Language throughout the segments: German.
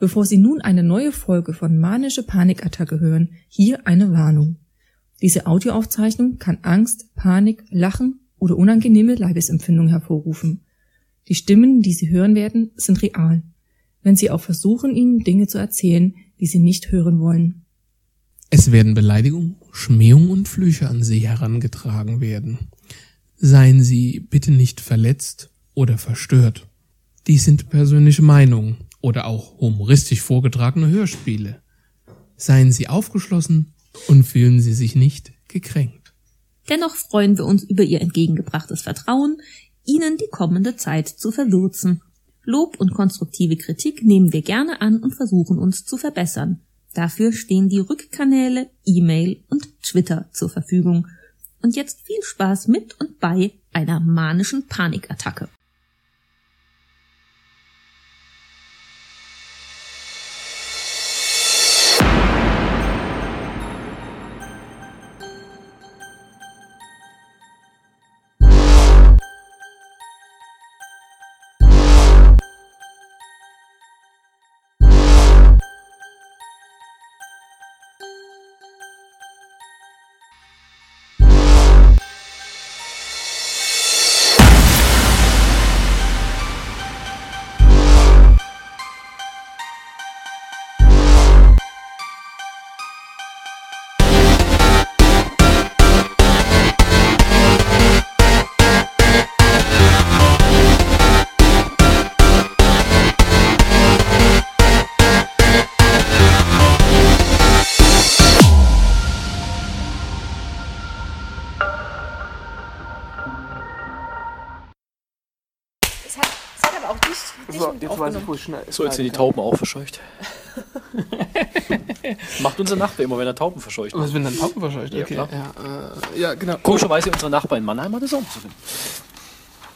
Bevor Sie nun eine neue Folge von Manische Panikattacke hören, hier eine Warnung. Diese Audioaufzeichnung kann Angst, Panik, Lachen oder unangenehme Leibesempfindungen hervorrufen. Die Stimmen, die Sie hören werden, sind real. Wenn Sie auch versuchen, Ihnen Dinge zu erzählen, die Sie nicht hören wollen. Es werden Beleidigungen, Schmähungen und Flüche an Sie herangetragen werden. Seien Sie bitte nicht verletzt oder verstört. Dies sind persönliche Meinungen oder auch humoristisch vorgetragene Hörspiele. Seien Sie aufgeschlossen und fühlen Sie sich nicht gekränkt. Dennoch freuen wir uns über Ihr entgegengebrachtes Vertrauen, Ihnen die kommende Zeit zu verwürzen. Lob und konstruktive Kritik nehmen wir gerne an und versuchen uns zu verbessern. Dafür stehen die Rückkanäle, E-Mail und Twitter zur Verfügung. Und jetzt viel Spaß mit und bei einer manischen Panikattacke. Schnell. So, jetzt sind die Tauben auch verscheucht. Macht unser Nachbar immer, wenn er Tauben verscheucht. Was, wenn dann Tauben verscheucht? Ja, Okay, klar. ja, äh, ja, genau. Komischerweise unser Nachbar in Mannheim hat es auch so.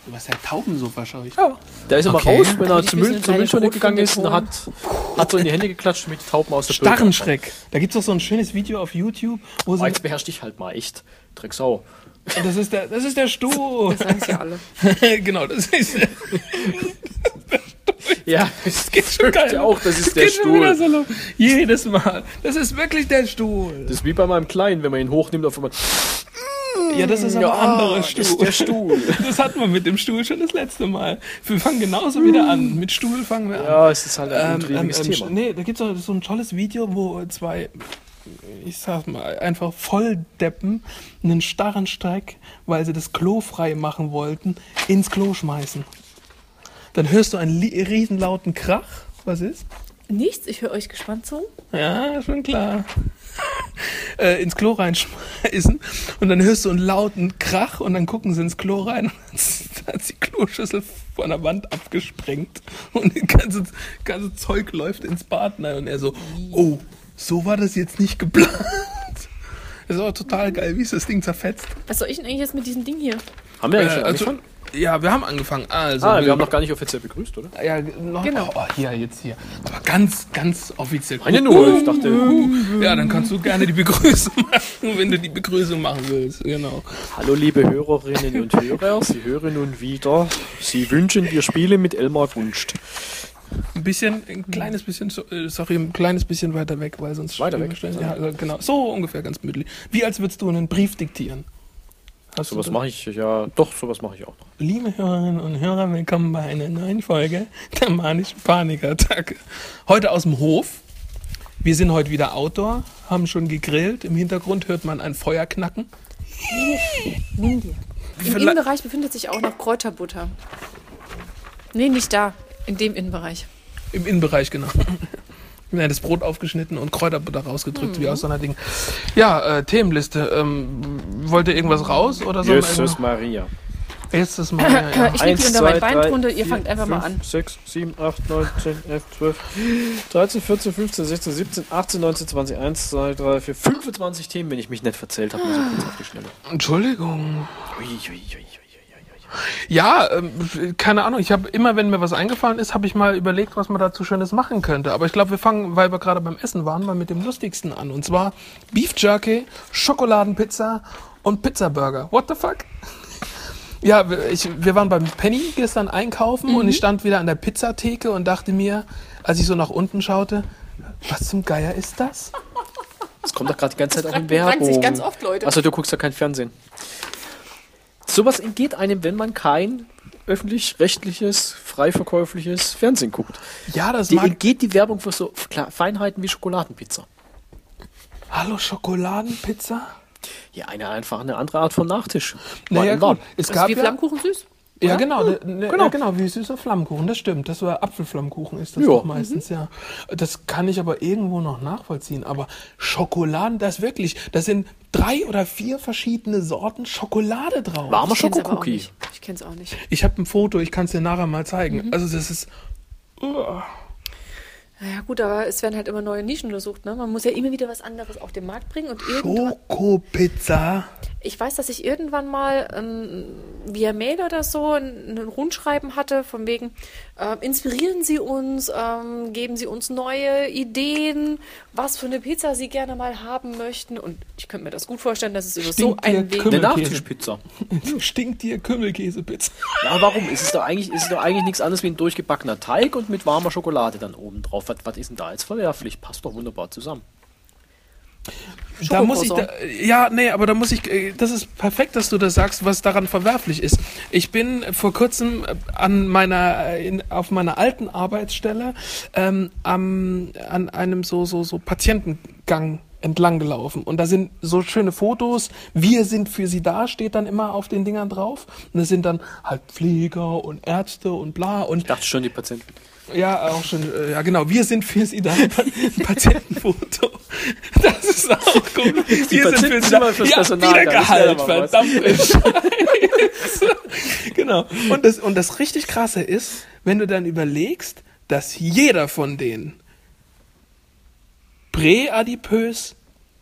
Du hast ja Tauben so verscheucht. Ja. Der ist immer Okay. raus, wenn er zum Müll, zur Mülltonne gegangen ist und hat, hat so in die Hände geklatscht mit Tauben aus der Böden. Starrenschreck. Da gibt's doch so ein schönes Video auf YouTube, wo Oh, sie. jetzt beherrsch dich halt mal echt. Drecksau. Das ist der, das ist der Stuhl. Das sagen sie alle. genau, das ist der. Ja, das geht schon geil. auch, das ist Das der Stuhl. so. Jedes Mal. Das ist wirklich der Stuhl. Das ist wie bei meinem Kleinen, wenn man ihn hochnimmt, auf einmal. Ja, das ist aber Ja, anderer Stuhl. ist der Stuhl. Das hatten wir mit dem Stuhl schon das letzte Mal. Wir fangen genauso wieder an. Mit Stuhl fangen wir an. Ja, es ist halt ein Ähm, ähm, ähm, Thema. Nee, da gibt's auch so ein tolles Video, wo zwei, ich sag mal, einfach Volldeppen einen starren Streck, weil sie das Klo frei machen wollten, ins Klo schmeißen. Dann hörst du einen riesenlauten Krach. Was ist? Nichts, ich höre euch gespannt zu. Ja, schon klar. äh, ins Klo reinschmeißen und dann hörst du einen lauten Krach und dann gucken sie ins Klo rein und dann hat die Kloschüssel von der Wand abgesprengt und das ganze, ganze Zeug läuft ins Bad rein und er so, oh, so war das jetzt nicht geplant. Das ist aber total geil, wie ist das Ding zerfetzt. Was soll ich denn eigentlich jetzt mit diesem Ding hier? Haben wir eigentlich Äh, schon also, angefangen? Ja, wir haben angefangen. Also, Ah, wir haben noch gar nicht offiziell begrüßt, oder? ja, noch, Genau. oh, hier, jetzt hier. Aber ganz, ganz offiziell. Meine nur, ich dachte. Ja, dann kannst du gerne die Begrüßung machen, wenn du die Begrüßung machen willst. Genau. Hallo liebe Hörerinnen und Hörer, Sie hören nun wieder. Sie wünschen dir Spiele mit Elmar Wünscht. Ein bisschen, ein kleines bisschen, so- äh, sorry, ein kleines bisschen weiter weg, weil sonst Weiter weg? Ja, genau. So ungefähr ganz mündlich. Wie als würdest du einen Brief diktieren. Hast Sowas mache ich ja, doch, sowas mache ich auch noch. Liebe Hörerinnen und Hörer, willkommen bei einer neuen Folge der manischen Panikattacke. Heute aus dem Hof. Wir sind heute wieder Outdoor, haben schon gegrillt. Im Hintergrund hört man ein Feuer knacken. Nimm dir. Im Innenbereich befindet sich auch noch Kräuterbutter. Nee, nicht da. In dem Innenbereich. Im Innenbereich, genau. Ja, das Brot aufgeschnitten und Kräuterbutter rausgedrückt, wie aus so einer Ding. Ja, äh, Themenliste. Ähm, wollt ihr irgendwas raus oder so? Jesus Maria. Jesus mal. Ja, ja. Ich leg die unter mein Bein drunter, ihr fangt einfach mal an. 6, 7, 8, 9, 10, 11, 12, 13, 14, 15, 16, 17, 18, 19, 20, 1, 2, 3, 4, 25 Themen, wenn ich mich nicht verzählt habe, mal so kurz auf die Schnelle. Entschuldigung. Ui, ui, ui, ui. Ja, ähm, keine Ahnung. Ich habe immer, wenn mir was eingefallen ist, habe ich mal überlegt, was man dazu Schönes machen könnte. Aber ich glaube, wir fangen, weil wir gerade beim Essen waren, mal mit dem Lustigsten an. Und zwar Beef Jerky, Schokoladenpizza und Pizzaburger. What the fuck? Ja, wir- ich, wir waren beim Penny gestern einkaufen und ich stand wieder an der Pizzatheke und dachte mir, als ich so nach unten schaute, was zum Geier ist das? Das kommt doch gerade die ganze Zeit auch in Werbung. sich ganz oft Leute. Also du guckst ja kein Fernsehen. Sowas entgeht einem, wenn man kein öffentlich-rechtliches, freiverkäufliches Fernsehen guckt. Ja, das Die mag. entgeht die Werbung für so Feinheiten wie Schokoladenpizza. Hallo, Schokoladenpizza? Ja, eine einfach eine andere Art von Nachtisch. Naja, gut. Es Das ist gab wie ja, Flammkuchen süß. Ja, genau, ne, ne, genau. Ja, genau, wie süßer Flammkuchen, das stimmt. Das war Apfelflammkuchen ist das doch meistens, ja. Das kann ich aber irgendwo noch nachvollziehen. Aber Schokoladen, das wirklich, das sind drei oder vier verschiedene Sorten Schokolade drauf. Warmer Ich kenn's aber auch Schokocookie. nicht. Ich kenn's auch nicht. Ich habe ein Foto, ich kann es dir nachher mal zeigen. Also das ist. Uah. Naja gut, aber es werden halt immer neue Nischen untersucht. Ne? Man muss ja immer wieder was anderes auf den Markt bringen. Und Schokopizza. ich weiß, dass ich irgendwann mal ähm, via Mail oder so ein, ein Rundschreiben hatte, von wegen, ähm, inspirieren Sie uns, ähm, geben Sie uns neue Ideen, was für eine Pizza Sie gerne mal haben möchten. Und ich könnte mir das gut vorstellen, dass es über so einen Weg... Eine. Nachtischpizza. Stinkt dir Kümmelkäsepizza. Ja, warum? Es ist doch eigentlich, es ist doch eigentlich nichts anderes wie ein durchgebackener Teig und mit warmer Schokolade dann oben drauf. Was, was ist denn da jetzt verwerflich? Passt doch wunderbar zusammen. Da muss ich, da, ja, nee, aber da muss ich, äh, das ist perfekt, dass du das sagst, was daran verwerflich ist. Ich bin vor kurzem äh, an meiner, äh, in, auf meiner alten Arbeitsstelle ähm, am, an einem so, so, so Patientengang entlang gelaufen und da sind so schöne Fotos. Wir sind für sie da, steht dann immer auf den Dingern drauf. Und das sind dann halt Pfleger und Ärzte und bla und Ich dachte schon, die Patienten. Ja, auch schon, äh, ja genau, wir sind für Sie da, ein Patientenfoto. Das ist auch gut. Wir sind da. fürs ja, Personal wieder da, das Gehalt, wäre mal was. verdammte Scheiße. genau. Und das, und das richtig krasse ist, wenn du dann überlegst, dass jeder von denen präadipös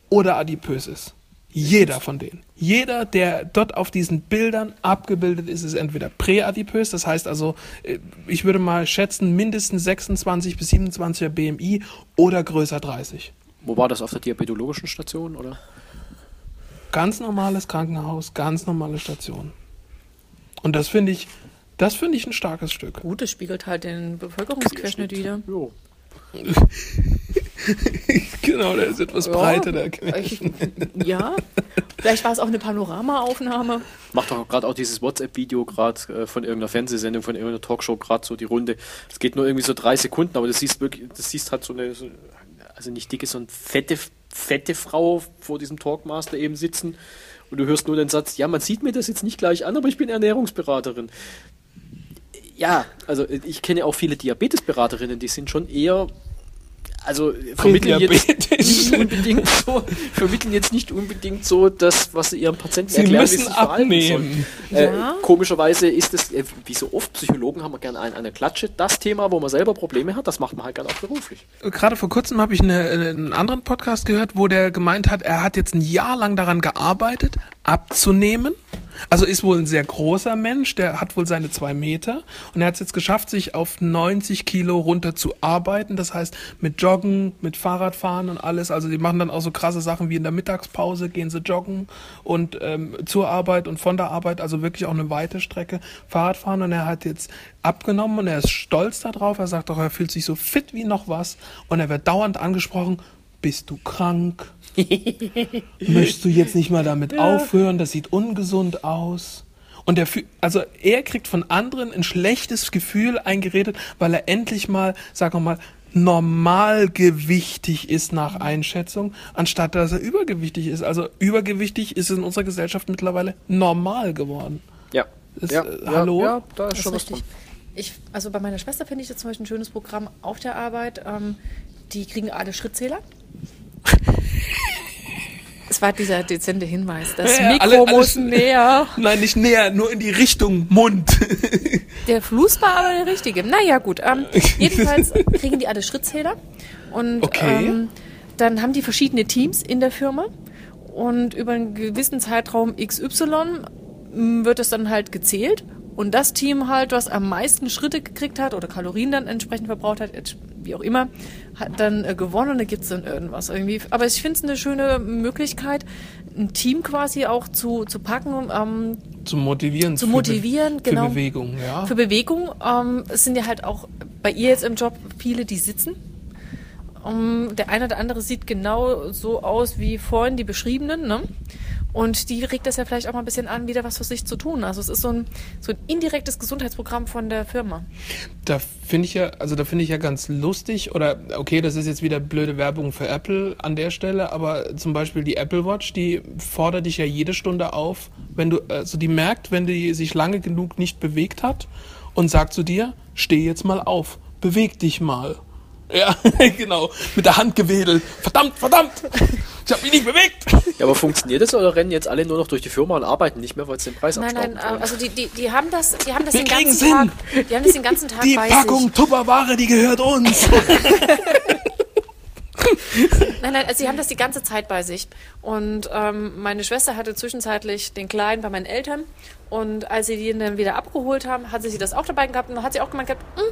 oder adipös ist. Jeder von denen. Jeder, der dort auf diesen Bildern abgebildet ist, ist entweder präadipös, das heißt also, äh, ich würde mal schätzen, mindestens 26 bis 27er BMI oder größer 30. Wo war das? Auf der diabetologischen Station, oder? Ganz normales Krankenhaus, ganz normale Station. Und das finde ich, das finde ich ein starkes Stück. Gut, das spiegelt halt den Bevölkerungsquerschnitt wieder. Jo. genau, der ist etwas breiter, der ich, ja, vielleicht war es auch eine Panoramaaufnahme. Macht doch gerade auch dieses WhatsApp-Video gerade äh, von irgendeiner Fernsehsendung, von irgendeiner Talkshow gerade so die Runde. Das geht nur irgendwie so drei Sekunden, aber das siehst wirklich, das siehst halt so eine, so, also nicht dicke, sondern fette, fette Frau vor diesem Talkmaster eben sitzen und du hörst nur den Satz, ja, man sieht mir das jetzt nicht gleich an, aber ich bin Ernährungsberaterin. Ja, also ich kenne auch viele Diabetesberaterinnen, die sind schon eher also vermitteln jetzt nicht unbedingt so, vermitteln jetzt nicht unbedingt so das, was sie ihren Patienten Sie erklären, müssen wie sie abnehmen. sollen. Ja. Äh, komischerweise ist es, äh, wie so oft, Psychologen haben wir gerne ein, eine Klatsche, das Thema, wo man selber Probleme hat, das macht man halt gerne auch beruflich. Gerade vor kurzem habe ich eine, einen anderen Podcast gehört, wo der gemeint hat, er hat jetzt ein Jahr lang daran gearbeitet, abzunehmen. Also ist wohl ein sehr großer Mensch, der hat wohl seine zwei Meter und er hat es jetzt geschafft, sich auf 90 Kilo runter zu arbeiten. Das heißt, mit Joggen, mit Fahrradfahren und alles. Also die machen dann auch so krasse Sachen wie in der Mittagspause gehen sie joggen und ähm, zur Arbeit und von der Arbeit, also wirklich auch eine weite Strecke Fahrradfahren und er hat jetzt abgenommen und er ist stolz darauf. Er sagt auch, er fühlt sich so fit wie noch was und er wird dauernd angesprochen, bist du krank? Möchtest du jetzt nicht mal damit aufhören? Das sieht ungesund aus. Und er, also er kriegt von anderen ein schlechtes Gefühl eingeredet, weil er endlich mal, sagen wir mal, normalgewichtig ist nach Einschätzung, anstatt dass er übergewichtig ist. Also übergewichtig ist in unserer Gesellschaft mittlerweile normal geworden. Ja. Das, ja, äh, ja, hallo? Ja, da ist Das schon ist richtig. Ich, also bei meiner Schwester finde ich das zum Beispiel ein schönes Programm auf der Arbeit. Ähm, die kriegen alle Schrittzähler. Es war dieser dezente Hinweis. Das Ja, Mikro alle- alles- muss näher. Nein, nicht näher, nur in die Richtung Mund. Der Fluss war aber der richtige. Naja, gut. Ähm, jedenfalls kriegen die alle Schrittzähler. Und Okay. ähm, dann haben die verschiedene Teams in der Firma. Und über einen gewissen Zeitraum XY wird es dann halt gezählt. Und das Team halt, was am meisten Schritte gekriegt hat oder Kalorien dann entsprechend verbraucht hat, wie auch immer, hat dann äh, gewonnen und da gibt's dann irgendwas irgendwie. Aber ich finde es eine schöne Möglichkeit, ein Team quasi auch zu, zu packen, ähm, Zu motivieren. Zu für motivieren, genau. Für Bewegung, ja. für Bewegung. Ähm, es sind ja halt auch bei ihr jetzt im Job viele, die sitzen. Um, der eine oder andere sieht genau so aus wie vorhin die beschriebenen, ne? Und die regt das ja vielleicht auch mal ein bisschen an, wieder was für sich zu tun. Also es ist so ein, so ein indirektes Gesundheitsprogramm von der Firma. Da finde ich ja, also da finde ich ja ganz lustig, oder okay, das ist jetzt wieder blöde Werbung für Apple an der Stelle, aber zum Beispiel die Apple Watch, die fordert dich ja jede Stunde auf, wenn du, also die merkt, wenn die sich lange genug nicht bewegt hat und sagt zu dir, steh jetzt mal auf, beweg dich mal. Ja, genau. Mit der Hand gewedelt. Verdammt, verdammt! Ich habe mich nicht bewegt! Ja, aber funktioniert das oder rennen jetzt alle nur noch durch die Firma und arbeiten nicht mehr, weil es den Preis Nein, nein, abstauben? äh, also die, die, die haben das, die haben das Wir den ganzen Tag, hin. die haben das den ganzen Tag Die bei Packung sich. Tupperware, die gehört uns. Nein, nein, also sie haben das die ganze Zeit bei sich. Und ähm, meine Schwester hatte zwischenzeitlich den Kleinen bei meinen Eltern. Und als sie den dann wieder abgeholt haben, hatte sie das auch dabei gehabt. Und dann hat sie auch gemeint gehabt, "Hm,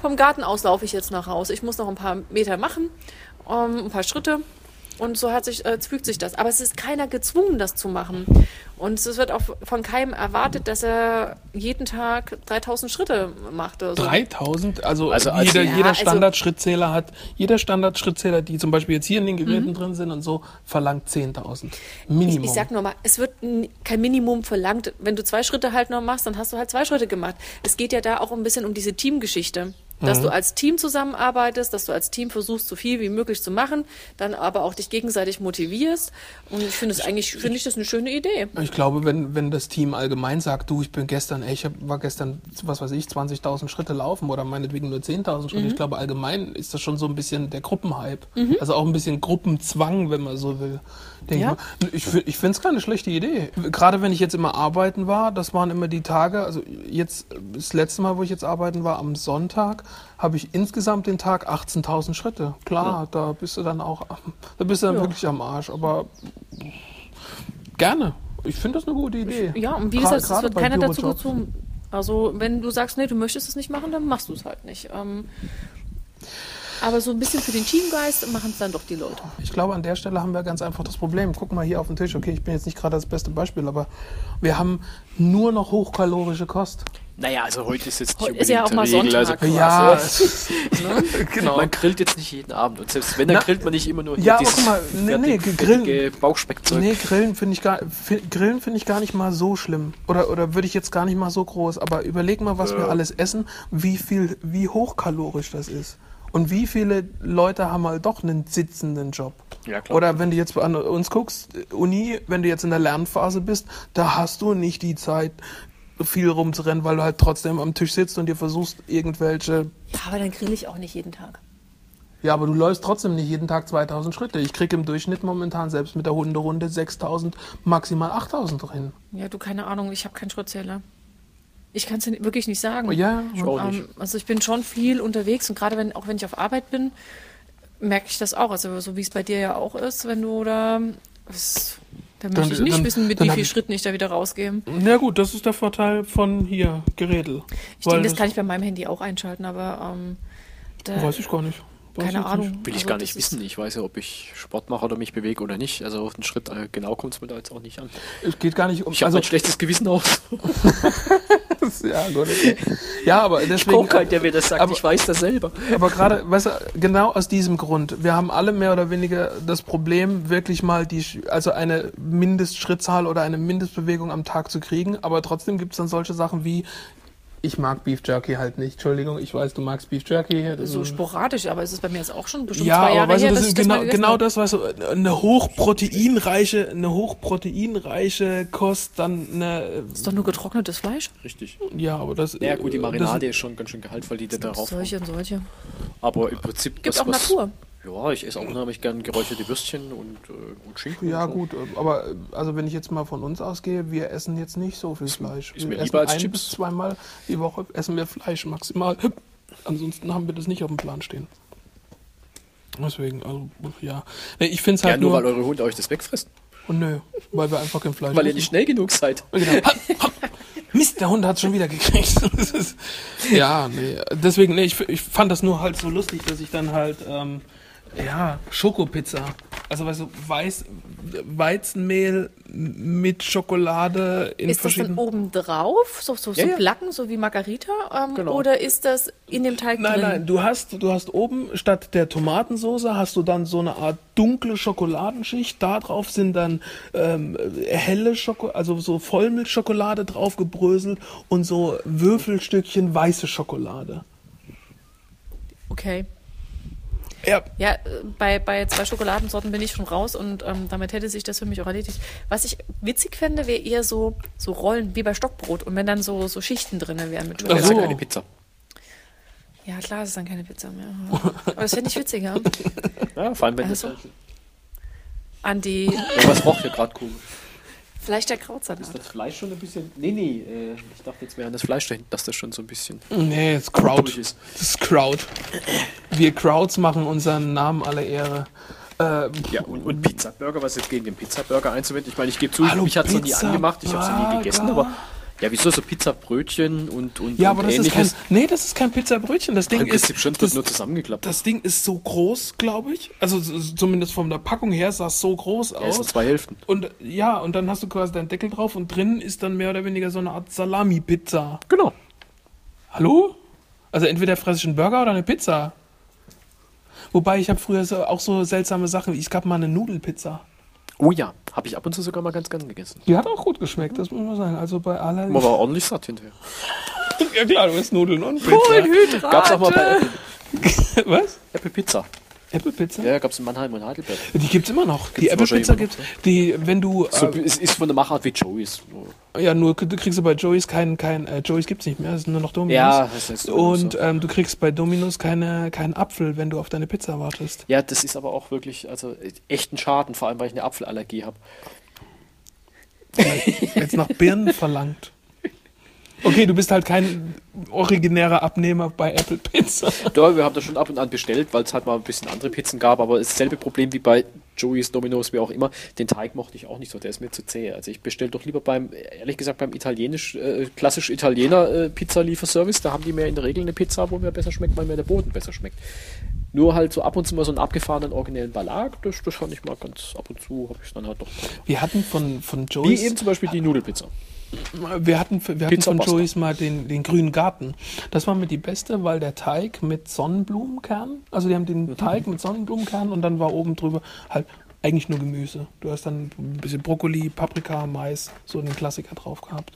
vom Garten aus laufe ich jetzt nach Hause. Ich muss noch ein paar Meter machen, ähm, ein paar Schritte. Und so hat sich, äh, fügt sich das. Aber es ist keiner gezwungen, das zu machen. Und es wird auch von keinem erwartet, dass er jeden Tag 3000 Schritte macht. So. 3000, also, Also als- jeder, Ja, jeder also- Standardschrittzähler hat, jeder Standardschrittzähler, die zum Beispiel jetzt hier in den Mhm. Geräten drin sind und so, verlangt 10.000. Ich, Minimum. ich sag nur mal, es wird kein Minimum verlangt. Wenn du zwei Schritte halt noch machst, dann hast du halt zwei Schritte gemacht. Es geht ja da auch ein bisschen um diese Teamgeschichte. Dass Mhm. du als Team zusammenarbeitest, dass du als Team versuchst, so viel wie möglich zu machen, dann aber auch dich gegenseitig motivierst. Und ich finde es eigentlich, finde ich das eine schöne Idee. Ich glaube, wenn, wenn das Team allgemein sagt, du, ich bin gestern, ey, ich hab, war gestern, was weiß ich, 20.000 Schritte laufen oder meinetwegen nur 10.000 Schritte, Mhm. ich glaube, allgemein ist das schon so ein bisschen der Gruppenhype. Also auch ein bisschen Gruppenzwang, wenn man so will. Denk Ja. Ich, mal. ich, fi- ich finde es keine schlechte Idee. Gerade wenn ich jetzt immer arbeiten war, das waren immer die Tage, also jetzt, das letzte Mal, wo ich jetzt arbeiten war, am Sonntag, habe ich insgesamt den Tag 18.000 Schritte. Klar, da bist du dann auch, da bist du dann Ja. wirklich am Arsch, aber gerne. Ich finde das eine gute Idee. Ja, und wie gesagt, es wird keiner dazu gezwungen. Also, wenn du sagst, nee, du möchtest es nicht machen, dann machst du es halt nicht. Ähm, aber so ein bisschen für den Teamgeist machen es dann doch die Leute. Ich glaube, an der Stelle haben wir ganz einfach das Problem. Guck mal hier auf den Tisch. Okay, ich bin jetzt nicht gerade das beste Beispiel, aber wir haben nur noch hochkalorische Kost. Naja, also heute ist jetzt nicht ist ja auch mal Regel, also Sonntag. Ja, quasi. genau. Man grillt jetzt nicht jeden Abend. Und selbst wenn, dann Na, grillt man nicht immer nur ja, dieses guck mal, nee, nee, grillen- Bauchspeckzeug. Nee, Grillen finde ich, gar- Grillen finde ich gar nicht mal so schlimm. Oder, oder würde ich jetzt gar nicht mal so groß. Aber überleg mal, was wir alles essen, wie viel, wie hochkalorisch das ist. Und wie viele Leute haben halt doch einen sitzenden Job. Ja, klar. Oder wenn du jetzt an uns guckst, Uni, wenn du jetzt in der Lernphase bist, da hast du nicht die Zeit, viel rumzurennen, weil du halt trotzdem am Tisch sitzt und dir versuchst, irgendwelche. Aber dann grill ich auch nicht jeden Tag. Ja, aber du läufst trotzdem nicht jeden Tag 2000 Schritte. Ich krieg im Durchschnitt momentan selbst mit der Hunderunde 6000, maximal 8000 drin. Ja, du, keine Ahnung, ich habe keinen Schrittzähler. Ich kann es wirklich nicht sagen. Ja, Ich auch nicht. Ähm, also ich bin schon viel unterwegs und gerade wenn, auch wenn ich auf Arbeit bin, merke ich das auch. Also so wie es bei dir ja auch ist, wenn du da, es, da möchte Dann- ich nicht dann- wissen, mit wie vielen Schritten ich da wieder rausgehe. Ja gut, das ist der Vorteil von hier, Gerädel. Ich denke, das kann ich bei meinem Handy auch einschalten, aber ähm, da, Weiß ich gar nicht. Weiß keine Ahnung. nicht. Will ich Also gar nicht wissen. Ich weiß ja, ob ich Sport mache oder mich bewege oder nicht. Also auf den Schritt äh, genau kommt es mir da jetzt auch nicht an. Es geht gar nicht um. Ich habe Also, ein schlechtes Gewissen auch. ja, gut, okay. ja, aber Ich deswegen. brauche keinen, der mir das sagt. aber- ich weiß das selber. Aber gerade, weißt du, genau aus diesem Grund, wir haben alle mehr oder weniger das Problem, wirklich mal die, also eine Mindestschrittzahl oder eine Mindestbewegung am Tag zu kriegen, aber trotzdem gibt es dann solche Sachen wie, ich mag Beef Jerky halt nicht. Entschuldigung, ich weiß, du magst Beef Jerky. So sporadisch, aber es ist bei mir jetzt auch schon bestimmt ja, zwei aber Jahre weißt du, her, das dass ist ich das genau, genau das, weißt du, eine hochproteinreiche, eine hochproteinreiche Kost, dann eine, ist doch nur getrocknetes Fleisch. Richtig. ja, aber das, Ja gut, die das- Marinade ist schon ganz schön gehaltvoll, die da darauf Solche und solche. Aber im Prinzip... Gibt das, auch was- Natur. Ja, ich esse auch unheimlich gern geräucherte Würstchen und, äh, und Schinken. Ja und so. gut, aber äh, also wenn ich jetzt mal von uns ausgehe, wir essen jetzt nicht so viel Fleisch. ist wir mir essen lieber als ein Chips. bis zweimal die Woche essen wir Fleisch maximal. Ansonsten haben wir das nicht auf dem Plan stehen. Deswegen, also ja. Nee, ich finde es Ja, halt nur nur. weil eure Hunde euch das wegfressen. oh, nö, weil wir einfach kein Fleisch Weil ihr nicht schnell genug seid. Genau. Mist, der Hund hat schon wieder gekriegt. Ist, ja, nee. Deswegen, nee, ich, ich fand das nur halt so lustig, dass ich dann halt, ähm, ja, Schokopizza. Also weißt du, Weiß, Weizenmehl mit Schokolade in Ist das dann oben drauf, so, so, so Ja, ja. Placken, so wie Margarita? Ähm, Genau. Oder ist das in dem Teig Nein, drin? nein, du hast, du hast oben statt der Tomatensoße hast du dann so eine Art dunkle Schokoladenschicht. Da drauf sind dann ähm, helle Schokolade, also so Vollmilchschokolade drauf gebröselt und so Würfelstückchen weiße Schokolade. Okay. Ja, Ja, bei, bei zwei Schokoladensorten bin ich schon raus und ähm, damit hätte sich das für mich auch erledigt. Was ich witzig fände, wäre eher so, so Rollen wie bei Stockbrot und wenn dann so, so Schichten drin wären mit Ach Das ist ja keine Pizza. Ja, klar, es ist dann keine Pizza mehr. Aber das fände ich witziger. Ja, vor allem, wenn Also, das. An die, Ja, was roch hier gerade komisch? Vielleicht der Krautsalat. Ist das Fleisch schon ein bisschen. Nee, nee, äh, ich dachte jetzt mehr an das Fleisch dahinter, dass das schon so ein bisschen. nee, das ist Kraut. ist. Das ist Kraut. Wir Krauts machen unseren Namen alle Ehre. Äh, Ja, und, und Pizzaburger, was ist jetzt gegen den Pizzaburger einzuwenden? Ich meine, ich gebe zu, Hallo, mich hat es noch nie angemacht, ich habe es nie gegessen, aber. Ja, wieso so Pizzabrötchen und, und, ja, und aber das ist kein, ähnliches? nee, das ist kein Pizzabrötchen. Das Ding Im ist, Prinzip schon, es das, nur zusammengeklappt. das Ding ist so groß, glaube ich. Also zumindest von der Packung her sah es so groß ja, aus. zwei Hälften. Und ja, und dann hast du quasi deinen Deckel drauf und drinnen ist dann mehr oder weniger so eine Art Salami-Pizza. Genau. Hallo? Also entweder fresse ich einen Burger oder eine Pizza. Wobei ich habe früher so, auch so seltsame Sachen. Es gab mal eine Nudelpizza. Oh ja, habe ich ab und zu sogar mal ganz gern gegessen. Die hat auch gut geschmeckt, das muss man sagen. Also bei aller. Man war ordentlich satt hinterher. Ja klar, du isst Nudeln und Pizza. Gab's auch mal bei Apple, Was? Apple Pizza. Apple Pizza? Ja, gab's in Mannheim und Heidelberg. Die gibt's immer noch. die Gibt's Apple wahrscheinlich Pizza noch, gibt's. Die, wenn du. So, äh, es ist von der Machart wie Joey's. ja, nur du kriegst du bei Joey's keinen, kein, äh, Joey's gibt's nicht mehr, es sind nur noch Dominos. Ja, das heißt Und so. ähm, du kriegst bei Dominos keine, keinen Apfel, wenn du auf deine Pizza wartest. Ja, das ist aber auch wirklich, also echt ein Schaden, vor allem weil ich eine Apfelallergie habe. Jetzt nach Birnen verlangt. Okay, du bist halt kein originärer Abnehmer bei Apple Pizza. Doch, wir haben das schon ab und an bestellt, weil es halt mal ein bisschen andere Pizzen gab, aber dasselbe Problem wie bei Joey's, Domino's, wie auch immer. Den Teig mochte ich auch nicht so, der ist mir zu zäh. Also ich bestelle doch lieber beim, ehrlich gesagt, beim italienisch, äh, klassisch Italiener äh, Pizza-Lieferservice, da haben die mir in der Regel eine Pizza, wo mir besser schmeckt, weil mir der Boden besser schmeckt. Nur halt so ab und zu mal so einen abgefahrenen originellen Ballag, das, das fand ich mal ganz ab und zu, habe ich dann halt doch. Wir hatten von, von Wie Joey's. eben zum Beispiel die Nudelpizza. Wir hatten, wir hatten von. Joey's mal den, den grünen Garten. Das war mir die beste, weil der Teig mit Sonnenblumenkern, also die haben den. Teig mit Sonnenblumenkern und dann war oben drüber halt eigentlich nur Gemüse. Du hast dann ein bisschen Brokkoli, Paprika, Mais, so den Klassiker drauf gehabt.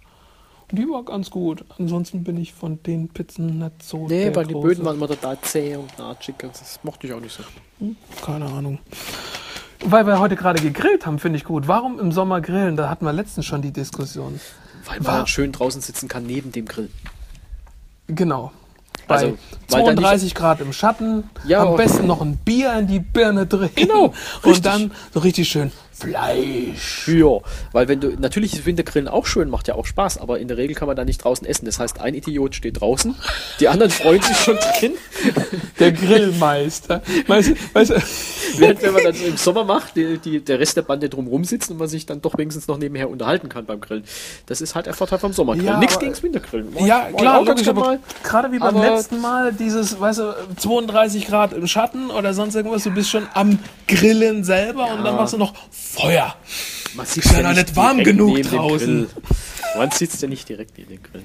Und die war ganz gut. Ansonsten bin ich von den Pizzen nicht so Nee, weil die Böden waren immer total zäh und natschig, das mochte ich auch nicht so. Keine Ahnung. Weil wir heute gerade gegrillt haben, finde ich gut. Warum im Sommer grillen? Da hatten wir letztens schon die Diskussion. Weil man dann schön draußen sitzen kann neben dem Grill. Genau. Bei Also, weil dann 32 Grad im Schatten, Ja, am besten noch ein Bier in die Birne drehen. Genau, Und richtig. dann so richtig schön Fleisch. Ja, weil wenn du, natürlich ist Wintergrillen auch schön, macht ja auch Spaß, aber in der Regel kann man da nicht draußen essen. Das heißt, ein Idiot steht draußen, die anderen freuen sich schon drin, Der Grillmeister. Weißt, weißt, während wenn man dann so im Sommer macht, die, die, der Rest der Bande drumrum sitzt und man sich dann doch wenigstens noch nebenher unterhalten kann beim Grillen. Das ist halt der Vorteil vom Sommergrillen. Ja, Nichts aber- gegens Wintergrillen. Mach ja, klar, logisch, aber gerade wie beim Aber- letzten Mal, dieses, weißt du, 32 Grad im Schatten oder sonst irgendwas, du bist schon am Grillen selber und dann machst du noch Feuer. Man sieht Ist ja noch nicht warm genug draußen. Man sitzt ja nicht direkt neben dem Grill.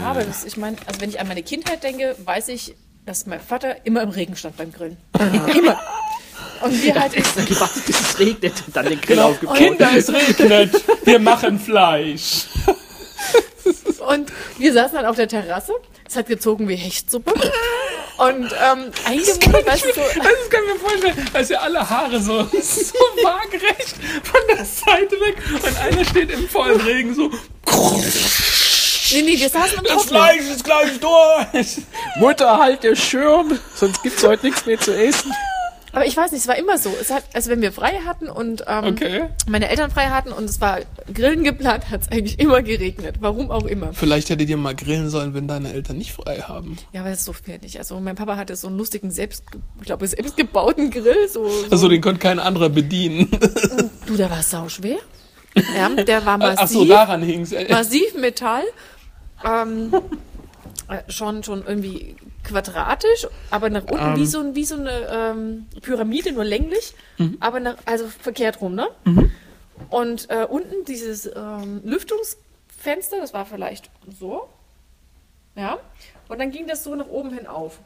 Ja, aber das, ich meine, also wenn ich an meine Kindheit denke, weiß ich, dass mein Vater immer im Regen stand beim Grillen. immer. Und wir halt Extra gewartet, bis es regnet und dann den Grill Genau. aufgebaut. Kinder, es regnet. Wir machen Fleisch. Und wir saßen dann auf der Terrasse. Es hat gezogen wie Hechtsuppe. Und ähm, eingemummelt, weißt du, so, Das kann ich mir vorstellen, als ja alle Haare so, so waagerecht von der Seite weg und einer steht im vollen Regen so, nee, nee, wir saßen im das. Fleisch ist gleich durch. Mutter, halt der Schirm, sonst gibt's heute nichts mehr zu essen. Aber ich weiß nicht, es war immer so. Es hat, also wenn wir frei hatten und ähm, Okay. meine Eltern frei hatten und es war Grillen geplant, hat es eigentlich immer geregnet. Warum auch immer. Vielleicht hättet ihr mal grillen sollen, wenn deine Eltern nicht frei haben. Ja, aber das durften wir nicht. Also mein Papa hatte so einen lustigen, selbst, ich glaube, selbstgebauten Grill. So, so Also den konnte kein anderer bedienen. Du, der war sau schwer. Ja, der war massiv. Ach so, daran hing's. massiv Metall. Ähm, äh, schon, schon irgendwie quadratisch, aber nach unten Ähm. wie so, ein, wie so eine ähm, Pyramide, nur länglich, aber nach, also verkehrt rum, ne? Und äh, unten dieses ähm, Lüftungsfenster, das war vielleicht so. Ja. Und dann ging das so nach oben hin auf.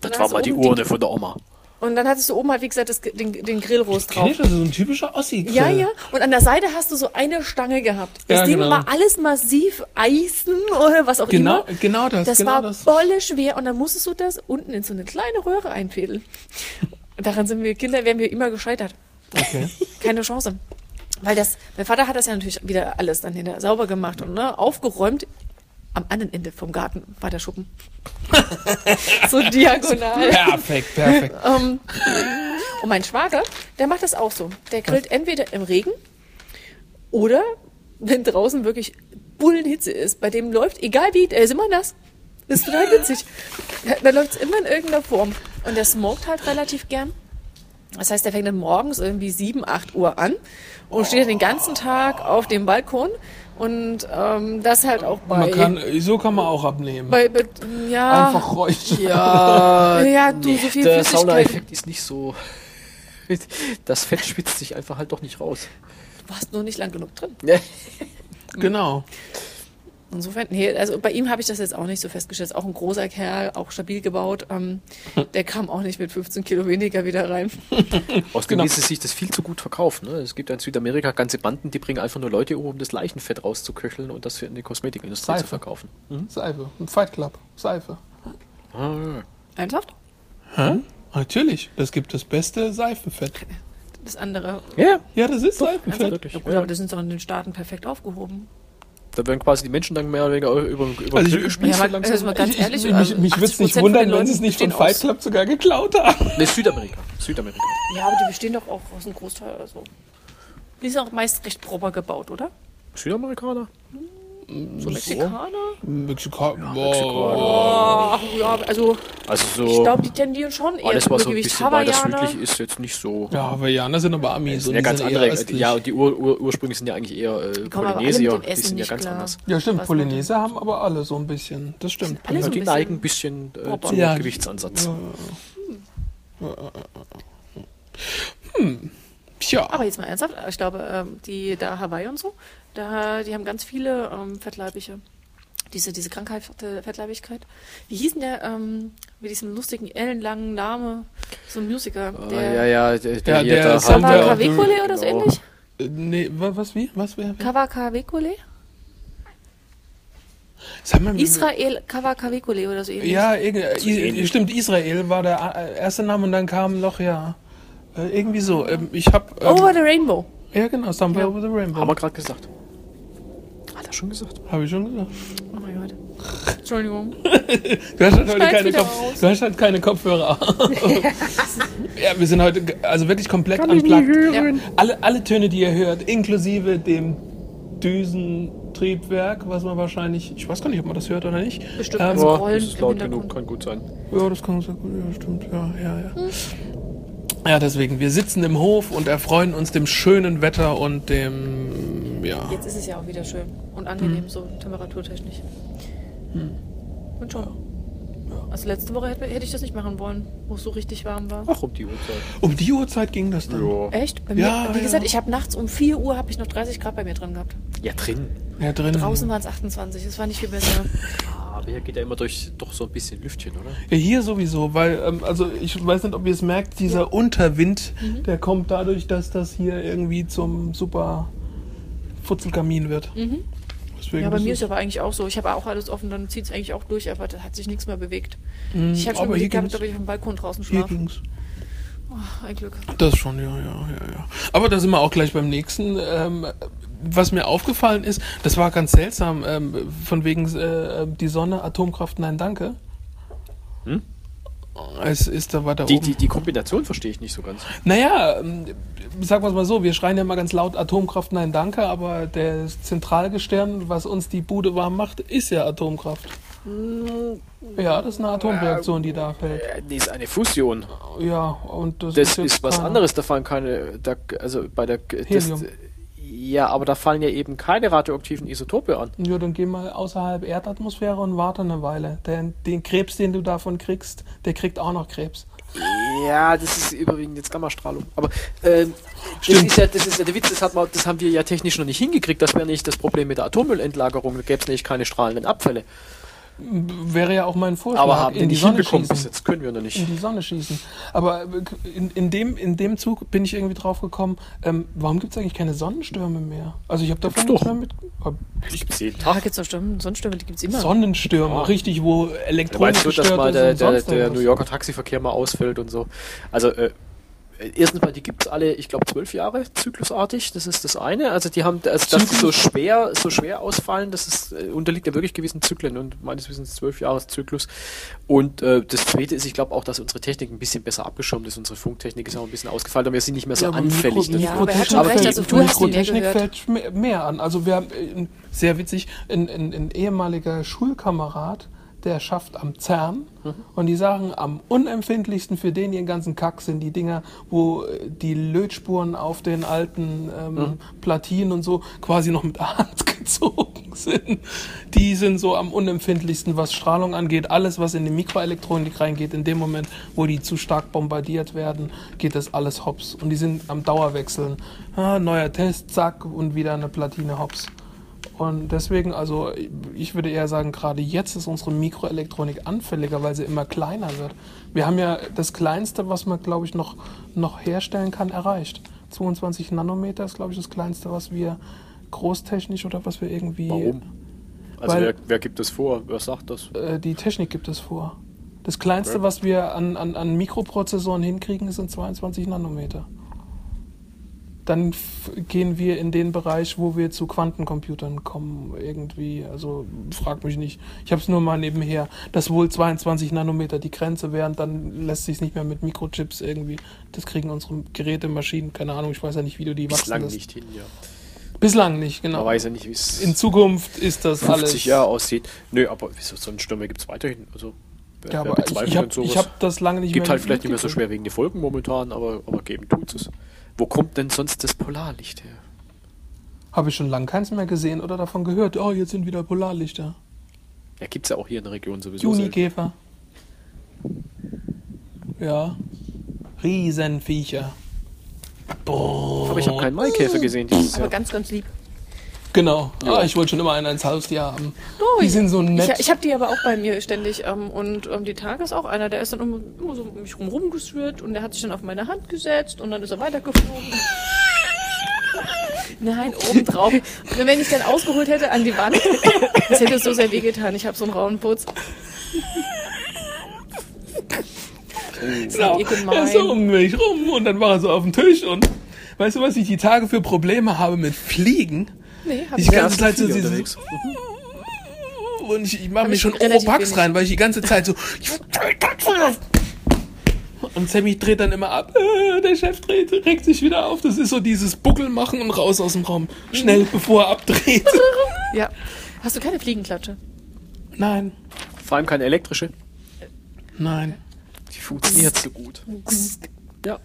Das dann war mal die Urne von der Oma. Und dann hattest du oben halt, wie gesagt, das, den, den Grillrost drauf. ist so ein typischer ossi Ja, ja. Und an der Seite hast du so eine Stange gehabt. Das Ja, Ding genau. war alles massiv Eisen oder was auch Genau, immer. genau das, Das genau war das. bolle schwer und dann musstest du das unten in so eine kleine Röhre einfädeln. Daran sind wir Kinder, wären wir immer gescheitert. Okay. Keine Chance. Weil das, mein Vater hat das ja natürlich wieder alles dann hinterher sauber gemacht und ne, aufgeräumt. Am anderen Ende vom Garten war der Schuppen. so diagonal. Perfekt, perfekt. Ähm, und mein Schwager, der macht das auch so. Der grillt entweder im Regen oder wenn draußen wirklich Bullenhitze ist. Bei dem läuft, egal wie, er ist immer nass. Das ist total witzig. Da, da läuft es immer in irgendeiner Form. Und der smoked halt relativ gern. Das heißt, der fängt dann morgens irgendwie 7, 8 Uhr an und steht dann den ganzen Tag auf dem Balkon. Und ähm, das halt auch bei... Man kann, so kann man auch abnehmen. bei, bei ja, Einfach räuchern. Ja, Ja, du, so viel der. Sauna-Effekt ist nicht so. Das Fett spitzt sich einfach halt doch nicht raus. du warst nur nicht lang genug drin. Genau. Insofern, nee, also bei ihm habe ich das jetzt auch nicht so festgestellt. Auch ein großer Kerl, auch stabil gebaut. Ähm, der kam auch nicht mit 15 Kilo weniger wieder rein. Außerdem Genau. ließe sich das viel zu gut verkaufen. Ne? Es gibt ja in Südamerika ganze Banden, die bringen einfach nur Leute um, um das Leichenfett rauszuköcheln und das für in die Kosmetikindustrie Seife. zu verkaufen. Seife. Ein Fight Club. Seife. Ah, Ernsthaft? Hä? Natürlich. Das gibt das beste Seifenfett. Das andere. ja, Ja, das ist Seifenfett. Ja, gut, Ja. aber das sind doch in den Staaten perfekt aufgehoben. Da werden quasi die Menschen dann mehr oder weniger über, über Also ich- Grill gespießt Ja, langsam. also mal ganz Ich- ehrlich, ich, mich also mich würde es 80% nicht wundern, wenn sie es nicht von Fight aus- Club sogar geklaut haben. Nee, Südamerika. Südamerika. Ja, aber die bestehen doch auch aus einem Großteil. Also. Die sind auch meist recht proper gebaut, oder? Südamerikaner? So Mexikaner? Mexikaner. Oh, ja, also Also so ich glaube, die tendieren schon eher alles, zum was so ein bisschen weiter südlich ist, jetzt nicht so. Ja, Hawaiianer sind aber Amis. ja die ganz sind andere. Ja, und die Ur, Ur, Ursprünge sind ja eigentlich eher äh, kommen aber alle Polynesier. mit dem Die Essen sind ja ganz klar. anders. Ja, stimmt. Was Polyneser haben aber alle so ein bisschen. Das stimmt. alle so Ja, ein die bisschen neigen ein bisschen äh, zum Ja. Gewichtsansatz. Tja. Aber jetzt mal ernsthaft, ich glaube, ähm, die da Hawaii und so, da, die haben ganz viele ähm, Fettleibige. Diese, diese Krankheit, äh, Fettleibigkeit. Wie hieß denn der, ähm, mit diesem lustigen, ellenlangen Name, so ein Musiker, Ah, der ja, ja, der, der, Ja, der Samba- halt, Kawa äh, Kawekule oder so genau. ähnlich? Äh, Nee, wa- was, wie? Was, Kawekule? Sag mal, Israel Kawa Kawekule oder so ähnlich. Ja, ähnlich. stimmt, Israel war der äh, erste Name und dann kam noch, ja, irgendwie so. Ähm, Ich hab, ähm, Over the Rainbow. ja genau, Stumble Ja. Over the Rainbow. Haben wir gerade gesagt. Schon gesagt? Habe ich schon gesagt. Oh mein Gott. Entschuldigung. Du hast halt heute keine, Kopf, raus. du hast halt keine Kopfhörer. ja, wir sind heute also wirklich komplett unplugged. Ja. Alle, alle Töne, die ihr hört, inklusive dem Düsentriebwerk, was man wahrscheinlich, ich weiß gar nicht, ob man das hört oder nicht. Bestimmt. Ähm, Also- Ja, Rollen das ist laut genug, kann gut sein. Ja, das kann sehr gut, ja, stimmt, ja, ja, ja. Ja, deswegen, wir sitzen im Hof und erfreuen uns dem schönen Wetter und dem, ja. Jetzt ist es ja auch wieder schön und angenehm, Hm. so temperaturtechnisch. Und schon. Also letzte Woche hätte, hätte ich das nicht machen wollen, wo es so richtig warm war. Ach, um die Uhrzeit. Um die Uhrzeit ging das dann. Ja. Echt? Bei Ja, mir, wie ja. gesagt, ich habe nachts um 4 Uhr habe ich noch 30 Grad bei mir drin gehabt. Ja, drin. Ja, drin. Draußen waren es 28, das war nicht viel besser. Aber hier geht ja immer durch doch so ein bisschen Lüftchen, oder? Ja, hier sowieso, weil, ähm, also ich weiß nicht, ob ihr es merkt, dieser Unterwind, Mhm. der kommt dadurch, dass das hier irgendwie zum super Futzelkamin wird. Deswegen Mhm. Ja, bei mir ist aber eigentlich auch so. Ich habe auch alles offen, dann zieht es eigentlich auch durch, aber da hat sich nichts mehr bewegt. Mhm, Ich habe schon überlegt gehabt, ich auf dem Balkon draußen Hier schlafe. ging's. Oh, ein Glück. Das schon, ja, ja, ja, ja. Aber da sind wir auch gleich beim nächsten. Ähm, was mir aufgefallen ist, das war ganz seltsam, ähm, von wegen äh, die Sonne, Atomkraft, nein, danke. Hm? Es ist da weiter Die, oben. die, die Kombination verstehe ich nicht so ganz. Naja, ähm, sagen wir es mal so, wir schreien ja mal ganz laut Atomkraft, nein, danke, aber der Zentralgestirn, was uns die Bude warm macht, ist ja Atomkraft. Ja, das ist eine Atomreaktion, die da fällt. Äh, Die ist eine Fusion. Ja, und das, Das jetzt ist was anderes. Da fallen keine. Da, also bei der. Das, Helium. Ja, aber da fallen ja eben keine radioaktiven Isotope an. Ja, dann geh mal außerhalb Erdatmosphäre und warte eine Weile. Den, den Krebs, den du davon kriegst, der kriegt auch noch Krebs. Ja, das ist überwiegend jetzt Gammastrahlung. Aber ähm, das, Stimmt. ist ja, das ist ja der Witz, das, hat man, das haben wir ja technisch noch nicht hingekriegt. Das wäre nicht das Problem mit der Atommüllentlagerung. Da gäbe es nämlich keine strahlenden Abfälle. Wäre ja auch mein Vorschlag. Aber haben wir in die Sonne hinbekommen schießen. bis jetzt. Können wir noch nicht. In die Sonne schießen. Aber äh, in, in, dem, in dem Zug bin ich irgendwie drauf gekommen, ähm, warum gibt es eigentlich keine Sonnenstürme mehr? Also ich habe davon Gibt's nichts mehr mit... Ich jeden Da Tag. gibt's doch Stimmen, Sonnenstürme, die gibt's immer. Sonnenstürme, Ja. richtig, wo Elektronik meinst du, dass mal der, der, der? New Yorker Taxiverkehr mal ausfällt und so. Also, äh, erstens mal, die gibt es alle, ich glaube, zwölf Jahre zyklusartig. Das ist das eine. Also, die haben, also, dass die so schwer, so schwer ausfallen, das ist, äh, unterliegt ja wirklich gewissen Zyklen und meines Wissens zwölf Jahreszyklus. Und äh, das zweite ist, ich glaube auch, dass unsere Technik ein bisschen besser abgeschirmt ist. Unsere Funktechnik ist auch ein bisschen ausgefallen, aber wir sind nicht mehr so Ja, aber anfällig. Mikro, Ja, aber er hat Mikrotechnik schon recht, fällt- also ja Mikrotechnik fällt mehr an. Also wir haben, äh, sehr witzig, ein, ein, ein ehemaliger Schulkamerad, der schafft am CERN Mhm. und die sagen, am unempfindlichsten für den ihren ganzen Kack sind die Dinger, wo äh, die Lötspuren auf den alten ähm, Mhm. Platinen und so quasi noch mit der Hand gezogen sind. Die sind so am unempfindlichsten, was Strahlung angeht. Alles, was in die Mikroelektronik reingeht, in dem Moment, wo die zu stark bombardiert werden, geht das alles hops. Und die sind am Dauerwechseln. Ah, neuer Test, zack, und wieder eine Platine hops. Und deswegen, also ich würde eher sagen, gerade jetzt ist unsere Mikroelektronik anfälliger, weil sie immer kleiner wird. Wir haben ja das Kleinste, was man, glaube ich, noch, noch herstellen kann, erreicht. 22 Nanometer ist, glaube ich, das Kleinste, was wir großtechnisch oder was wir irgendwie... Warum? Also, wer, wer gibt das vor? Wer sagt das? Äh, die Technik gibt es vor. Das Kleinste, Okay. was wir an, an, an Mikroprozessoren hinkriegen, sind 22 Nanometer. Dann gehen wir in den Bereich, wo wir zu Quantencomputern kommen, irgendwie. Also frag mich nicht. Ich habe es nur mal nebenher, dass wohl 22 Nanometer die Grenze wären, dann lässt sich nicht mehr mit Mikrochips irgendwie. Das kriegen unsere Geräte, Maschinen, keine Ahnung, ich weiß ja nicht, wie du die wachsen Bislang lässt. nicht hin, ja. Bislang nicht, Man genau. weiß ja nicht, wie es In Zukunft ist das 50 alles. Jahre aussieht. Nö, aber wieso Sonnenstürme gibt es weiterhin? Also, Ja, aber ich, habe hab das lange nicht gibt mehr halt vielleicht nicht mehr so schwer wegen der Folgen momentan, aber, aber geben tut es. Wo kommt denn sonst das Polarlicht her? Habe ich schon lange keins mehr gesehen oder davon gehört. Oh, jetzt sind wieder Polarlichter. Ja, gibt es ja auch hier in der Region sowieso. Junikäfer. Ja. Riesenviecher. Boah. Aber ich habe keinen Maikäfer gesehen dieses Aber Jahr. ganz, ganz lieb. Genau. Ja. Ah, ich wollte schon immer einen ins Haustier haben. Oh, die ich- sind so nett. Ich, ich habe die aber auch bei mir ständig. Ähm, und ähm, die Tage ist auch einer, der ist dann immer, immer so um mich rum rumgeschwirrt und der hat sich dann auf meine Hand gesetzt und dann ist er weitergeflogen. Nein, oben drauf. Und wenn ich dann ausgeholt hätte an die Wand, das hätte so sehr wehgetan. Ich habe so einen rauen Putz. gemein. er ist so um mich rum und dann war er so auf dem Tisch und weißt du, was ich die Tage für Probleme habe mit Fliegen? Nee, hab Die ich Ja, ganze Zeit so unterwegs. und ich, ich mache mir schon Oropax rein, weil ich die ganze Zeit so und Sammy dreht dann immer ab. Äh, der Chef dreht, regt sich wieder auf. Das ist so dieses Buckel machen und raus aus dem Raum. Schnell, bevor er abdreht. Ja. Hast du keine Fliegenklatsche? Nein, Vor allem keine elektrische. nein. Die funktioniert so gut. Ja.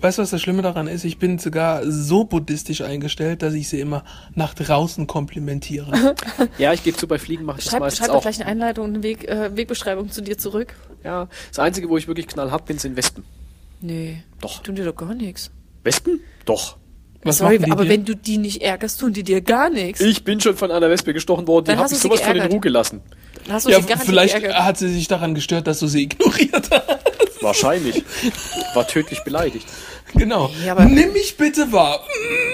Weißt du, was das Schlimme daran ist? Ich bin sogar so buddhistisch eingestellt, dass ich sie immer nach draußen komplimentiere. Ja, ich gebe zu, bei Fliegen mache ich das Schreib, meistens schreib doch auch. gleich eine Einleitung und eine Weg, äh, Wegbeschreibung zu dir zurück. Ja, das Einzige, wo ich wirklich knallhart bin, sind Wespen. Nee. Doch. Tun dir doch gar nichts. Wespen? Doch. Was Sorry, machen die aber dir? wenn du die nicht ärgerst, tun die dir gar nichts. Ich bin schon von einer Wespe gestochen worden, die Dann hat hast mich du sie sowas von in. Ruhe gelassen. Dann hast du ja, sie garantiert vielleicht geärgert. hat sie sich daran gestört, dass du sie ignoriert hast. Wahrscheinlich. War tödlich beleidigt. Genau. Ja, aber- Nimm mich bitte wahr.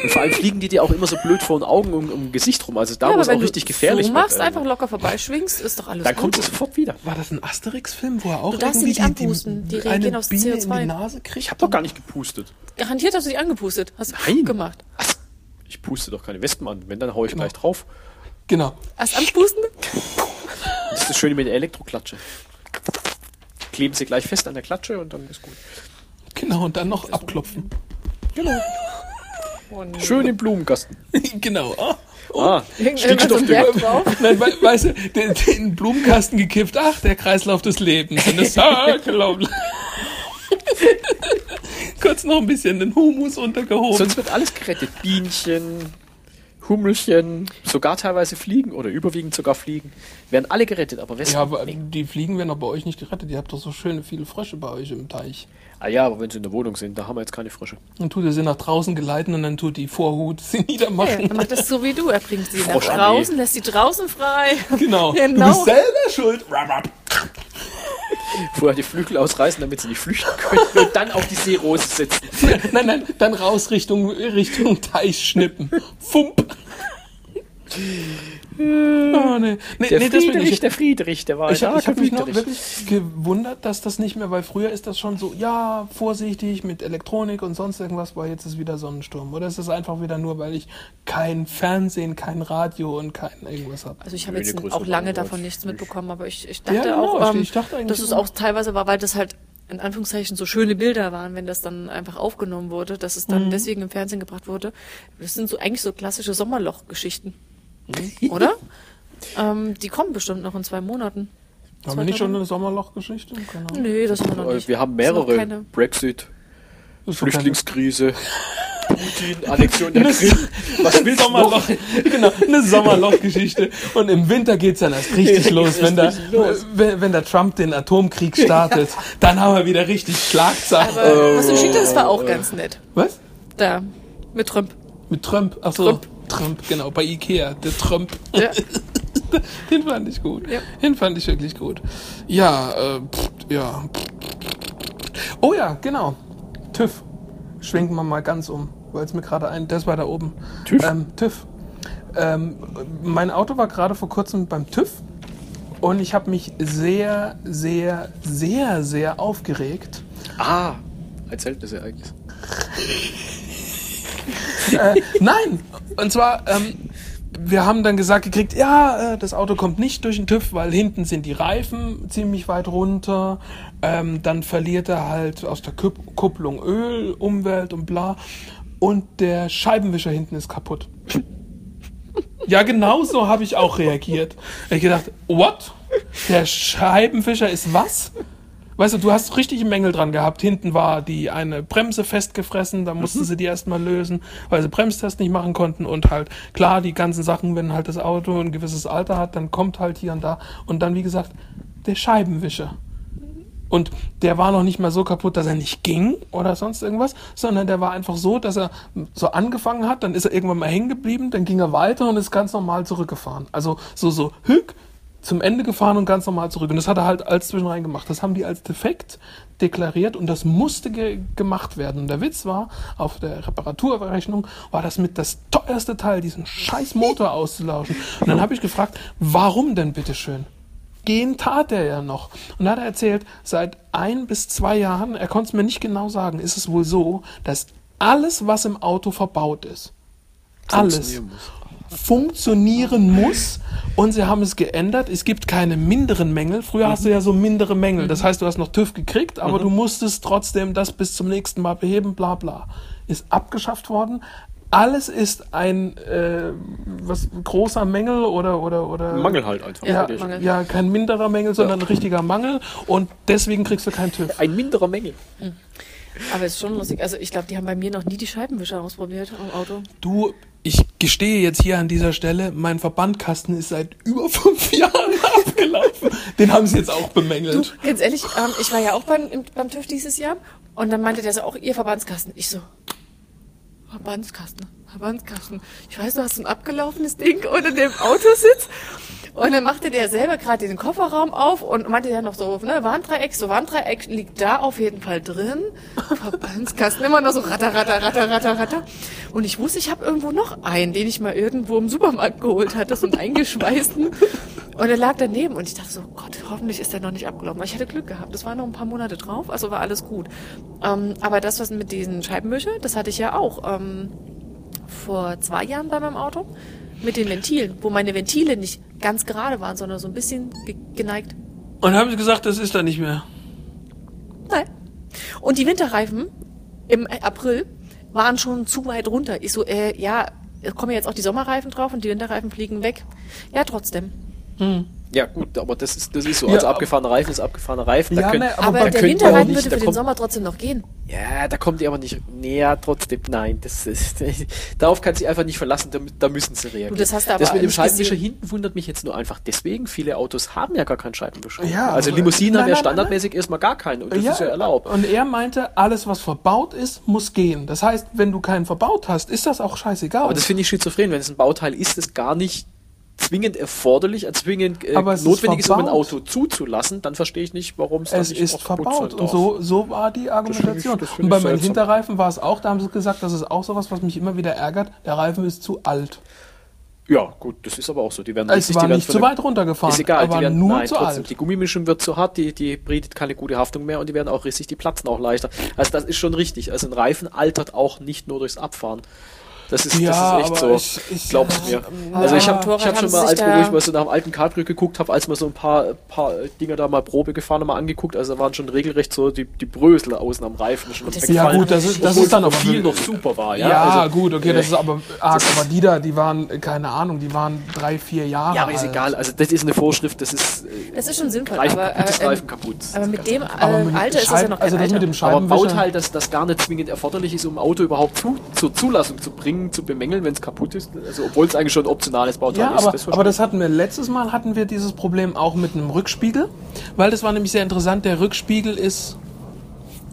Und vor allem fliegen die dir auch immer so blöd vor den Augen um, um Gesicht rum. Also da, ja, wo es auch richtig gefährlich so machst, wird. einfach locker vorbeischwingst, ist doch alles dann gut. kommt es sofort wieder. War das ein Asterix-Film, wo er auch Du darfst sie irgendwie nicht anpusten. Die eine reagieren aufs Biene in CO2. die Nase kriegt? Ich habe doch gar nicht gepustet. Garantiert hast du die angepustet. Hast du Nein. gemacht. Ich puste doch keine Wespen an. Wenn, dann hau ich gleich drauf. Genau. Erst anpusten? Das ist das Schöne mit der Elektroklatsche. Kleben sie gleich fest an der Klatsche und dann ist gut. Genau, und dann noch abklopfen. Und Schön im Blumenkasten. genau. Ah. Ah, so ein Berg Stickstoffdünger. drauf. Nein, we weißt du, den, den Blumenkasten gekippt. Ach, der Kreislauf des Lebens. In a circle of life. kurz noch ein bisschen den Humus untergehoben. Sonst wird alles gerettet. Bienchen, Hummelchen, sogar teilweise Fliegen oder überwiegend sogar Fliegen. Werden alle gerettet, aber ja, weshalb? aber die Fliegen werden doch bei euch nicht gerettet. Ihr habt doch so schöne viele Frösche bei euch im Teich. Ah ja, aber wenn sie in der Wohnung sind, da haben wir jetzt keine Frösche. Dann tut er sie nach draußen geleiten und dann tut die Vorhut sie Ja, niedermachen. er macht das so wie du. Er bringt sie nach draußen, lässt sie draußen frei. Genau. Du Genau. bist selber schuld. Vorher die Flügel ausreißen, damit sie nicht flüchten können und dann auf die Seerose setzen. rap. Nein, nein, dann raus Richtung, Richtung Teich schnippen. Fump. Oh, nee. Nee, Der nee, Friedrich, ich, der Friedrich, der war ich, ein ich habe mich noch wirklich gewundert, dass das nicht mehr, weil früher ist das schon so, ja, vorsichtig mit Elektronik und sonst irgendwas, weil jetzt ist wieder Sonnensturm. Oder ist es einfach wieder nur, weil ich kein Fernsehen, kein Radio und kein irgendwas habe? Also ich habe jetzt auch lange davon nichts nicht. mitbekommen, aber ich, ich Ja, dachte genau, auch, ähm, ich dachte dass es auch teilweise war, weil das halt in Anführungszeichen so schöne Bilder waren, wenn das dann einfach aufgenommen wurde, dass es dann Mhm. deswegen im Fernsehen gebracht wurde. Das sind so eigentlich so klassische Sommerloch-Geschichten. Oder? ähm, die kommen bestimmt noch in zwei Monaten. Haben wir nicht schon eine Sommerlochgeschichte? Genau. Nee, das haben wir noch nicht. Wir haben mehrere. keine- Brexit, Flüchtlingskrise, Putin, Annexion der Krim. Was willst du Sommerloch, genau, eine Sommerlochgeschichte. Und im Winter geht's dann erst richtig Ja, los, wenn der, richtig los. wenn, wenn der Trump den Atomkrieg startet. Dann haben wir wieder richtig Schlagzeilen. Aber was du geschickt hast, war auch ganz nett. Was? Da, mit Trump. Mit Trump? Ach so, Trump. Trump, genau, bei Ikea, der Trump. Ja. Den fand ich gut. Ja. Den fand ich wirklich gut. Ja, äh, pff, ja. Oh ja, genau. TÜV. Schwenken wir mal ganz um, weil es mir gerade ein, das war da oben. TÜV? Ähm, TÜV. Ähm, mein Auto war gerade vor kurzem beim TÜV und ich habe mich sehr, sehr, sehr, sehr aufgeregt. Ah, erzählt das Ereignis. äh, nein, und zwar, ähm, wir haben dann gesagt gekriegt, ja, äh, das Auto kommt nicht durch den TÜV, weil hinten sind die Reifen ziemlich weit runter. Ähm, dann verliert er halt aus der Kupp Kupplung Öl, Umwelt und bla. Und der Scheibenwischer hinten ist kaputt. Ja, genau so habe ich auch reagiert. Ich gedacht, what? Der Scheibenwischer ist was? Weißt du, du hast richtige Mängel dran gehabt. Hinten war die eine Bremse festgefressen, da mussten sie die erstmal lösen, weil sie Bremstest nicht machen konnten und halt, klar, die ganzen Sachen, wenn halt das Auto ein gewisses Alter hat, dann kommt halt hier und da und dann, wie gesagt, der Scheibenwischer. Und der war noch nicht mal so kaputt, dass er nicht ging oder sonst irgendwas, sondern der war einfach so, dass er so angefangen hat, dann ist er irgendwann mal hängen geblieben, dann ging er weiter und ist ganz normal zurückgefahren. Also so, so, hück, zum Ende gefahren und ganz normal zurück. Und das hat er halt als zwischenrein gemacht. Das haben die als defekt deklariert und das musste ge gemacht werden. Und der Witz war, auf der Reparaturrechnung war das mit das teuerste Teil, diesen scheiß Motor auszulauschen. Und dann habe ich gefragt, warum denn bitteschön? Gehen tat er ja noch. Und da hat er erzählt, seit ein bis zwei Jahren, er konnte es mir nicht genau sagen, ist es wohl so, dass alles, was im Auto verbaut ist, alles Funktionieren muss. und sie haben es geändert. Es gibt keine minderen Mängel. Früher hast du ja so mindere Mängel. Das heißt, du hast noch TÜV gekriegt, aber du musstest trotzdem das bis zum nächsten Mal beheben, bla bla. Ist abgeschafft worden. Alles ist ein äh, was großer Mängel oder oder oder Mangel halt einfach. Ja. Mangel. ja, kein minderer Mängel, sondern ein richtiger Mangel und deswegen kriegst du keinen TÜV. Ein minderer Mängel. Aber es ist schon lustig. Also ich glaube, die haben bei mir noch nie die Scheibenwischer ausprobiert im Auto. Du, ich gestehe jetzt hier an dieser Stelle, mein Verbandkasten ist seit über fünf Jahren abgelaufen. Den haben sie jetzt auch bemängelt. Ganz ehrlich, ähm, ich war ja auch beim, im, beim TÜV dieses Jahr und dann meinte der so auch, ihr Verbandskasten. Ich so, Verbandskasten, Verbandskasten. Ich weiß, du hast so ein abgelaufenes Ding unter dem Autositz. Und dann machte der selber gerade den Kofferraum auf und meinte ja noch so, ne, Warndreieck, so Warndreieck liegt da auf jeden Fall drin. Verbandskasten, immer noch so ratter, ratter, ratter, ratter, ratter. Und ich wusste, ich habe irgendwo noch einen, den ich mal irgendwo im Supermarkt geholt hatte, so einen eingeschweißten. Und er lag daneben und ich dachte so, Gott, hoffentlich ist der noch nicht abgelaufen. Ich hatte Glück gehabt. Das waren noch ein paar Monate drauf, also war alles gut. Ähm, aber das, was mit diesen Scheibenwischer, das hatte ich ja auch ähm, vor zwei Jahren bei meinem Auto mit den Ventilen, wo meine Ventile nicht ganz gerade waren, sondern so ein bisschen ge geneigt. Und haben sie gesagt, das ist da nicht mehr. Nein. Und die Winterreifen im April waren schon zu weit runter. Ich so, äh, ja, es kommen jetzt auch die Sommerreifen drauf und die Winterreifen fliegen weg. Ja, trotzdem. Ja, gut, aber das ist, das ist so. Ja, also abgefahrener Reifen ist abgefahrener Reifen. Da Ja, könnt, ne, Aber, aber da der Winterreifen nicht- würde da für den Sommer trotzdem noch gehen. Ja, da kommt die aber nicht näher, trotzdem, nein, das ist, darauf kann sie einfach nicht verlassen, da, da müssen sie reagieren. Du, das hast du aber das mit dem Scheibenwischer gesehen. hinten wundert mich jetzt nur einfach deswegen, viele Autos haben ja gar keinen Scheibenwischer. Ja, also aber- Limousinen Nein, haben ja nein, nein, standardmäßig erstmal gar keinen und das ist ja erlaubt. Und er meinte, alles, was verbaut ist, muss gehen. Das heißt, wenn du keinen verbaut hast, ist das auch scheißegal. Aber das finde ich schizophren, wenn es ein Bauteil ist, das gar nicht zwingend erforderlich, äh, zwingend äh, Aber es ist notwendig ist, um ein. Auto zuzulassen, dann verstehe ich nicht, warum es dann es nicht ist verbaut. Und so, so war die Argumentation. finde ich- das und bei meinen. Hinterreifen war es auch, da haben sie gesagt, das ist auch sowas, was mich immer wieder ärgert. Der Reifen ist zu alt. Ja, gut, das ist aber auch so. Die werden Es richtig, war nicht zu weit runtergefahren, Ist egal, aber die werden, nur nein, zu trotzdem, alt. Die Gummimischung wird zu hart, die, die bietet keine gute Haftung mehr und die werden auch richtig, die platzen auch leichter. Also das ist schon richtig. Also ein Reifen altert auch nicht nur durchs Abfahren. Das ist, Ja, das ist echt so. ich- ich- Glaub's mir. Aber Also ich habe ich hab schon mal, als wir ruhig mal so nach dem alten Cabrio geguckt habe, als man so ein paar, paar Dinger da mal Probe gefahren haben, mal angeguckt, also da waren schon regelrecht so die, die Brösel außen am Reifen schon Das- Ja, weggefallen. gut, das ist- das ist dann aber- viel noch super war. Ja, Ja, Also, gut, okay, äh, das ist aber arg. Aber die da, die waren, äh, keine Ahnung, die waren drei, vier Jahre ja, aber ist alt. egal. Also das ist eine Vorschrift, das ist äh, Das ist schon sinnvoll. Reifen aber, äh, ähm, Reifen kaputt. aber mit dem äh, Aber mit dem Alter ist das ja noch kein Also das Alter. mit dem Aber Scheibenwischer... Bauteil, das, das gar nicht zwingend erforderlich ist, um ein Auto überhaupt zu, zur Zulassung zu bringen, zu bemängeln, wenn es kaputt ist. Also obwohl es eigentlich schon ein optionales Bauteil Ja, ist. aber, verstehe aber das hatten wir letztes Mal hatten wir dieses Problem auch mit einem Rückspiegel, weil das war nämlich sehr interessant. Der Rückspiegel ist,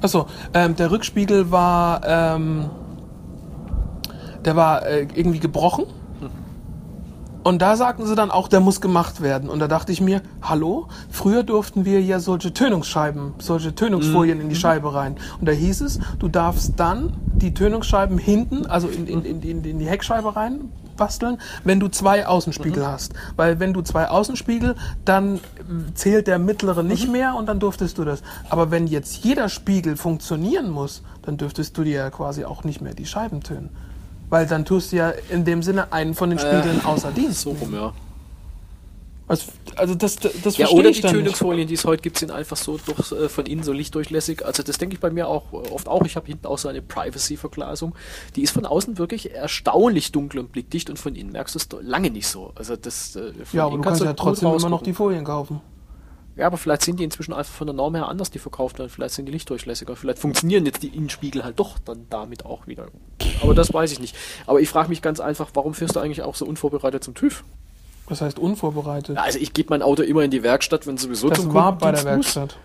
achso, ähm, der Rückspiegel war, ähm, der war äh, irgendwie gebrochen. Und da sagten sie dann auch, der muss gemacht werden. Und da dachte ich mir, hallo, früher durften wir ja solche Tönungsscheiben, solche Tönungsfolien in die Scheibe rein. Und da hieß es, du darfst dann die Tönungsscheiben hinten, also in, in, in, in, die Heckscheibe rein basteln, wenn du zwei Außenspiegel hast. Weil wenn du zwei Außenspiegel, dann äh, zählt der mittlere nicht mehr und dann durftest du das. Aber wenn jetzt jeder Spiegel funktionieren muss, dann dürftest du dir ja quasi auch nicht mehr die Scheiben tönen. Weil dann tust du ja in dem Sinne einen von den Spiegeln außer Dienst. So rum, ja. Also, also das, das, das Ja, oder die. Tönungsfolien, die es heute gibt, sind einfach so durch, äh, von innen so lichtdurchlässig. Also das denke ich bei mir auch äh, oft auch. Ich habe hinten auch so eine Privacy-Verglasung. Die ist von außen wirklich erstaunlich dunkel und blickdicht und von innen merkst du es lange nicht so. Also das, äh, von Ja, aber du kannst ja gut trotzdem immer noch die Folien kaufen. Ja, aber vielleicht sind die inzwischen einfach von der Norm her anders, die verkauft werden. Vielleicht sind die lichtdurchlässiger. Vielleicht funktionieren jetzt die Innenspiegel halt doch dann damit auch wieder. Aber das weiß ich nicht. Aber ich frage mich ganz einfach, warum fährst du eigentlich auch so unvorbereitet zum TÜV? Das heißt unvorbereitet. Ja, Also ich gebe mein Auto immer in die Werkstatt, wenn sowieso das zum war bei der Werkstatt.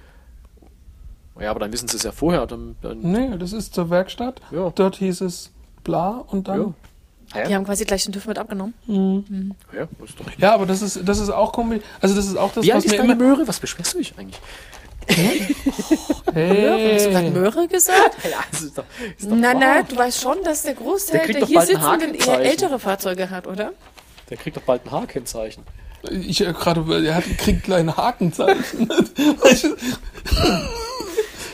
Muss. Ja, aber dann wissen sie es ja vorher. Dann, dann, Nee, das ist zur Werkstatt. Ja. Dort hieß es bla und dann. ja. Ah, Die haben quasi gleich den TÜV mit abgenommen. ja, ist doch. Ja, aber das ist, das ist auch komisch. Also das ist auch das, Wie was ist mir deine immer. Möhre? Was beschwerst du dich eigentlich? Möhre? Hast du gerade Hey. Möhre gesagt? Ja, ist doch, ist doch Na, wahr. na, du weißt schon, dass der Großteil Der der, hier ein sitzenden eher Hakenzeichen. ältere Fahrzeuge hat, oder? Der kriegt doch bald ein H-Kennzeichen. Ich äh, gerade, er hat kriegt kleine Hakenzeichen.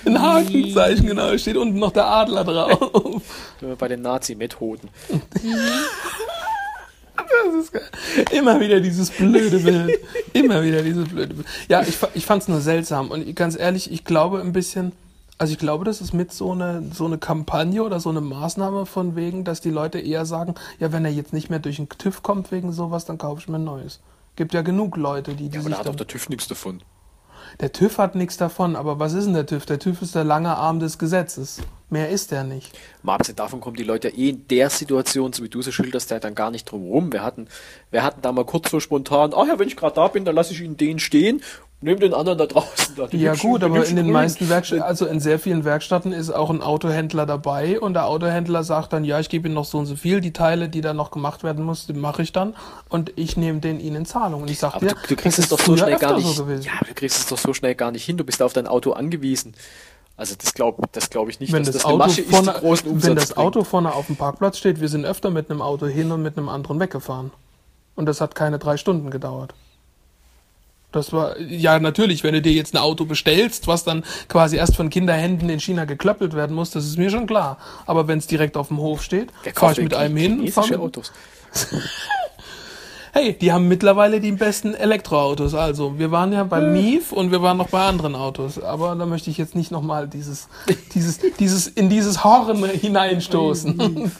Ein Hakenzeichen, genau. Da steht unten noch der Adler drauf. Bei den Nazi-Methoden. Das ist geil. Immer wieder dieses blöde Bild. Immer wieder dieses blöde Bild. Ja, ich, ich fand es nur seltsam. Und ganz ehrlich, ich glaube ein bisschen, also ich glaube, das ist mit so eine, so eine Kampagne oder so eine Maßnahme von wegen, dass die Leute eher sagen, ja, wenn er jetzt nicht mehr durch den TÜV kommt wegen sowas, dann kaufe ich mir ein neues. Gibt ja genug Leute, die, die Ja, aber sich da hat doch der TÜV nichts davon. Der TÜV hat nichts davon, aber was ist denn der TÜV? Der TÜV ist der lange Arm des Gesetzes. Mehr ist er nicht. Mal abgesehen davon kommen die Leute ja eh in der Situation, so wie du sie schilderst, ja dann gar nicht drum rum. Wir hatten, wir hatten da mal kurz so spontan, ach ja, wenn ich gerade da bin, dann lasse ich ihn den stehen, nehme den anderen da draußen. Da, Ja gut, aber in den meisten Werkstätten, also in sehr vielen Werkstätten ist auch ein Autohändler dabei und der Autohändler sagt dann, ja, ich gebe Ihnen noch so und so viel, die Teile, die da noch gemacht werden muss, die mache ich dann und ich nehme den Ihnen in Zahlung. Und ich sage dir, du, du kriegst es doch so schnell gar nicht. so ja, du kriegst es doch so schnell gar nicht hin. Du bist auf dein Auto angewiesen. Also das glaube das glaub ich nicht, wenn das, das Auto Masche ist, vorne, die großen Umsatz wenn das bringt. Auto vorne auf dem Parkplatz steht, wir sind öfter mit einem Auto hin und mit einem anderen weggefahren. Und das hat keine drei Stunden gedauert. Das war, ja, natürlich, wenn du dir jetzt ein Auto bestellst, was dann quasi erst von Kinderhänden in China geklöppelt werden muss, das ist mir schon klar. Aber wenn es direkt auf dem Hof steht, fahre ich mit einem hin und Autos. Hey, die haben mittlerweile die besten Elektroautos. Also, wir waren ja bei Mief und wir waren noch bei anderen Autos. Aber da möchte ich jetzt nicht nochmal dieses, dieses, dieses, in dieses Horn hineinstoßen.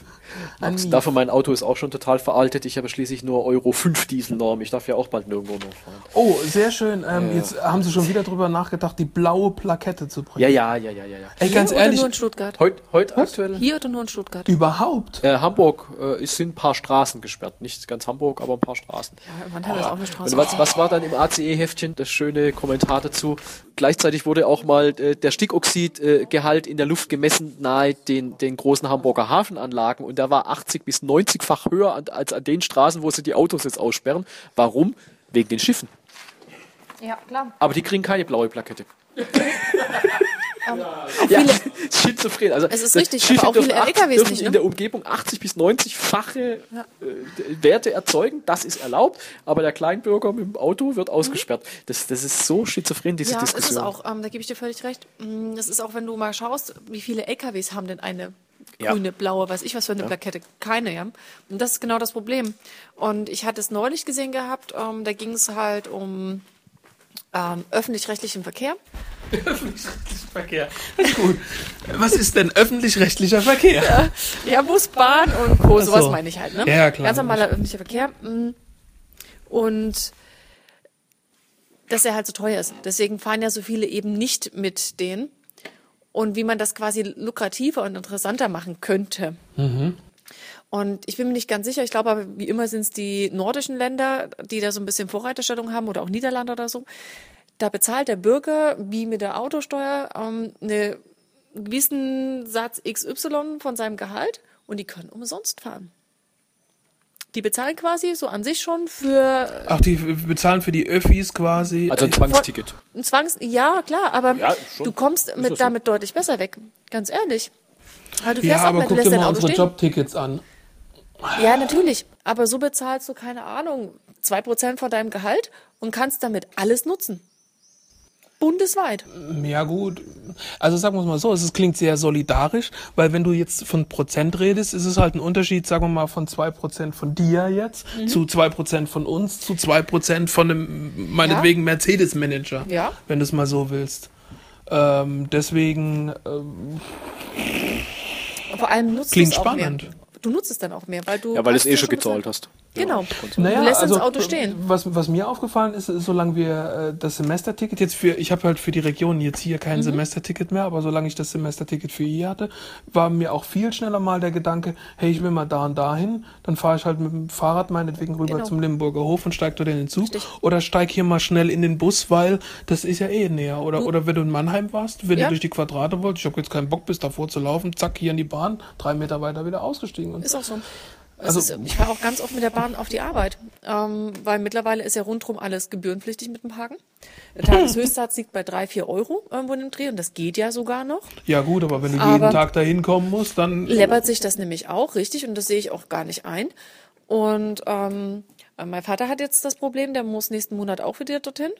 Mief. Dafür mein Auto ist auch schon total veraltet. Ich habe schließlich nur Euro 5 Dieselnorm. Ich darf ja auch bald nirgendwo mehr fahren. Oh, sehr schön. Ähm, Jetzt haben Sie schon wieder drüber nachgedacht, die blaue Plakette zu bringen. Ja, ja, ja, ja, ja, ja. Ey, ganz Hier oder ehrlich, nur in Stuttgart? Heute heut aktuell. Hier oder nur in Stuttgart? überhaupt. Äh, Hamburg äh, es sind ein paar Straßen gesperrt. Nicht ganz Hamburg, aber ein paar Straßen. Ja, man hat das auch eine Straße. Und was, was war dann im ACE-Heftchen das schöne Kommentar dazu? Gleichzeitig wurde auch mal äh, der Stickoxidgehalt in der Luft gemessen nahe den, den großen Hamburger Hafenanlagen und der war 80 bis 90-fach höher als an den Straßen, wo sie die Autos jetzt aussperren. Warum? Wegen den Schiffen. Ja, klar. Aber die kriegen keine blaue Plakette. Auch Ja, viele, schizophren. Also Es ist richtig, Schiffe aber auch dürfen viele 80 LKWs nicht, in ne? der Umgebung 80 bis 90-fache äh, d- Werte erzeugen. Das ist erlaubt, aber der Kleinbürger mit dem Auto wird ausgesperrt. Das, das ist so schizophren, diese ja, ist es Diskussion. auch. Ähm, da gebe ich dir völlig recht. Mm, Das ist auch, wenn du mal schaust, wie viele LKWs haben denn eine Ja. grüne, blaue, weiß ich was für eine Plakette. Keine, ja. Und das ist genau das Problem. Und ich hatte es neulich gesehen gehabt, ähm, da ging es halt um ähm, öffentlich-rechtlichen Verkehr. Verkehr. Gut. Was ist denn öffentlich-rechtlicher Verkehr? Ja, Bus, Bahn und Co. Ach Sowas so. meine ich halt, ne? Ja, ja, klar. Ganz normaler öffentlicher Verkehr. mm. Und dass er halt so teuer ist. Deswegen fahren ja so viele eben nicht mit denen. Und wie man das quasi lukrativer und interessanter machen könnte. Mhm. Und ich bin mir nicht ganz sicher. Ich glaube aber, wie immer sind es die nordischen Länder, die da so ein bisschen Vorreiterstellung haben oder auch Niederlande oder so. Da bezahlt der Bürger, wie mit der Autosteuer, ähm, einen gewissen Satz XY von seinem Gehalt und die können umsonst fahren. Die bezahlen quasi so an sich schon für Ach, die bezahlen für die Öffis quasi. also ein Zwangsticket. ein Zwangs... Ja, klar, aber Ja, du kommst mit, so? damit deutlich besser weg. Ganz ehrlich. Weil du ja, fährst auch aber du guck dir mal unsere. Jobtickets an. Ja, natürlich. Aber so bezahlst du, keine Ahnung, zwei Prozent von deinem Gehalt und kannst damit alles nutzen. Bundesweit. Ja gut, also sagen wir es mal so, es klingt sehr solidarisch, weil wenn du jetzt von Prozent redest, ist es halt ein Unterschied, sagen wir mal, von zwei Prozent von dir jetzt Mhm. zu zwei Prozent von uns zu zwei Prozent von einem, meinetwegen Mercedes-Manager, Ja. wenn du es mal so willst. Ähm, deswegen, ähm, vor allem nutzt Klingt spannend. mehr. Du nutzt es dann auch mehr, weil du. Ja, weil du es eh schon gezahlt hast. Genau. Naja, Du lässt also, das Auto stehen. Was, was mir aufgefallen ist, ist, solange wir äh, das Semesterticket jetzt für, ich habe halt für die Region jetzt hier kein Mhm. Semesterticket mehr, aber solange ich das Semesterticket für hier hatte, war mir auch viel schneller mal der Gedanke, hey, ich will mal da und dahin, dann fahre ich halt mit dem Fahrrad meinetwegen rüber Genau. zum Limburger Hof und steig dort in den Zug Richtig. oder steig hier mal schnell in den Bus, weil das ist ja eh näher. Oder, oder wenn du in Mannheim warst, wenn Ja. du durch die Quadrate wolltest, ich habe jetzt keinen Bock bis davor zu laufen, zack, hier in die Bahn, drei Meter weiter wieder ausgestiegen. Und Ist auch so. Also- ist, ich fahre auch ganz oft mit der Bahn auf die Arbeit, ähm, weil mittlerweile ist ja rundherum alles gebührenpflichtig mit dem Parken. Der Tageshöchstsatz liegt bei drei, vier Euro irgendwo in dem Dreh und das geht ja sogar noch. ja gut, aber wenn du Aber- jeden Tag dahin kommen musst, dann läppert sich das nämlich auch, richtig, und das sehe ich auch gar nicht ein. Und ähm, mein Vater hat jetzt das Problem, der muss nächsten Monat auch wieder dorthin.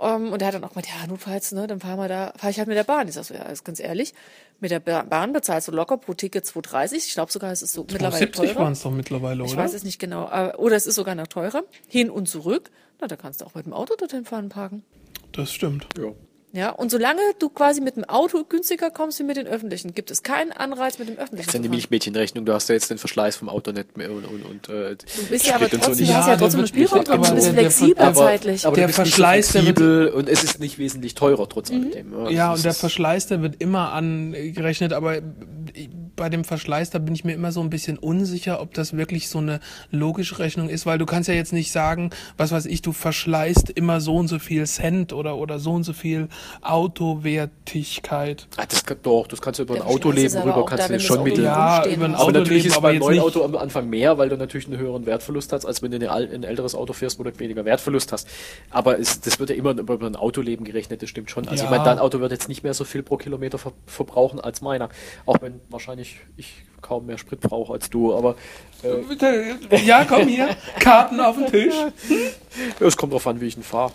Ähm, und er hat dann auch mal, ja, notfalls, ne, dann fahren wir da, fahre ich halt mit der Bahn. Ich sag so, ja, ist ganz ehrlich, mit der Ba- Bahn bezahlst du locker pro Ticket 2,30. Ich glaube sogar, es ist so mittlerweile 70 teurer. waren es doch mittlerweile, Ich oder? weiß es nicht genau. aber- Oder es ist sogar noch teurer. Hin und zurück. Na, da kannst du auch mit dem Auto dorthin fahren, parken. Das stimmt. Ja. Ja, und solange du quasi mit dem Auto günstiger kommst wie mit den öffentlichen, gibt es keinen Anreiz mit dem öffentlichen. Das ist ja fahren. Milchmädchenrechnung, du hast ja jetzt den Verschleiß vom Auto nicht mehr und, und, und äh, Du bist ja aber so trotzdem, nicht. du hast Ja, ja der trotzdem einen Spielraum drin, du bist der- der- flexibler aber, zeitlich. aber Der bist Verschleiß, so der wird- flexibel und es ist nicht wesentlich teurer trotz Mhm. alledem. Ja, das und der Verschleiß, der wird immer angerechnet, aber bei dem Verschleiß, da bin ich mir immer so ein bisschen unsicher, ob das wirklich so eine logische Rechnung ist, weil du kannst ja jetzt nicht sagen, was weiß ich, du verschleißt immer so und so viel Cent oder, oder so und so viel Autowertigkeit. Ah, das kann, doch, das kannst du über ein Der Auto Verschleiß ist leben, aber rüber kannst da, du schon mitteln. Ja, über ein. Auto Aber natürlich ist aber beim neuen. Auto am Anfang mehr, weil du natürlich einen höheren Wertverlust hast, als wenn du ein älteres Auto fährst, wo du weniger Wertverlust hast. Aber es, das wird ja immer über ein Autoleben gerechnet, das stimmt schon. Also Ja. ich meine, dein Auto wird jetzt nicht mehr so viel pro Kilometer ver verbrauchen als meiner. Auch wenn wahrscheinlich ich kaum mehr Sprit brauche als du. Aber äh, Ja, komm hier, Karten auf den Tisch. es kommt drauf an, wie ich ihn fahre.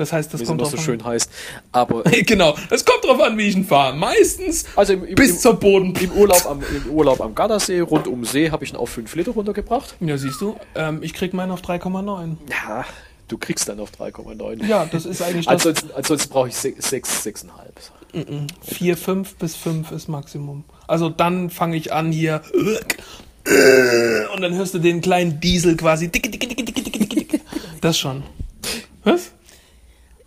Das heißt, das kommt drauf so an. schön heißt. Aber Genau, es kommt drauf an, wie ich ihn fahre. Meistens also im, im, bis im, zur Boden. im, Urlaub am, im Urlaub am Gardasee, rund um See, habe ich ihn auf 5 Liter runtergebracht. Ja, siehst du, ähm, ich krieg meinen auf 3,9. Ja, du kriegst dann auf 3,9. Ja, das ist eigentlich das. Ansonsten, ansonsten brauche ich 6, 6, 6,5. 4, 5 bis 5 ist Maximum. Also dann fange ich an hier und dann hörst du den kleinen Diesel quasi. Das schon. Was?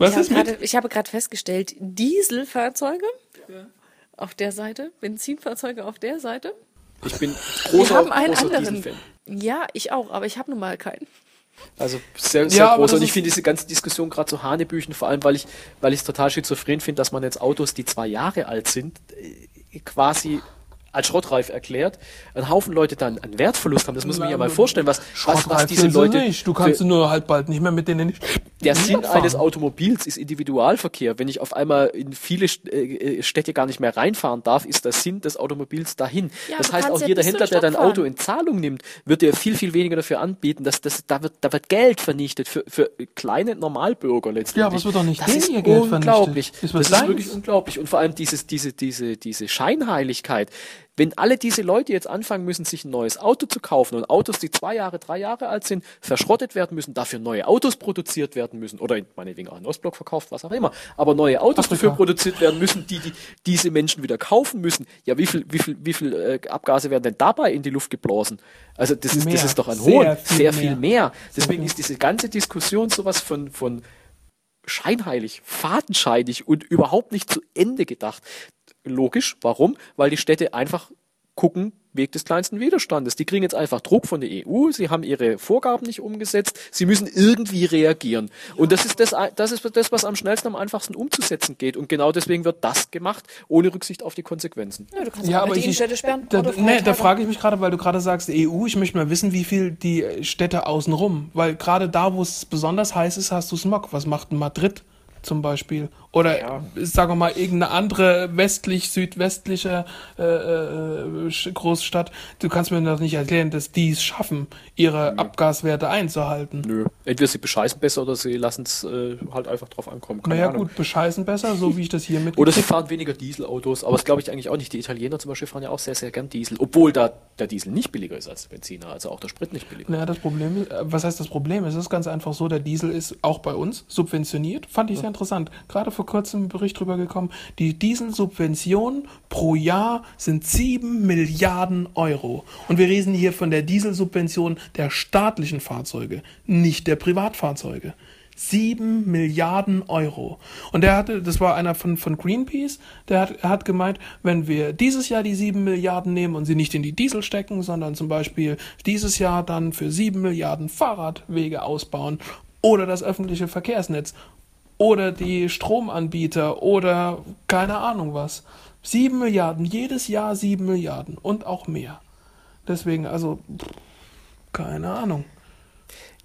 Was ich, ist mit? gerade, ich habe gerade festgestellt, Dieselfahrzeuge auf der Seite, Benzinfahrzeuge auf der Seite. Ich bin Wir großer, haben einen großer anderen. Ja, ich auch, aber ich habe nun mal keinen. Also sehr, sehr Ja, groß. Und ich finde diese ganze Diskussion gerade so Hanebüchen, vor allem weil ich weil ich es total schizophren finde, dass man jetzt Autos, die zwei Jahre alt sind, äh, quasi als schrottreif erklärt, ein Haufen Leute dann einen Wertverlust haben. Das muss man sich ja mal vorstellen, was, was, was Schrottreif diese Leute. nicht. Du kannst für- nur halt bald nicht mehr mit denen nicht. Der Sinn fahren. eines Automobils ist Individualverkehr. Wenn ich auf einmal in viele äh, äh, Städte gar nicht mehr reinfahren darf, ist der Sinn des Automobils dahin. Ja, das heißt, auch ja jeder Händler, der dein fahren. Auto in Zahlung nimmt, wird dir viel, viel weniger dafür anbieten. Dass das, da, wird, da wird Geld vernichtet für, für kleine Normalbürger letztendlich. Ja, aber es wird doch nicht das ist weniger Geld unglaublich. vernichtet. Das wird ist wirklich unglaublich. Und vor allem dieses, diese, diese, diese Scheinheiligkeit. Wenn alle diese Leute jetzt anfangen müssen, sich ein neues Auto zu kaufen und Autos, die zwei Jahre, drei Jahre alt sind, verschrottet werden müssen, dafür neue Autos produziert werden müssen oder in, meinetwegen auch in Ostblock verkauft, was auch immer, aber neue Autos Afrika. dafür produziert werden müssen, die, die diese Menschen wieder kaufen müssen. Ja, wie viel, wie viel, wie viel äh, Abgase werden denn dabei in die Luft geblasen? Also das ist, das Mehr. ist doch ein Sehr Hohn, viel sehr viel mehr. mehr. Deswegen viel. ist diese ganze Diskussion sowas von, von scheinheilig, fadenscheinig und überhaupt nicht zu Ende gedacht. Logisch, warum? Weil die Städte einfach gucken, Weg des kleinsten Widerstandes. Die kriegen jetzt einfach Druck von der EU, sie haben ihre Vorgaben nicht umgesetzt, sie müssen irgendwie reagieren. Und das ist das, das ist das, was am schnellsten, am einfachsten umzusetzen geht. Und genau deswegen wird das gemacht, ohne Rücksicht auf die Konsequenzen. Ja, du kannst Ja, auch aber mit ich, die Innenstädte sperren. da, nee, da frage ich mich gerade, weil du gerade sagst EU, ich möchte mal wissen, wie viel die Städte außenrum, weil gerade da, wo es besonders heiß ist, hast du Smog. Was macht Madrid zum Beispiel? Oder Ja. sagen wir mal irgendeine andere westlich, südwestliche äh, äh, Großstadt. Du kannst mir das nicht erklären, dass die es schaffen, ihre Abgaswerte einzuhalten. Nö. Entweder sie bescheißen besser oder sie lassen es äh, halt einfach drauf ankommen. Keine Naja Ahnung. gut, bescheißen besser, so wie ich das hier mit. Oder sie fahren weniger Dieselautos, aber das glaube ich eigentlich auch nicht. Die Italiener zum Beispiel fahren ja auch sehr, sehr gern Diesel, obwohl da der Diesel nicht billiger ist als Benziner, also auch der Sprit nicht billiger. Naja, das Problem ist, äh, was heißt das Problem? Es ist ganz einfach so, der Diesel ist auch bei uns subventioniert. Fand ich sehr interessant. Gerade vor kurzem ein Bericht drüber gekommen. Die Dieselsubventionen pro Jahr sind 7 Milliarden Euro. Und wir reden hier von der Dieselsubvention der staatlichen Fahrzeuge, nicht der Privatfahrzeuge. 7 Milliarden Euro. Und der hatte, das war einer von, von Greenpeace, der hat, hat gemeint, wenn wir dieses Jahr die 7 Milliarden nehmen und sie nicht in die Diesel stecken, sondern zum Beispiel dieses Jahr dann für 7 Milliarden Fahrradwege ausbauen oder das öffentliche Verkehrsnetz oder die Stromanbieter oder keine Ahnung was. 7 Milliarden, jedes Jahr 7 Milliarden und auch mehr. Deswegen, also, keine Ahnung.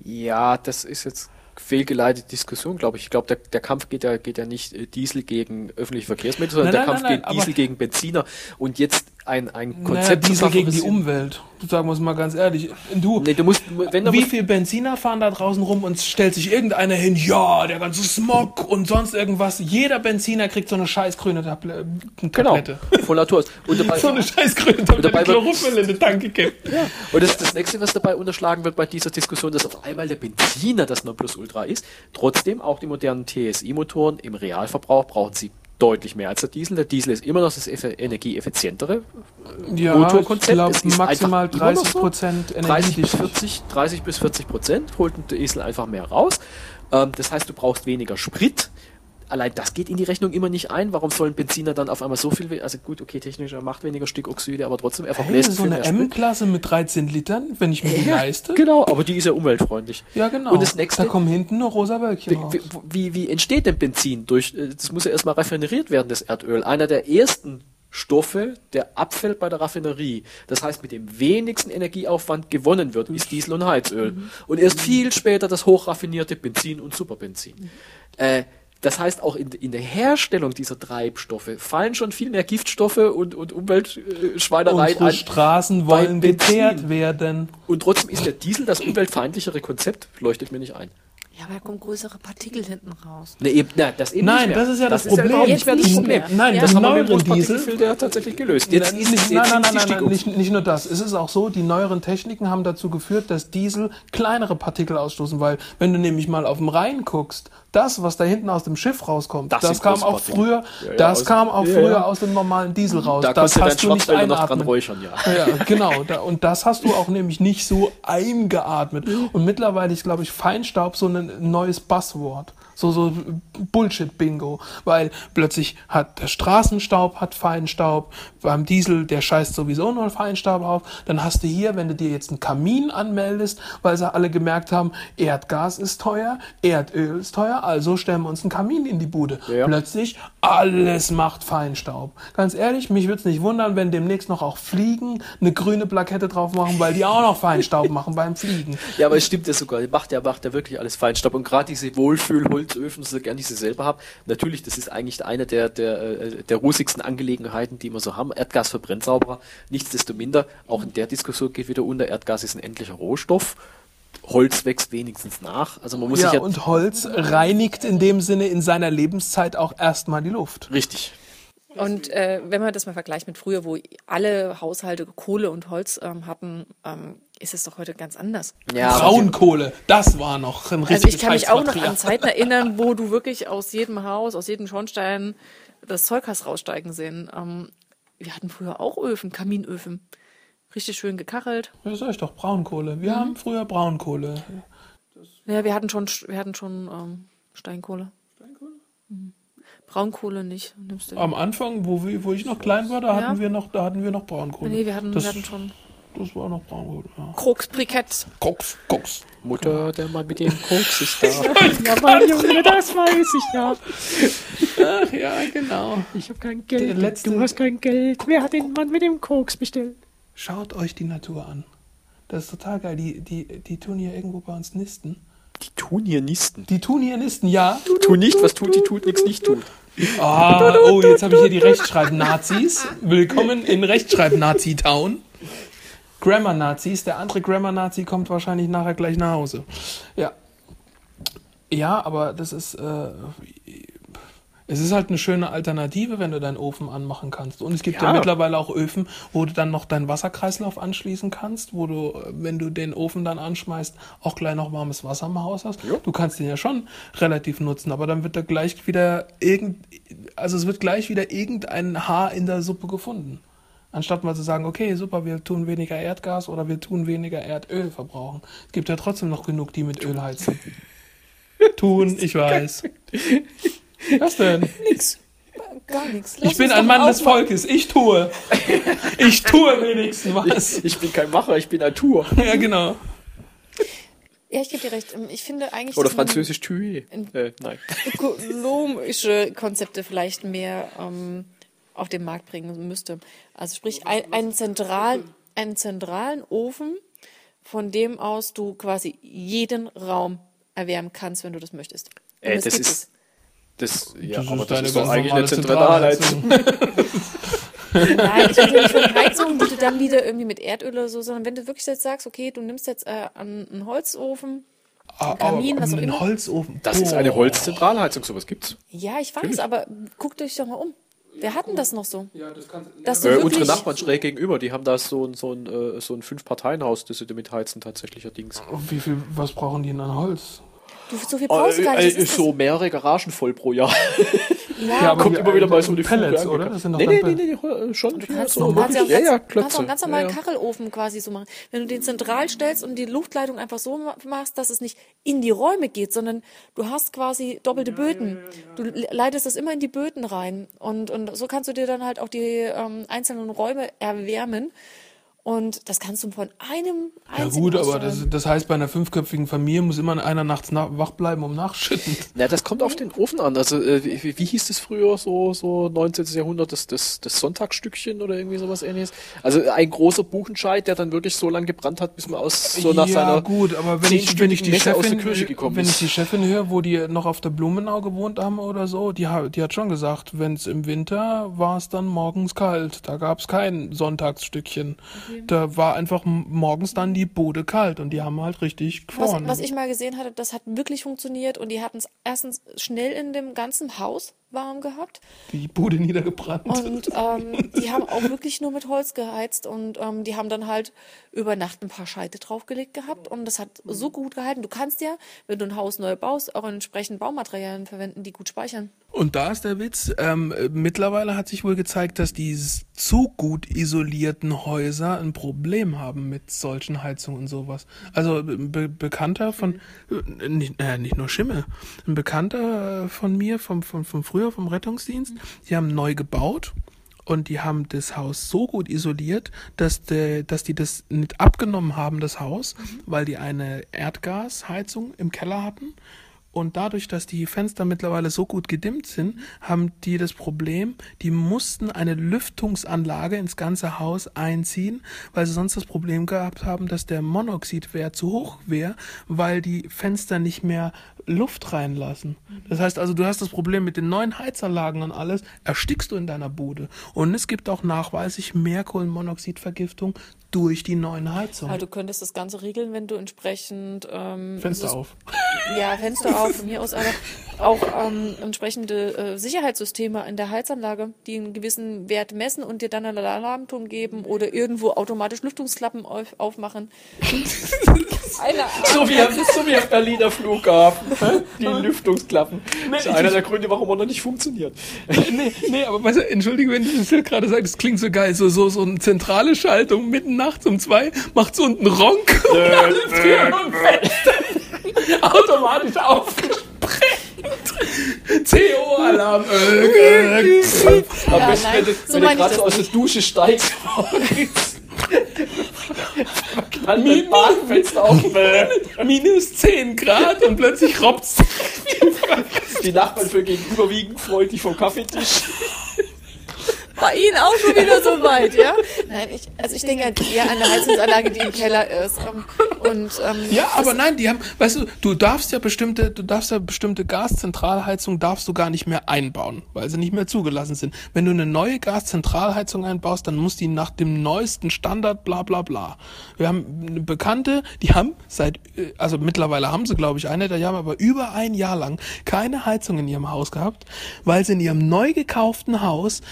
Ja, das ist jetzt fehlgeleitete Diskussion, glaube ich. Ich glaube, der, der Kampf geht ja, geht ja nicht äh, Diesel gegen öffentliche Verkehrsmittel, sondern Nein, der nein, Kampf nein, geht Diesel gegen Benziner. Und jetzt ein, ein Naja, Konzept zu Diesel gegen die. Umwelt. Sagen wir es mal ganz ehrlich. Du, Nee, du musst, wenn du wie musst, viel Benziner fahren da draußen rum und stellt sich irgendeiner hin, ja, der ganze Smog und sonst irgendwas. Jeder Benziner kriegt so eine scheiß grüne Table äh, genau, Tablette. von Natur aus. Und dabei, So eine scheiß grüne Tablette, dabei Chlorophyll in den Tank gekippt. Und das, das nächste, was dabei unterschlagen wird bei dieser Diskussion, dass auf einmal der Benziner das Nonplusultra ist. Trotzdem, auch die modernen TSI-Motoren im Realverbrauch brauchen sie deutlich mehr als der Diesel. Der Diesel ist immer noch das energieeffizientere Ja, Motorkonzept. ich glaube maximal einfach immer noch 30 so. Prozent 30 bis Energiedichte. 40, 30 bis 40 Prozent holt ein Diesel einfach mehr raus. Ähm, das heißt, du brauchst weniger Sprit. Allein das geht in die Rechnung immer nicht ein. Warum sollen Benziner dann auf einmal so viel, also gut, okay, technisch er macht weniger Stickoxide, aber trotzdem, er Hey, verbläst so viel eine. M-Klasse mit 13 Litern, wenn ich mir die Ja, leiste. Genau, aber die ist ja umweltfreundlich. Ja, genau. Und das nächste, da kommen hinten nur rosa Wölkchen raus. wie, wie, wie entsteht denn Benzin? Durch, äh, das muss ja erstmal raffineriert werden, das Erdöl. Einer der ersten Stoffe, der abfällt bei der Raffinerie. Das heißt, mit dem wenigsten Energieaufwand gewonnen wird, ist Diesel und Heizöl. Und erst viel später das hochraffinierte Benzin und Superbenzin. Äh, das heißt, auch in, in der Herstellung dieser Treibstoffe fallen schon viel mehr Giftstoffe und, und Umweltschweinereien Unsere an. Straßen wollen geteert werden. Und trotzdem ist der Diesel das umweltfeindlichere Konzept, leuchtet mir nicht ein. Ja, aber da kommen größere Partikel hinten raus. Ne, eben, na, das eben Nein, nicht mehr. das ist ja das Problem. überhaupt nicht mehr das Jetzt Problem. nicht mehr. Nein, Ja. das Das haben wir mit dem Großpartikelfilter tatsächlich gelöst. Jetzt Nein, ist, nicht, jetzt nein, nein, ist nein, nein, nicht, nicht nur das. Es ist auch so, die neueren Techniken haben dazu geführt, dass Diesel kleinere Partikel ausstoßen, weil wenn du nämlich mal auf dem Rhein guckst, das, was da hinten aus dem Schiff rauskommt, Das das, kam auch früher, Ja, ja, das aus- kam auch ja, früher aus dem normalen Diesel raus. Da das hast du nicht Schwarzwälder noch dran einatmen. räuchern, ja. Ja, genau. Da, und das hast du auch nämlich nicht so eingeatmet. Und mittlerweile ist, glaube ich, Feinstaub so ein neues Buzzword. So, so Bullshit-Bingo. Weil plötzlich hat der Straßenstaub hat Feinstaub, beim Diesel, der scheißt sowieso nur Feinstaub auf. Dann hast du hier, wenn du dir jetzt einen Kamin anmeldest, weil sie alle gemerkt haben, Erdgas ist teuer, Erdöl ist teuer, also stellen wir uns einen Kamin in die Bude. Ja. Plötzlich alles macht Feinstaub. Ganz ehrlich, mich würde es nicht wundern, wenn demnächst noch auch Fliegen eine grüne Plakette drauf machen, weil die auch noch Feinstaub machen beim Fliegen. Ja, aber es stimmt ja sogar. Macht ja, macht ja wirklich alles Feinstaub. Und gerade diese Wohlfühlholzöfen, so gern ich sie selber habe, natürlich, das ist eigentlich eine der, der, äh, der rußigsten Angelegenheiten, die wir so haben. Erdgas verbrennt sauberer. Nichtsdestominder, auch in der Diskussion geht wieder unter, Erdgas ist ein endlicher Rohstoff. Holz wächst wenigstens nach. Also man muss Ja, sich ja. und Holz reinigt in dem Sinne in seiner Lebenszeit auch erstmal die Luft. richtig. Und äh, wenn man das mal vergleicht mit früher, wo alle Haushalte Kohle und Holz ähm, hatten, ähm, ist es doch heute ganz anders. Ja, Braunkohle, das war noch ein richtiges Also ich kann mich auch noch an Zeiten erinnern, wo du wirklich aus jedem Haus, aus jedem Schornstein das Zeug hast raussteigen sehen. Ähm, wir hatten früher auch Öfen, Kaminöfen. Richtig schön gekachelt. Ja, sag ich doch, Braunkohle. Mhm. Wir haben früher Braunkohle. Ja, wir hatten schon, wir hatten schon ähm, Steinkohle. Steinkohle? Braunkohle nicht. Nimmst du Am Anfang, wo, wir, wo ich noch klein war, da hatten Ja. wir noch, da hatten wir noch Braunkohle. Nee, wir hatten, das, wir hatten schon das war noch Braunkohle. Ja. Koksbriketts. Koks, Koks. Mutter, der Mann mit dem Koks ist da. ja, Mann, Junge, das weiß ich ja. Ach ja, genau. Ich habe kein Der Geld. letzte- Du hast kein Geld. Wer hat den Mann mit dem Koks bestellt? Schaut euch die Natur an. Das ist total geil. Die, die, die tun hier irgendwo bei uns nisten. Die tun hier Nisten. Die tun hier nisten, ja. Tu nicht, was tut, die tut, nichts nicht tut. Ah, oh, jetzt habe ich hier die Rechtschreib-Nazis. Willkommen in Rechtschreib-Nazi-Town. Grammar-Nazis. Der andere Grammar-Nazi kommt wahrscheinlich nachher gleich nach Hause. Ja. Ja, aber das ist, äh, es ist halt eine schöne Alternative, wenn du deinen Ofen anmachen kannst. Und es gibt ja, Ja. mittlerweile auch Öfen, wo du dann noch deinen Wasserkreislauf anschließen kannst, wo du, äh, wenn du den Ofen dann anschmeißt, auch gleich noch warmes Wasser im Haus hast. Du kannst den ja schon relativ nutzen, aber dann wird da gleich wieder irgend, also es wird gleich wieder irgendein Haar in der Suppe gefunden. Anstatt mal zu sagen, okay, super, wir tun weniger Erdgas oder wir tun weniger Erdöl verbrauchen. Es gibt ja trotzdem noch genug, die mit Öl heizen. tun, ich weiß. Was denn? Nix. Gar nichts. Ich bin ein Mann des Volkes. Ich tue. Ich tue wenigstens was. Ich bin kein Macher, ich bin ein Tour. Ja, genau. Ja, ich gebe dir recht. Ich finde eigentlich, Oder französisch Tuer. Äh, nein. ökologische Konzepte vielleicht mehr ähm, auf den Markt bringen müsste. Also sprich, ein, einen, zentralen, einen zentralen Ofen, von dem aus du quasi jeden Raum erwärmen kannst, wenn du das möchtest. Äh, das das ist. Das, ja, Das aber ist das ist doch eigentlich eine Zentralheizung. Nein, ich rede nicht von Heizung, die du dann wieder irgendwie mit Erdöl oder so, sondern wenn du wirklich jetzt sagst, okay, du nimmst jetzt äh, einen Holzofen, Ah, Kamin, was auch ein immer. Holzofen. Das ist Boah. eine Holzzentralheizung, sowas gibt's. ja, ich weiß, aber guckt euch doch mal um. Wer hatten das noch so? Ja, das kannst, Dass Äh, unsere Nachbarn schräg gegenüber, die haben da so ein, so ein, äh, so ein Fünf-Parteien-Haus, das sie damit heizen, tatsächlich allerdings. Wie viel, was brauchen die denn an Holz? du, so viel brauchst du gar nicht. Äh, ist so mehrere Garagen voll pro Jahr. ja, Ja, die- immer wieder mal so die Pellets, Fuge oder? Das sind doch nee, nee, nee, nee, äh, schon Du kannst, so du kannst ja auch ja, ja, kannst auch einen ganz normalen ja, ja. Kachelofen quasi so machen. Wenn du den zentral stellst und die Luftleitung einfach so ma- machst, dass es nicht in die Räume geht, sondern du hast quasi doppelte Böden. Du le- leitest das immer in die Böden rein. Und, und so kannst du dir dann halt auch die ähm, einzelnen Räume erwärmen. Und das kannst du von einem Ja einzigen gut, aber das, das heißt, bei einer fünfköpfigen Familie muss immer einer nachts nach, wach bleiben, um nachschütten. Na, das kommt auf den Ofen an. Also, äh, wie, wie hieß das früher, so, so 19. Jahrhundert, das, das, das Sonntagsstückchen oder irgendwie sowas ähnliches? Also, ein großer Buchenscheit, der dann wirklich so lange gebrannt hat, bis man aus so nach ja, seiner. gut, aber wenn ich, wenn ich die Messe aus der Chefin, Kirche gekommen wenn ich ist. die Chefin höre, wo die noch auf der Blumenau gewohnt haben oder so, die, ha- die hat schon gesagt, wenn es im Winter war es dann morgens kalt. Da gab es kein Sonntagsstückchen. Da war einfach morgens dann die Bude kalt und die haben halt richtig Was, gefroren. was ich mal gesehen hatte, das hat wirklich funktioniert und die hatten es erstens schnell in dem ganzen Haus warm gehabt die Bude niedergebrannt. und ähm, die haben auch wirklich nur mit Holz geheizt und ähm, die haben dann halt über Nacht ein paar Scheite draufgelegt gehabt und das hat so gut gehalten. Du kannst ja, wenn du ein Haus neu baust, auch entsprechend Baumaterialien verwenden, die gut speichern. Und da ist der Witz, ähm, äh, mittlerweile hat sich wohl gezeigt, dass die zu gut isolierten Häuser ein Problem haben mit solchen Heizungen und sowas. Also ein be Bekannter von, äh, nicht, äh, nicht nur Schimmel, ein Bekannter äh, von mir, vom, vom, vom früher, vom Rettungsdienst, die haben neu gebaut und die haben das Haus so gut isoliert, dass, de, dass die das nicht abgenommen haben, das Haus, weil die eine Erdgasheizung im Keller hatten. Und dadurch, dass die Fenster mittlerweile so gut gedimmt sind, haben die das Problem, die mussten eine Lüftungsanlage ins ganze Haus einziehen, weil sie sonst das Problem gehabt haben, dass der Monoxidwert zu hoch wäre, weil die Fenster nicht mehr Luft reinlassen. Das heißt also, du hast das Problem mit den neuen Heizanlagen und alles, erstickst du in deiner Bude. Und es gibt auch nachweislich mehr Kohlenmonoxidvergiftung durch die neuen Heizungen. Aber du könntest das Ganze regeln, wenn du entsprechend ähm, Fenster Sys- auf. Ja, Fenster auf, von mir aus, aber auch ähm, entsprechende äh, Sicherheitssysteme in der Heizanlage, die einen gewissen Wert messen und dir dann einen Alarmton geben oder irgendwo automatisch Lüftungsklappen auf, aufmachen. So wie, am- so wie am Berliner Flughafen. Die Lüftungsklappen. Das ist einer der Gründe, warum er noch nicht funktioniert. nee, nee, aber weißt du, entschuldige, wenn du das jetzt gerade sagst, das klingt so geil, so, so, so eine zentrale Schaltung mitten nachts um zwei, macht so unten Ronk und alle Türen und Fenster automatisch aufgesprengt. CO-Alarm. Am besten, wenn du, so wenn du ich gerade so aus der. Dusche steigst. Dann mit Badfenster auf. minus 10 Grad und plötzlich robt's. Die Nachbarn für gegenüberwiegend freundlich vom Kaffeetisch. Bei Ihnen auch schon wieder so weit, ja? Nein, ich, also ich denke eher an eine Heizungsanlage, die im Keller ist. Ähm, und, ähm, Ja, aber nein, die haben, weißt du, du darfst ja bestimmte, du darfst ja bestimmte Gaszentralheizungen darfst du gar nicht mehr einbauen, weil sie nicht mehr zugelassen sind. Wenn du eine neue Gaszentralheizung einbaust, dann muss die nach dem neuesten Standard bla bla bla. Wir haben eine Bekannte, die haben seit, äh, also mittlerweile haben sie glaube ich eine, die haben aber über ein Jahr lang keine Heizung in ihrem Haus gehabt, weil sie in ihrem neu gekauften Haus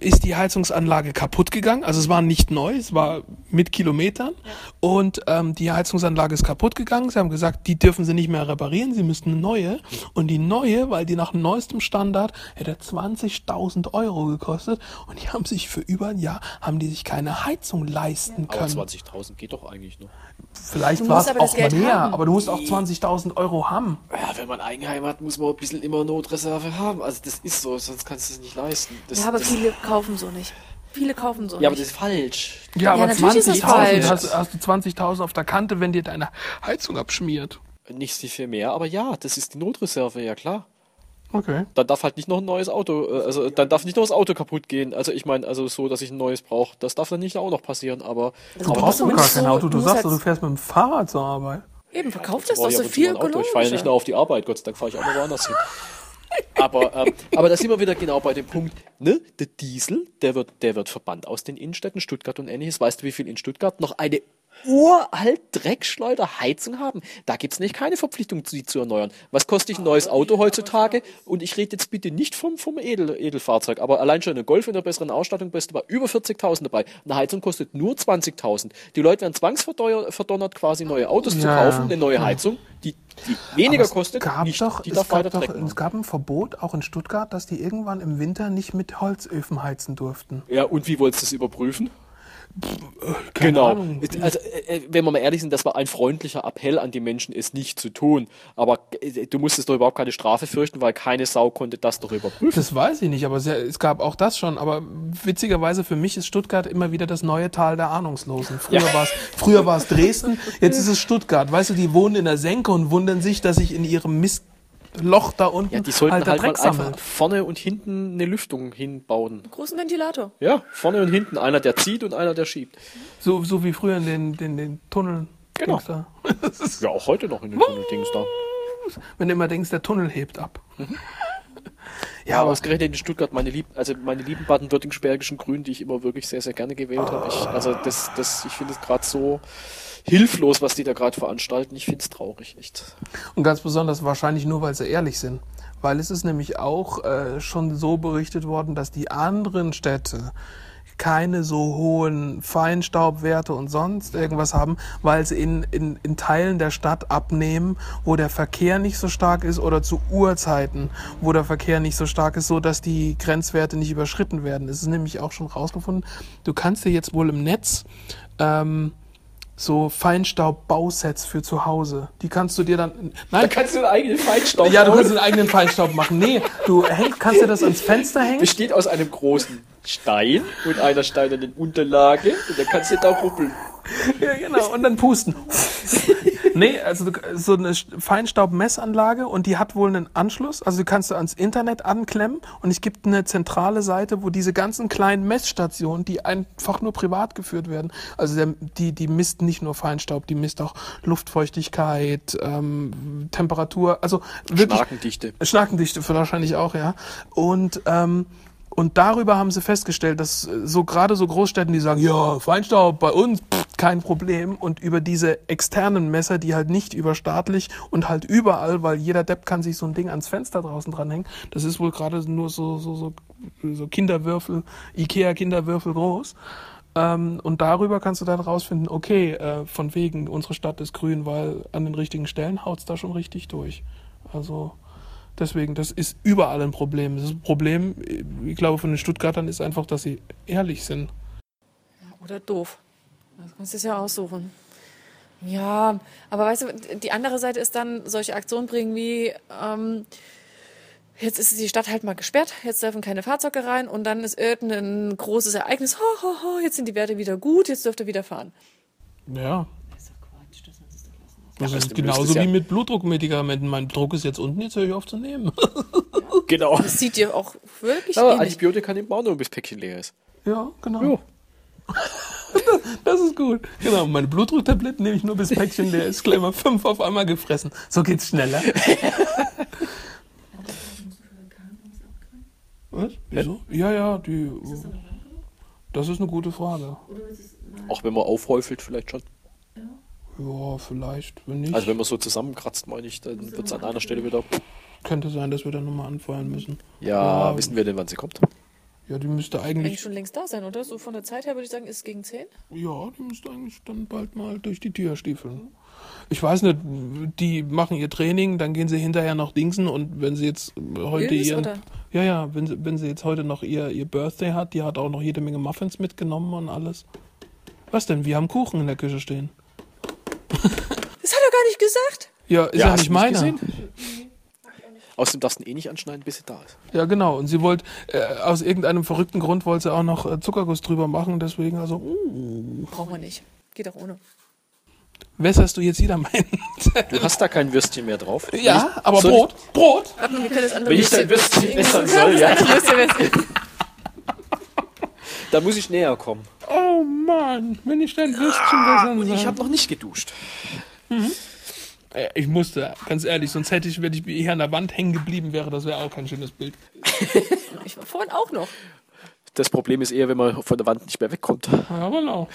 ist die Heizungsanlage kaputt gegangen. Also es war nicht neu, es war mit Kilometern. Und ähm, die Heizungsanlage ist kaputt gegangen. Sie haben gesagt, die dürfen sie nicht mehr reparieren, sie müssten eine neue. Und die neue, weil die nach neuestem Standard hätte 20.000 Euro gekostet. Und die haben sich für über ein Jahr, haben die sich keine Heizung leisten Aber können. 20.000 geht doch eigentlich noch. Vielleicht war es aber das auch Geld mehr, haben. aber du musst auch 20.000 Euro haben. Ja, wenn man Eigenheim hat, muss man ein bisschen immer Notreserve haben. Also das ist so, sonst kannst du es nicht leisten. Das, ja, aber das, viele kaufen so nicht. Viele kaufen so ja, aber das ist falsch. Ja, aber natürlich ist das 20.000 falsch. hast, hast du 20.000 auf der Kante, wenn dir deine Heizung abschmiert. Nicht so viel mehr, aber ja, das ist die Notreserve, ja klar. Okay. Dann darf halt nicht noch ein neues Auto, äh, also dann darf nicht noch das Auto kaputt gehen. Also ich meine, also so, dass ich ein neues brauche. Das darf dann nicht auch noch passieren, aber Also Du Aber brauchst doch gar kein Auto. Du du sagst doch, du halt- fährst mit dem Fahrrad zur Arbeit. Eben, verkauft das doch so viel mal Auto. Ich fahre ja nicht nur auf die Arbeit, Gott sei Dank fahre ich auch noch woanders hin. Aber, ähm, aber da sind wir wieder genau bei dem Punkt, ne? Der Diesel, der wird, der wird verbannt aus den Innenstädten, Stuttgart und ähnliches. Weißt du, wie viel in Stuttgart noch eine uralt Dreckschleuder-Heizung haben? Da gibt's nicht keine Verpflichtung, sie zu erneuern. Was kostet ein neues Auto heutzutage? Und ich rede jetzt bitte nicht vom, vom Edel, Edelfahrzeug, aber allein schon eine Golf in der besseren Ausstattung bist du bei über 40.000 dabei. Eine Heizung kostet nur 20.000. Die Leute werden zwangsverdonnert, quasi neue Autos zu Ja, kaufen, ja. eine neue Heizung, die, die weniger es kostet, gab nicht, doch, die es, gab doch es gab ein Verbot, auch in Stuttgart, dass die irgendwann im Winter nicht mit Holzöfen heizen durften. Ja, und wie wolltest du das überprüfen? Keine genau. Ahnung. Also, äh, äh, wenn wir mal ehrlich sind, das war ein freundlicher Appell an die Menschen, es nicht zu tun. Aber äh, du musstest doch überhaupt keine Strafe fürchten, weil keine Sau konnte das doch überprüfen. Das weiß ich nicht, aber es, gab auch das schon. Aber witzigerweise für mich ist Stuttgart immer wieder das neue Tal der Ahnungslosen. Früher Ja. war es früher war es Dresden, jetzt ist es Stuttgart. Weißt du, die wohnen in der Senke und wundern sich, dass sich in ihrem Mistloch da unten Ja, die sollten halt halt, mal Dreck einfach vorne und hinten eine Lüftung hinbauen. Großen Ventilator. Ja, vorne und hinten. Einer, der zieht und einer, der schiebt. So, so wie früher in den, den, den Tunneln. Genau. Dings Da. Das ist, Ja, auch heute noch in den Tunnel-Dings da. wenn du immer denkst, der Tunnel hebt ab. Ja, aber ausgerechnet in Stuttgart meine lieben, also meine lieben baden-württembergischen Grünen, die ich immer wirklich sehr, sehr gerne gewählt habe. Ich, also das, das, ich finde es gerade so hilflos, was die da gerade veranstalten. Ich finde es traurig, echt. Und ganz besonders wahrscheinlich nur, weil sie ehrlich sind. Weil es ist nämlich auch äh, schon so berichtet worden, dass die anderen Städte keine so hohen Feinstaubwerte und sonst irgendwas haben, weil sie in, in, in Teilen der Stadt abnehmen, wo der Verkehr nicht so stark ist oder zu Uhrzeiten, wo der Verkehr nicht so stark ist, so dass die Grenzwerte nicht überschritten werden. Es ist nämlich auch schon rausgefunden, du kannst dir jetzt wohl im Netz ähm, so Feinstaub-Bausets für zu Hause. Die kannst du dir dann. Da Nein, kannst du einen eigenen Feinstaub ja, du kannst einen eigenen Feinstaub machen. Nee, du häng, kannst dir das ans Fenster hängen. Besteht aus einem großen Stein und einer steinernen Unterlage und dann kannst du da ruppeln. Ja, genau. Und dann pusten. nee, also so eine Feinstaubmessanlage und die hat wohl einen Anschluss. Also du kannst du ans Internet anklemmen und es gibt eine zentrale Seite, wo diese ganzen kleinen Messstationen, die einfach nur privat geführt werden, also der, die, die misst nicht nur Feinstaub, die misst auch Luftfeuchtigkeit, ähm, Temperatur, also wirklich Schnakendichte. Schnakendichte wahrscheinlich auch, ja. Und ähm, und darüber haben sie festgestellt, dass äh, so gerade so Großstädten, die sagen, ja, Feinstaub bei uns, pff, kein Problem. Und über diese externen Messer, die halt nicht überstaatlich und halt überall, weil jeder Depp kann sich so ein Ding ans Fenster draußen dranhängen. Das ist wohl gerade nur so, so, so, so Kinderwürfel, Ikea-Kinderwürfel groß. Ähm, und darüber kannst du dann rausfinden, okay, äh, von wegen, unsere Stadt ist grün, weil an den richtigen Stellen haut's da schon richtig durch. Also deswegen, das ist überall ein Problem. Das Problem, ich glaube, von den Stuttgartern ist einfach, dass sie ehrlich sind. Oder doof. Das kannst du es ja aussuchen. Ja, aber weißt du, die andere Seite ist dann solche Aktionen bringen wie, ähm, jetzt ist die Stadt halt mal gesperrt, jetzt dürfen keine Fahrzeuge rein und dann ist irgendein großes Ereignis, ho, ho, ho, jetzt sind die Werte wieder gut, jetzt dürft ihr wieder fahren. Ja. Das aber ist genauso müsstest ja- wie mit Blutdruckmedikamenten. Mein Druck ist jetzt unten, jetzt höre ich auf zu nehmen. Genau. Das sieht dir auch wirklich Aber ähnlich. Antibiotika nimmt man auch nur, bis Päckchen leer ist. ja, genau. Jo. Das ist gut. Genau, meine Blutdrucktabletten nehme ich nur bis Päckchen leer ist. Gleich mal fünf auf einmal gefressen. So geht's schneller. Was? Wieso? Ja, ja, die. Das ist eine gute Frage. Auch wenn man aufhäufelt, vielleicht schon. Ja, vielleicht. Wenn nicht, Also wenn man so zusammenkratzt, meine ich, dann wird es an einer Stelle wieder. könnte sein, dass wir dann nochmal anfeuern müssen. Ja, Ja. wissen wir denn, wann sie kommt? Ja, die müsste Eigentlich eigentlich. schon längst da sein, oder? So von der Zeit her würde ich sagen, ist es gegen 10. Ja, die müsste eigentlich dann bald mal durch die Tür stiefeln. Ich weiß nicht, die machen ihr Training, dann gehen sie hinterher noch dingsen und wenn sie jetzt heute Ilse, ihren. oder? Ja, ja, wenn sie, wenn sie jetzt heute noch ihr, ihr Birthday hat, die hat auch noch jede Menge Muffins mitgenommen und alles. Was denn? Wir haben Kuchen in der Küche stehen. Das hat er gar nicht gesagt. Ja, ist ja, hast nicht du meiner. gesehen? Außerdem darfst du ihn eh nicht anschneiden, bis sie da ist. Ja, genau. Und sie wollte, äh, aus irgendeinem verrückten Grund wollte sie auch noch äh, Zuckerguss drüber machen, deswegen also, uh, Brauchen wir nicht. Geht auch ohne. wässerst du jetzt wieder meinen? Du hast da kein Würstchen mehr drauf. ja, aber Brot, Brot. Warte mal, wir können das andere Wenn ich dein Würstchen so- soll, ja. Da muss ich näher kommen. Oh Mann, wenn ich dein Würstchen bessern Und ich habe noch nicht geduscht. Äh, Ich musste, ganz ehrlich, sonst hätte ich, wenn ich hier an der Wand hängen geblieben wäre, das wäre auch kein schönes Bild. Ich war vorhin auch noch. Das Problem ist eher, wenn man von der Wand nicht mehr wegkommt. Ja, genau.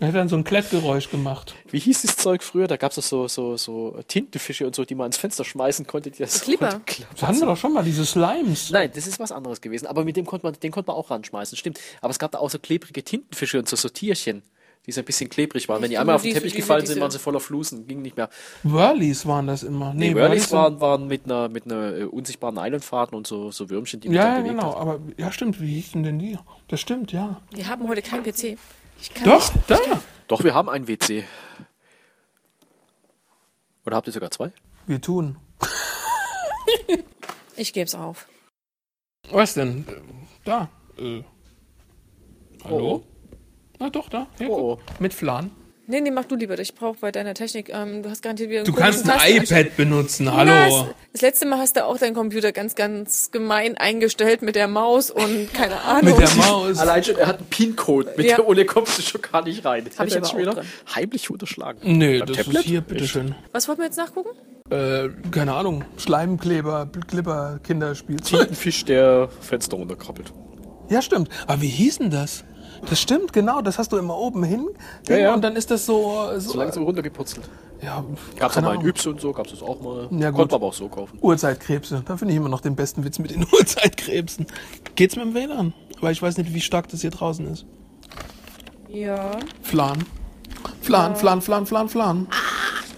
Er hat dann so ein Klettgeräusch gemacht. Wie hieß das Zeug früher? Da gab es so, so, so Tintenfische und so, die man ans Fenster schmeißen konnte. Die das Clipper. Das hatten wir doch schon mal, diese Slimes. Nein, das ist was anderes gewesen. Aber mit dem konnte man, den konnte man auch ranschmeißen, stimmt. Aber es gab da auch so klebrige Tintenfische und so, so Tierchen, die so ein bisschen klebrig waren. Wenn die Ich einmal auf den diese- Teppich diese- gefallen sind, waren sie voller Flusen, ging nicht mehr. Whirlies waren das immer. Nee, Nee, Whirlies waren, waren mit einer, mit einer äh, unsichtbaren Nylonfaden und so, so Würmchen, die man Ja, dann ja, bewegt genau. hat. Aber, ja, stimmt. Wie hießen denn die? Das stimmt, ja. Wir haben heute keinen PC. Ich kann Doch, nicht. da. Doch, wir haben ein WC. Oder habt ihr sogar zwei? Wir tun. Ich gebe es auf. Was denn? Da. Äh. Hallo? Na doch, da. Hier, Oh, guck. Mit Flan. Nee, nee, mach du lieber. Ich brauche bei deiner Technik, ähm, du hast garantiert wieder einen Du kannst ein Tasten- iPad benutzen, Na, hallo. Das, das letzte Mal hast du auch deinen Computer ganz, ganz gemein eingestellt mit der Maus und keine Ahnung. Mit der Maus. Allein schon, er hat einen PIN-Code, mit Ja. der ohne kommst du schon gar nicht rein. Das Hab ich jetzt schon wieder drin. heimlich unterschlagen. Nee, Beim das Tablet? ist hier, bitteschön. Was wollten wir jetzt nachgucken? äh, keine Ahnung, Schleimkleber, Glibber, Kinderspielzeug. Tintenfisch, der Fenster runterkrabbelt. Ja, stimmt. Aber wie hieß denn das? Das stimmt, genau. Das hast du immer oben hin. Ja, ja. Und dann ist das so. so So langsam runtergepurzelt. ja, Gab's auch mal in. Yps und so, gab's das auch mal. Ja, gut. Konnte man aber auch so kaufen. Urzeitkrebse. Da finde ich immer noch den besten Witz mit den Urzeitkrebsen. Geht's mit dem WLAN? Weil ich weiß nicht, wie stark das hier draußen ist. Ja. Flan. Flan, Flan, Flan, Flan, Flan.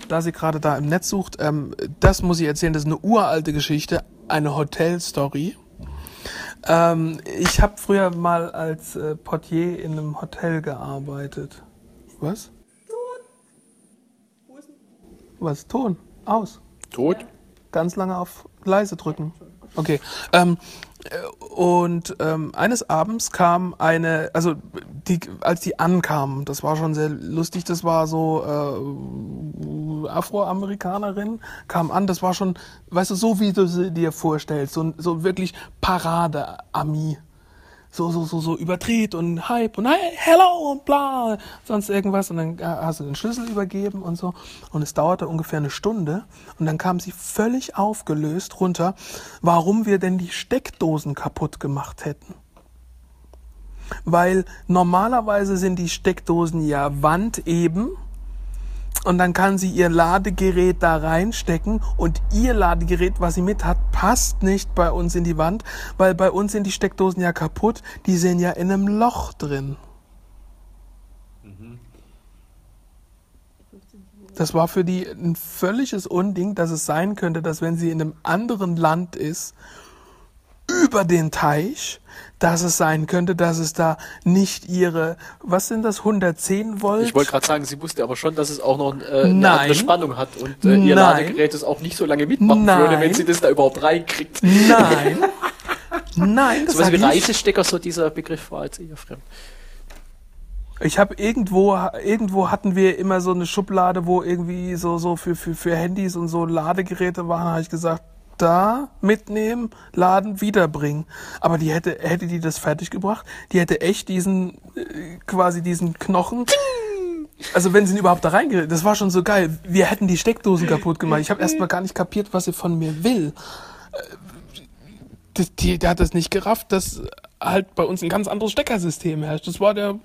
Da sie gerade da im Netz sucht, ähm, das muss ich erzählen, das ist eine uralte Geschichte, eine Hotelstory. Ähm, ich habe früher mal als äh, Portier in einem Hotel gearbeitet. Was? Was? Ton? Aus. Tot? ganz lange auf leise drücken. Okay. Ähm, äh, und ähm, eines Abends kam eine, also die, als die ankamen, das war schon sehr lustig, das war so äh, Afroamerikanerin, kam an, das war schon, weißt du, so wie du sie dir vorstellst, so, so wirklich Parade-Ami so, so, so, so überdreht und Hype und hey, hello und bla, sonst irgendwas. Und dann äh, hast du den Schlüssel übergeben und so. Und es dauerte ungefähr eine Stunde. Und dann kam sie völlig aufgelöst runter, warum wir denn die Steckdosen kaputt gemacht hätten. Weil normalerweise sind die Steckdosen ja wandeben und dann kann sie ihr Ladegerät da reinstecken und ihr Ladegerät, was sie mit hat, passt nicht bei uns in die Wand, weil bei uns sind die Steckdosen ja kaputt, die sind ja in einem Loch drin. Das war für die ein völliges Unding, dass es sein könnte, dass wenn sie in einem anderen Land ist, über den Teich, dass es sein könnte, dass es da nicht ihre, was sind das, 110 Volt? Ich wollte gerade sagen, sie wusste aber schon, dass es auch noch äh, eine andere Spannung hat und äh, ihr Nein. Ladegerät es auch nicht so lange mitmachen Nein. würde, wenn sie das da überhaupt reinkriegt. Nein. Nein, das So was wie. Reisestecker, so dieser Begriff war jetzt eher fremd. Ich habe irgendwo, irgendwo hatten wir immer so eine Schublade, wo irgendwie so, so für, für, für Handys und so Ladegeräte waren, habe ich gesagt, da mitnehmen, laden, wiederbringen. Aber die hätte, hätte die das fertig gebracht, die hätte echt diesen, äh, quasi diesen Knochen. Also wenn sie ihn überhaupt da reingerät, das war schon so geil. Wir hätten die Steckdosen kaputt gemacht. Ich habe erstmal gar nicht kapiert, was sie von mir will. Äh, Die, die, der hat das nicht gerafft, dass halt bei uns ein ganz anderes Steckersystem herrscht. Das war der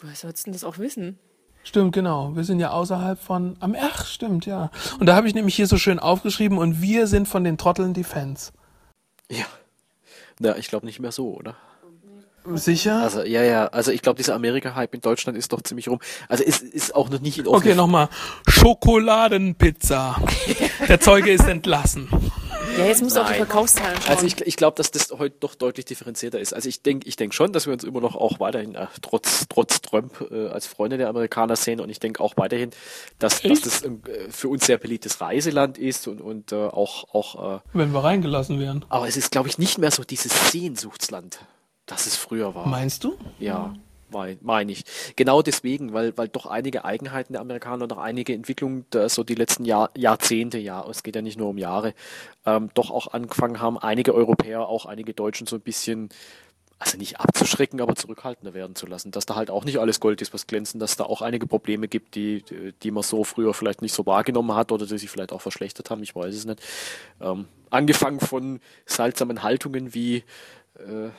Woher sollst du denn das auch wissen? Stimmt, genau. Wir sind ja außerhalb von. Am Ach, stimmt, ja. Und da habe ich nämlich hier so schön aufgeschrieben und wir sind von den Trotteln die Fans. Ja. Na, ich glaube nicht mehr so, oder? Sicher? Also, ja, ja. Also, ich glaube, dieser Amerika-Hype in Deutschland ist doch ziemlich rum. Also, es ist auch noch nicht in okay, offene- nochmal. Schokoladenpizza. Der Zeuge ist entlassen. Ja, jetzt musst du auf die. Verkaufszahlen schauen. Also ich, ich glaube, dass das heute doch deutlich differenzierter ist. Also ich denke ich denk schon, dass wir uns immer noch auch weiterhin, äh, trotz, trotz Trump, äh, als Freunde der Amerikaner sehen und ich denke auch weiterhin, dass, dass das äh, für uns sehr beliebtes Reiseland ist und, und äh, auch, auch äh, Wenn wir reingelassen werden. aber es ist, glaube ich, nicht mehr so dieses Sehnsuchtsland, das es früher war. Meinst du? Ja, meine mein ich. Genau deswegen, weil, weil doch einige Eigenheiten der Amerikaner und auch einige Entwicklungen, so die letzten Jahr, Jahrzehnte, ja, es geht ja nicht nur um Jahre, ähm, doch auch angefangen haben, einige Europäer, auch einige Deutschen so ein bisschen, also nicht abzuschrecken, aber zurückhaltender werden zu lassen. Dass da halt auch nicht alles Gold ist, was glänzen, dass da auch einige Probleme gibt, die, die man so früher vielleicht nicht so wahrgenommen hat oder die sich vielleicht auch verschlechtert haben, ich weiß es nicht. Ähm, angefangen von seltsamen Haltungen wie, äh,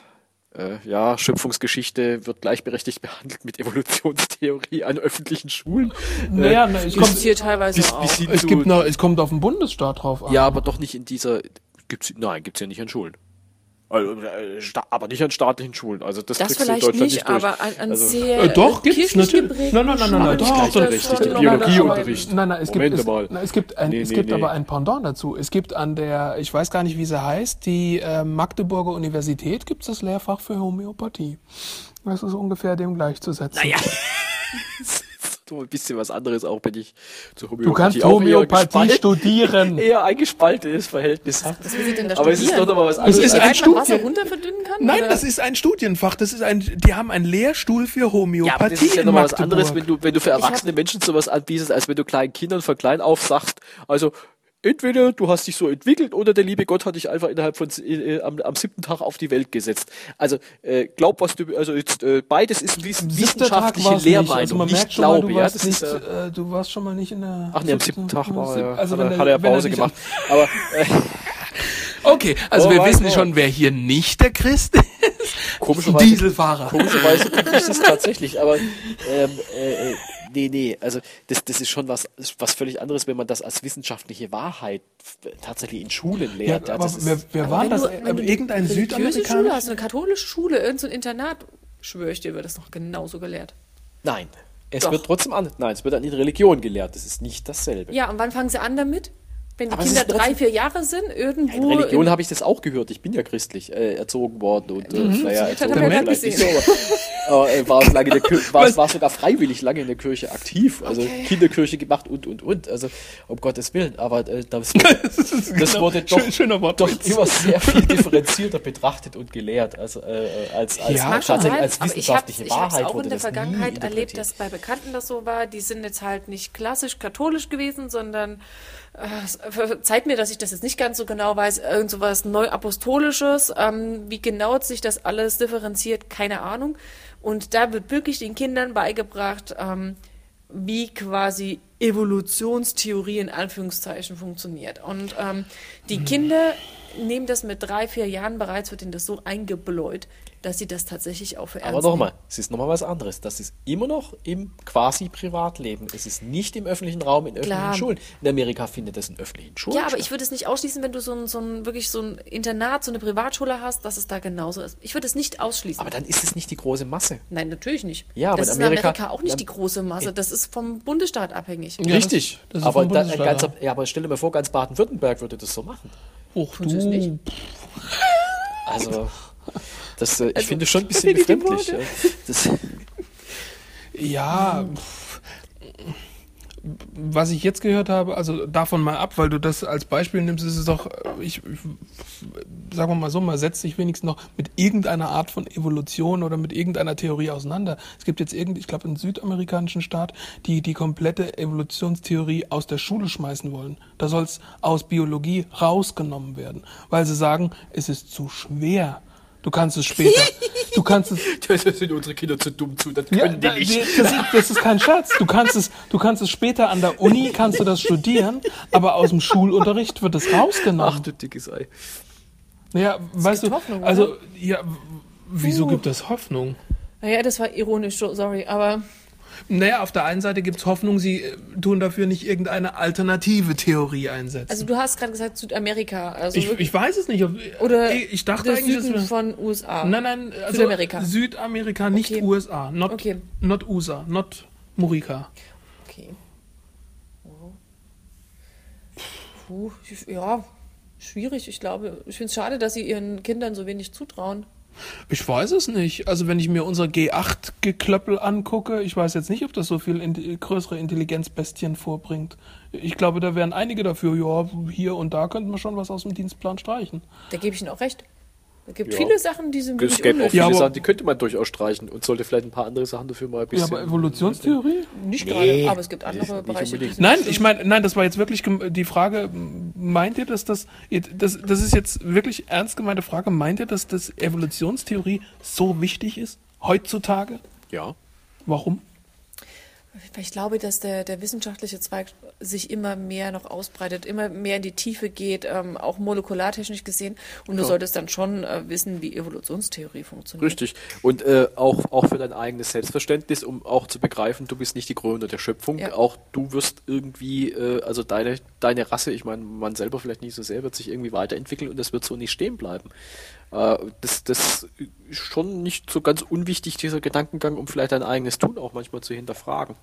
äh, ja, Schöpfungsgeschichte wird gleichberechtigt behandelt mit Evolutionstheorie an öffentlichen Schulen. Naja, na, es, Kommt hier teilweise bis- auch. bis hin es, gibt noch, es kommt auf den Bundesstaat drauf an. Ja, aber doch nicht in dieser. Gibt's, nein, gibt's ja nicht an Schulen. Also, äh, aber nicht an staatlichen Schulen. Also das, Das kriegst du in Deutschland nicht, durch. aber an, an Also- sehr Äh, doch, äh, gibt's natürlich. Nein, nein, nein, nein, nein, doch, gibt doch. es Richtig, den Biologieunterricht. Nein, nein, es gibt, es, mal. nein, es gibt, ein, Nee, es nee, gibt nee. aber ein Pendant dazu. Es gibt an der, ich weiß gar nicht, wie sie heißt, die äh, Magdeburger Universität gibt es das Lehrfach für Homöopathie. Das ist ungefähr dem gleichzusetzen. Naja. das ist so ein bisschen was anderes, auch wenn ich zur Du kannst Homöopathie eher Homöopathie studieren. Eher ein gespaltenes Verhältnis. Was will sie denn da Aber es ist doch studieren? noch mal was Es anderes. ist Die ein Wasser Studien- runter verdünnen kann? Nein, oder? das ist ein Studienfach. Das ist ein, die haben einen Lehrstuhl für Homöopathie Ja, aber das ist ja nochmal was anderes, wenn du, wenn du für erwachsene Menschen sowas anbietest, als wenn du kleinen Kindern von klein auf sagst, also entweder du hast dich so entwickelt oder der liebe Gott hat dich einfach innerhalb von äh, am, am siebten Tag auf die Welt gesetzt. Also äh, glaub was du also jetzt äh, beides ist wiss, Siebter Tag wissenschaftliche. Lehrmeinung, Also man nicht merkt schon mal, Glaube. du ja, warst nicht, ist, äh, äh, du warst schon mal nicht in der. ach nee, am siebten Tag war er, also hat, er, hat er er Pause gemacht. Aber äh, Okay, also Oh, wir wissen schon, wer hier nicht der Christ ist. komischerweise Dieselfahrer. Komischerweise ich das tatsächlich, aber ähm, äh, äh, nee, nee, also das, das ist schon was, was völlig anderes, wenn man das als wissenschaftliche Wahrheit tatsächlich in Schulen Ja, lehrt. aber das ist, wer, wer war das? du, Äh, wenn Irgendein eine religiöse Schule Südamerikaner? hast, eine katholische Schule, irgendein so Internat, schwöre ich dir, wird das noch genauso gelehrt. nein, es Doch. wird trotzdem an, nein, es wird an die Religion gelehrt, das ist nicht dasselbe. Ja, und wann fangen sie an damit? Wenn die Aber Kinder drei, vier Jahre sind, In irgendwo. Religion habe ich das auch gehört. Ich bin ja christlich äh, erzogen worden und äh, naja, Das hat erzogen er nicht so, aber, äh, war, lange in der Kirche, war, war sogar freiwillig lange in der Kirche aktiv. Also Okay. Kinderkirche gemacht und und und. Also um Gottes Willen. Aber äh, das, wurde, das genau. wurde doch, Schön- doch immer sehr viel differenzierter betraftet und gelehrt. Also äh, als, als, Ja, als tatsächlich als ich habe wissenschaftliche ich Wahrheit hab's auch wurde in der das Vergangenheit erlebt, dass bei Bekannten das so war. Die sind jetzt halt nicht klassisch katholisch gewesen, sondern äh, verzeiht mir, dass ich das jetzt nicht ganz so genau weiß, irgend so was Neuapostolisches. Ähm, wie genau sich das alles differenziert, keine Ahnung. Und da wird wirklich den Kindern beigebracht, ähm, wie quasi Evolutionstheorie in Anführungszeichen funktioniert. Und ähm, die Mhm. Kinder nehmen das mit drei, vier Jahren bereits, wird ihnen das so eingebläut, dass sie das tatsächlich auch für ernst Aber nochmal, es ist nochmal was anderes. Das ist immer noch im quasi Privatleben. Es ist nicht im öffentlichen Raum, in öffentlichen Klar. Schulen. In Amerika findet das in öffentlichen Schulen Ja, aber statt. ich würde es nicht ausschließen, wenn du so ein, so ein wirklich so ein Internat, so eine Privatschule hast, dass es da genauso ist. Ich würde es nicht ausschließen. Aber dann ist es nicht die große Masse. Nein, natürlich nicht. Ja, aber das in ist in Amerika- auch nicht die große Masse. Das ist vom Bundesstaat abhängig. Ja, Richtig. das- das ist aber, vom da, ganz, ja, aber stell dir mal vor, ganz Baden-Württemberg würde das so machen. Sie es nicht? Also, das, äh, ich finde schon ein bisschen befremdlich. Äh, Das, Ja, pff, was ich jetzt gehört habe, also davon mal ab, weil du das als Beispiel nimmst, ist es doch, äh, ich, ich sagen wir mal so, man setzt sich wenigstens noch mit irgendeiner Art von Evolution oder mit irgendeiner Theorie auseinander. Es gibt jetzt irgend, ich glaube, einen südamerikanischen Staat, die die komplette Evolutionstheorie aus der Schule schmeißen wollen. Da soll es aus Biologie rausgenommen werden, weil sie sagen, es ist zu schwer. Du kannst es später, du kannst es das sind unsere Kinder zu dumm zu, das ja, können da, die nicht. das, ist, das ist kein Scherz. Du kannst es, du kannst es später an der Uni, kannst du das studieren, aber aus dem Schulunterricht wird es Ach rausgenommen. du dickes Ei. Ja, weißt du, gibt Hoffnung, oder? also, ja, wieso Uh. gibt es Hoffnung? Naja, das war ironisch, so- sorry, aber Naja, auf der einen Seite gibt es Hoffnung, sie äh, tun dafür nicht irgendeine alternative Theorie einsetzen. also du hast gerade gesagt Südamerika, also ich, ich weiß es nicht. Ob, oder ich, ich dachte der eigentlich, dass Süden wir, von USA. Nein, nein, also Südamerika. Südamerika, nicht Okay. USA. Not, Okay. not USA, not Murika. Okay. Puh, ja, schwierig. Ich glaube, ich finde es schade, dass sie ihren Kindern so wenig zutrauen. Ich weiß es nicht. Also wenn ich mir unser G8-Geklöppel angucke, ich weiß jetzt nicht, ob das so viel in, größere Intelligenzbestien vorbringt. Ich glaube, da wären einige dafür, ja, hier und da könnte man schon was aus dem Dienstplan streichen. Da gebe ich Ihnen auch recht. Es gibt Ja. viele Sachen, die sind Es wirklich gäbe auch viele Ja, Sachen, die könnte man durchaus streichen und sollte vielleicht ein paar andere Sachen dafür mal ein Ja, bisschen. aber Evolutionstheorie? Nicht Nee, gerade, aber es gibt nicht- andere nicht Bereiche. sind Nein, nicht ich meine, nein, das war jetzt wirklich die Frage, meint ihr, dass das, das, das ist jetzt wirklich ernst gemeinte Frage, meint ihr, dass das Evolutionstheorie so wichtig ist, heutzutage? ja. Warum? Ich glaube, dass der, der wissenschaftliche Zweig sich immer mehr noch ausbreitet, immer mehr in die Tiefe geht, ähm, auch molekulartechnisch gesehen. Und du Ja. solltest dann schon äh, wissen, wie Evolutionstheorie funktioniert. Richtig. Und äh, auch, auch für dein eigenes Selbstverständnis, um auch zu begreifen, du bist nicht die Krone der Schöpfung. Ja. Auch du wirst irgendwie, äh, also deine, deine Rasse, ich meine, man selber vielleicht nicht so sehr, wird sich irgendwie weiterentwickeln und das wird so nicht stehen bleiben. Äh, das, das ist schon nicht so ganz unwichtig, dieser Gedankengang, um vielleicht dein eigenes Tun auch manchmal zu hinterfragen.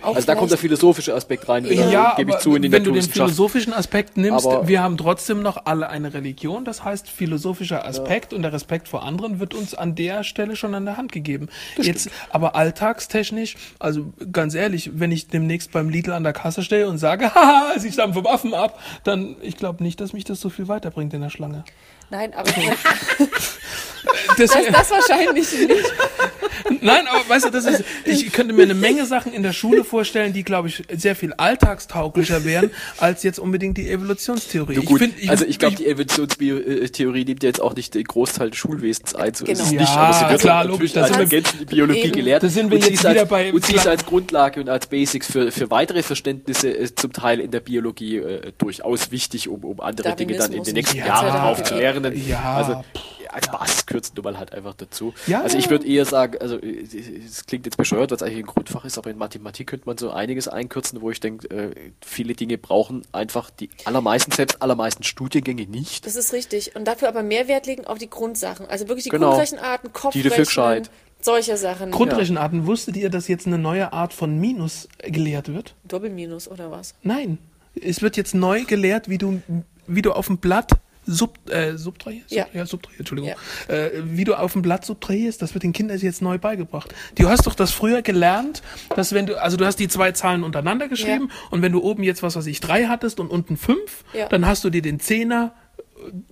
Auch Also da kommt der philosophische Aspekt rein, äh, Ja, gebe ich zu, in die wenn du den philosophischen Aspekt nimmst, Aber- wir haben trotzdem noch alle eine Religion, das heißt philosophischer Aspekt und der Respekt vor anderen wird uns an der Stelle schon an der Hand gegeben. Jetzt aber alltagstechnisch, also ganz ehrlich, wenn ich demnächst beim Lidl an der Kasse stehe und sage, haha, sie stammen vom Affen ab, dann ich glaube nicht, dass mich das so viel weiterbringt in der Schlange. Nein, aber Das, Das, das wahrscheinlich nicht. nein, aber weißt du, das ist, ich könnte mir eine Menge Sachen in der Schule vorstellen, die, glaube ich, sehr viel alltagstauglicher wären, als jetzt unbedingt die Evolutionstheorie. Du, gut, find- also ich glaube, die Evolutionstheorie nimmt ja jetzt auch nicht den Großteil des Schulwesens ein. So ist es Genau. nicht, Ja, aber sie wird klar, logisch, da als sind wir- ergänzende Biologie Eben. gelehrt. Da sind wir und sie jetzt ist wieder als, bei- Und sie ist als Grundlage und als Basics für, für weitere Verständnisse äh, zum Teil in der Biologie äh, durchaus wichtig, um, um andere Dinge dann in Darwinismus den nächsten und Jahren etc. drauf zu lernen. Ja. Also als Basis kürzt nun mal halt einfach dazu. Ja, also ich ja. würde eher sagen, also äh, es klingt jetzt bescheuert, weil es eigentlich ein Grundfach ist, aber in Mathematik könnte man so einiges einkürzen, wo ich denke, äh, viele Dinge brauchen einfach die allermeisten, selbst allermeisten Studiengänge nicht. Das ist richtig. Und dafür aber mehr Wert legen auf die Grundsachen. Also wirklich die Genau. Grundrechenarten, Kopfrechnen, solche Sachen. Grundrechenarten, wusstet ihr, dass jetzt eine neue Art von Minus gelehrt wird? Doppelminus oder was? Nein. Es wird jetzt neu gelehrt, wie du, wie du auf dem Blatt sub, äh, subtrahierst? Ja. ja subtrahierst, Entschuldigung. Äh, wie du auf dem Blatt subtrahierst, das wird den Kindern jetzt neu beigebracht. Du hast doch das früher gelernt, dass wenn du, also du hast die zwei Zahlen untereinander geschrieben und wenn du oben jetzt, was weiß ich, drei hattest und unten fünf, Ja. dann hast du dir den Zehner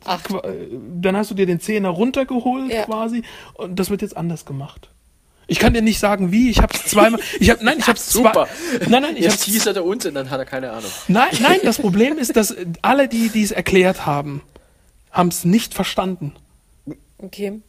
Acht. Qua- äh, dann hast du dir den Zehner runtergeholt Ja. quasi und das wird jetzt anders gemacht. Ich kann dir nicht sagen, wie. Ich habe es zweimal. Ich habe nein, ich habe Super. zwei. Nein, nein, ich Jetzt teasert er uns und dann hat er keine Ahnung. Nein, nein. Das Problem ist, dass alle, die die es erklärt haben, haben es nicht verstanden. Okay.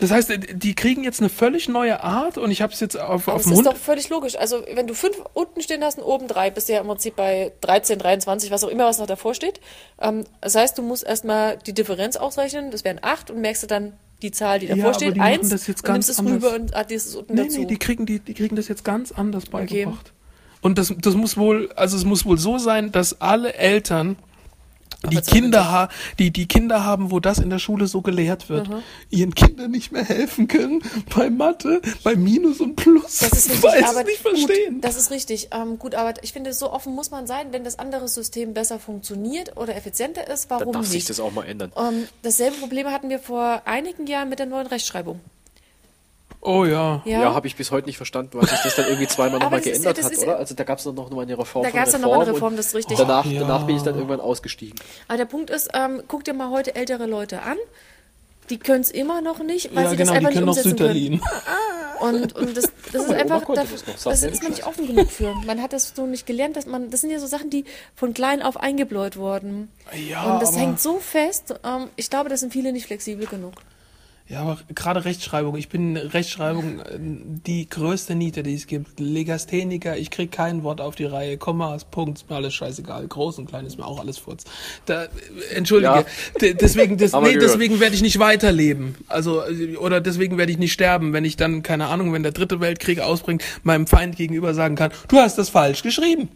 Das heißt, die kriegen jetzt eine völlig neue Art und ich habe es jetzt auf, auf dem ist Hund. doch völlig logisch. Also wenn du fünf unten stehen hast und oben drei, bist du ja im Prinzip bei 13, 23, was auch immer, was noch davor steht. Ähm, das heißt, du musst erstmal die Differenz ausrechnen, das wären acht und merkst du dann die Zahl, die Ja, davor aber steht, eins das jetzt und nimmst es ganz rüber anders. und addierst es unten Nee, dazu. nee, die kriegen, die, die kriegen das jetzt ganz anders beigebracht. Und das, das muss wohl, also es muss wohl so sein, dass alle Eltern, die Kinder, ha die, die Kinder haben, wo das in der Schule so gelehrt wird, ihren Kindern nicht mehr helfen können bei Mathe, bei Minus und Plus, Das ist richtig, weil aber es nicht gut, verstehen. das ist richtig. Ähm, gut, aber ich finde, so offen muss man sein, wenn das andere System besser funktioniert oder effizienter ist, Dann warum darf sich nicht? das auch mal ändern. Ähm, dasselbe Problem hatten wir vor einigen Jahren mit der neuen Rechtschreibung. Oh ja. Ja, Ja, habe ich bis heute nicht verstanden, weil sich das dann irgendwie zweimal nochmal ist- geändert das hat, ist- oder? Also da gab es noch mal eine Reform Da von gab's dann noch mal eine Reform, das ist richtig. Danach, Ja. danach bin ich dann irgendwann ausgestiegen. aber der Punkt ist, ähm, guck dir mal heute ältere Leute an. Die können es immer noch nicht, weil Ja, sie genau, das die einfach können noch nicht umsetzen können. Und, und das, das ist Meine Oma einfach, dafür, das das ist man nicht offen genug für. Man hat das so nicht gelernt, dass man, das sind ja so Sachen, die von klein auf eingebläut wurden. Ja, und das hängt so fest. Ähm, ich glaube, das sind viele nicht flexibel genug. Ja, aber gerade Rechtschreibung. Ich bin Rechtschreibung äh, die größte Niete, die es gibt. Legastheniker, ich krieg kein Wort auf die Reihe. Kommas, Punkt, ist mir alles scheißegal. Groß und klein ist mir auch alles Furz. Da, äh, entschuldige. Ja. Deswegen, des, nee, deswegen werde ich nicht weiterleben. Also, äh, oder deswegen werde ich nicht sterben, wenn ich dann, keine Ahnung, wenn der dritte Weltkrieg ausbringt, meinem Feind gegenüber sagen kann, du hast das falsch geschrieben.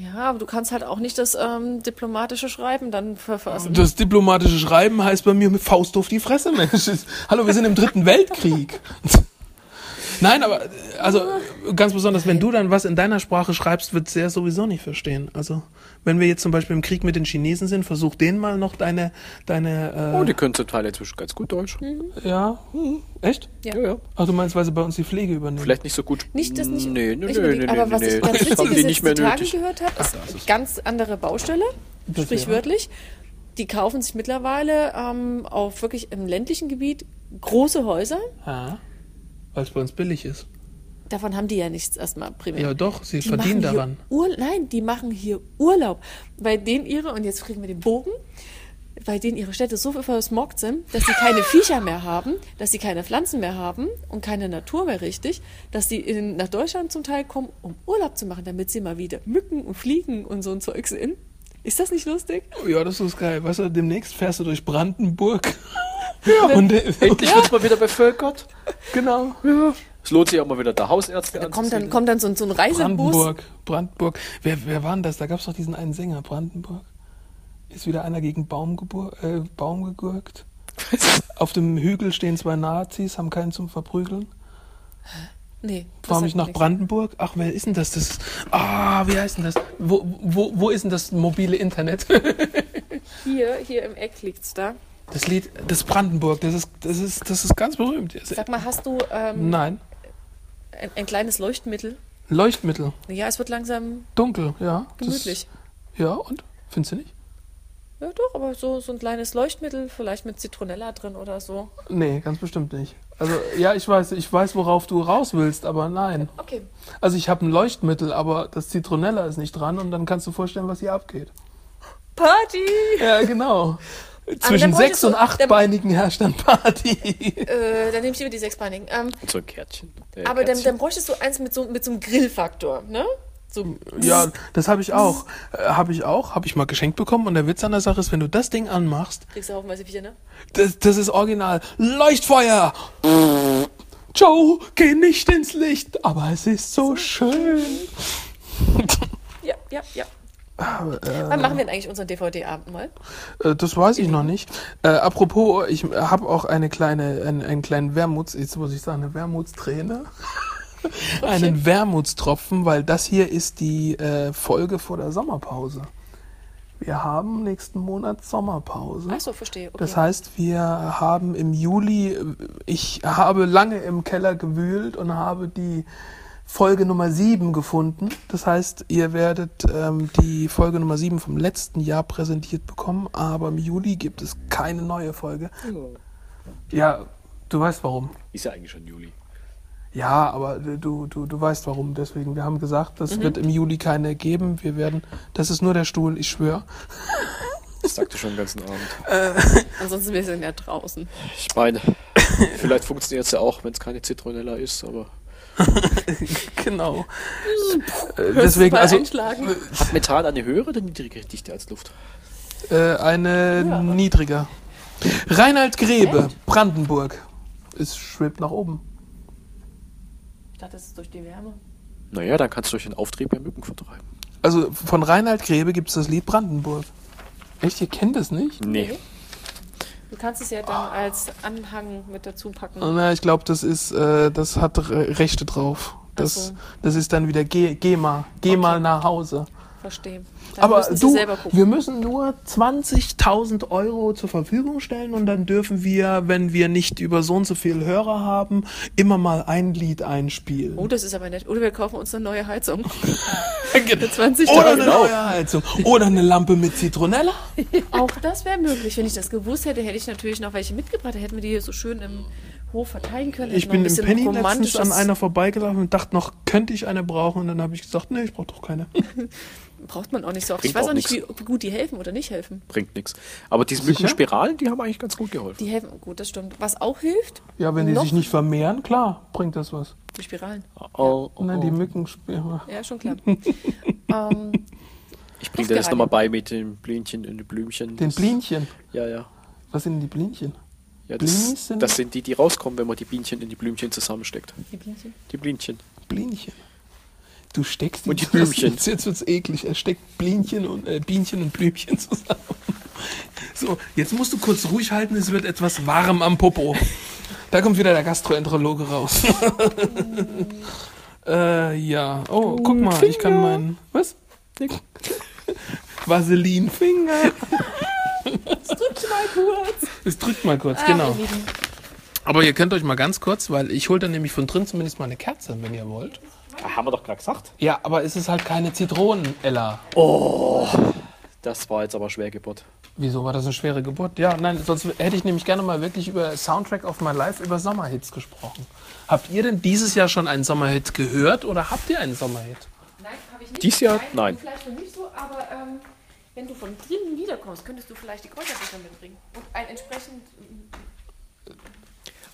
Ja, aber du kannst halt auch nicht das ähm, diplomatische Schreiben dann verfassen. Das diplomatische Schreiben heißt bei mir mit Faust auf die Fresse, Mensch. Hallo, wir sind im dritten Weltkrieg. Nein, aber also ganz besonders, wenn du dann was in deiner Sprache schreibst, wird er sowieso nicht verstehen. Also wenn wir jetzt zum Beispiel im Krieg mit den Chinesen sind, versuch denen mal noch deine deine Oh, äh, die können zum Teil inzwischen ganz gut Deutsch. ja hm, echt? Ja. Ja, ja. Ach du meinst, weil sie bei uns die Pflege übernehmen? Vielleicht nicht so gut. Nicht das nicht, Nee, nee, nee, nee, nee, aber was nee. ich ganz die jetzt nicht mehr die Tage nötig. gehört habe, ist ganz andere Baustelle, Das sprichwörtlich. Die kaufen sich mittlerweile ähm, auf wirklich im ländlichen Gebiet große Häuser. Ja, weil es bei uns billig ist. Davon haben die ja nichts erstmal primär. Ja, doch, sie die verdienen daran. Ur Nein, die machen hier Urlaub. Bei denen ihre, und jetzt kriegen wir den Bogen, bei denen ihre Städte so versmoggt sind, dass sie keine Viecher mehr haben, dass sie keine Pflanzen mehr haben und keine Natur mehr richtig, dass sie in, nach Deutschland zum Teil kommen, um Urlaub zu machen, damit sie mal wieder Mücken und Fliegen und so ein Zeug sehen. Ist das nicht lustig? Ja, das ist geil. Weißt du, demnächst fährst du durch Brandenburg. Ja. Und, äh, Endlich wird's mal wieder bevölkert. genau. Es lohnt sich auch mal wieder da Hausärzte Da kommt dann, kommt dann so, ein- so ein Reisebus. Brandenburg, Brandenburg. Wer, wer war denn das? Da gab es doch diesen einen Sänger, Brandenburg. Ist wieder einer gegen Baum, gebur äh, Baum gegurkt. Auf dem Hügel stehen zwei Nazis, haben keinen zum Verprügeln. Nee. das Fahr sagt mich nach nichts. Brandenburg. Ach, wer ist denn das? das ist, ah, wie heißt denn das? Wo, wo, wo ist denn das mobile Internet? Hier, hier im Eck liegt's da. Das Lied, das Brandenburg, das ist, das ist, das ist ganz berühmt. Sag mal, hast du ähm, Nein. Ein, ein kleines Leuchtmittel? Leuchtmittel. Ja, es wird langsam Dunkel, ja. Das- gemütlich. Ja, und? Findest du nicht? Ja, doch, aber so, so ein kleines Leuchtmittel, vielleicht mit Zitronella drin oder so. Nee, ganz bestimmt nicht. Also, ja, ich weiß, ich weiß, worauf du raus willst, aber nein. Okay. Also, ich habe ein Leuchtmittel, aber das Zitronella ist nicht dran und dann kannst du vorstellen, was hier abgeht. Party! Ja, genau. Zwischen dann sechs und achtbeinigen herrscht dann Party. Äh, dann nehme ich lieber die sechsbeinigen. Ähm, so ein Kärtchen. Äh, aber dann, dann bräuchtest du eins mit so, mit so einem Grillfaktor, ne? So, Ja, das habe ich auch. Äh, habe ich auch, habe ich mal geschenkt bekommen und der Witz an der Sache ist, wenn du das Ding anmachst, kriegst du haufenweise Viecher, ne? das, das ist original. Leuchtfeuer! Joe, geh nicht ins Licht, aber es ist so schön. Ja, ja, ja. Wann machen wir denn eigentlich unseren DVD-Abend mal? Äh, Das weiß ich noch nicht. Äh, apropos, ich habe auch eine kleine, einen, einen kleinen Wermuts, jetzt muss ich sagen, eine Wermutsträne. Einen Wermutstropfen, weil das hier ist die äh, Folge vor der Sommerpause. Wir haben nächsten Monat Sommerpause. Ach so, verstehe. Okay. Das heißt, wir haben im Juli, äh, ich habe lange im Keller gewühlt und habe die Folge Nummer 7 gefunden. Das heißt, ihr werdet ähm, die Folge Nummer 7 vom letzten Jahr präsentiert bekommen, aber im Juli gibt es keine neue Folge. Ja, du weißt warum. Ist ja eigentlich schon Juli. Ja, aber du, du, du weißt warum. Deswegen, wir haben gesagt, das wird im Juli keine geben. Wir werden, das ist nur der Stuhl, ich schwöre. Das sagte schon den ganzen Abend. Ansonsten wir sind ja draußen. Ich meine, vielleicht funktioniert es ja auch, wenn es keine Zitronella ist, aber Genau. Äh, deswegen, also einschlagen. hat Methan eine höhere oder niedrigere Dichte als Luft? Äh, eine niedriger. Reinhard Grebe, Brandenburg. Es schwebt nach oben. Ich dachte, das ist durch die Wärme. Naja, dann kannst du durch den Auftrieb ja Mücken vertreiben. Also von Reinhard Grebe gibt es das Lied Brandenburg. Echt, ihr kennt es nicht? Nee. Du kannst es ja dann als Anhang mit dazu packen. Na, ich glaube, das ist, äh, das hat Re Rechte drauf. Das, so. das ist dann wieder geh, geh mal, geh mal nach Hause. Verstehe. Dann Aber du, wir müssen nur 20.000 Euro zur Verfügung stellen und dann dürfen wir, wenn wir nicht über so und so viel Hörer haben, immer mal ein Lied einspielen. Oh, das ist aber nett. Oder wir kaufen uns eine neue Heizung. Genau. 20.000. Oder eine Genau. neue Heizung. Oder eine Lampe mit Zitronella. Auch das wäre möglich. Wenn ich das gewusst hätte, hätte ich natürlich noch welche mitgebracht. Da hätten wir die hier so schön im Hof verteilen können. Ich bin im Penny letztens an einer vorbeigelaufen und dachte noch, könnte ich eine brauchen? Und dann habe ich gesagt, nee, ich brauche doch keine. Braucht man auch nicht so oft. Bringt Ich weiß auch auch nicht, wie, nix. wie gut die helfen oder nicht helfen. Bringt nichts. Aber diese? Mückenspiralen, die haben eigentlich ganz gut geholfen. Die helfen, gut, das stimmt. Was auch hilft, Ja, wenn die sich nicht vermehren, klar, bringt das was. die Spiralen. Oh, oh, Nein, die oh. Mücken. ja. Schon klar. ähm, Ich bringe dir das nochmal bei mit den Blümchen und den Blümchen. Den Das- Blinchen. Ja, ja. Was sind denn die Blinchen? ja das, sind- das sind die, die rauskommen, wenn man die Bienchen in die Blümchen zusammensteckt. die Bienchen. Die Blinchen. Blinchen. Du steckst die, Und die Blümchen. Jetzt, jetzt wird's eklig. Er steckt Blinchen und äh, Bienchen und Blümchen zusammen. So, jetzt musst du kurz ruhig halten, es wird etwas warm am Popo. Da kommt wieder der Gastroenterologe raus. äh, ja. Oh, guck mal, ich kann meinen. Was? Vaselinfinger. Drückt mal kurz. Es drückt mal kurz, Ah, genau. Aber ihr könnt euch mal ganz kurz, weil ich hole dann nämlich von drin zumindest mal eine Kerze, wenn ihr wollt. Haben wir doch gerade gesagt. Ja, aber es ist halt keine Zitronen, Ella. Das war jetzt aber schwer Geburt. Wieso war das eine schwere Geburt? Ja, nein, sonst hätte ich nämlich gerne mal wirklich über Soundtrack of My Life über Sommerhits gesprochen. Habt ihr denn dieses Jahr schon einen Sommerhit gehört oder habt ihr einen Sommerhit? Nein, habe ich nicht. Dies Jahr? Nein, Vielleicht noch nicht so, aber ähm, wenn du von drinnen wiederkommst, könntest du vielleicht die Kräuterbücher mitbringen. Und ein entsprechend.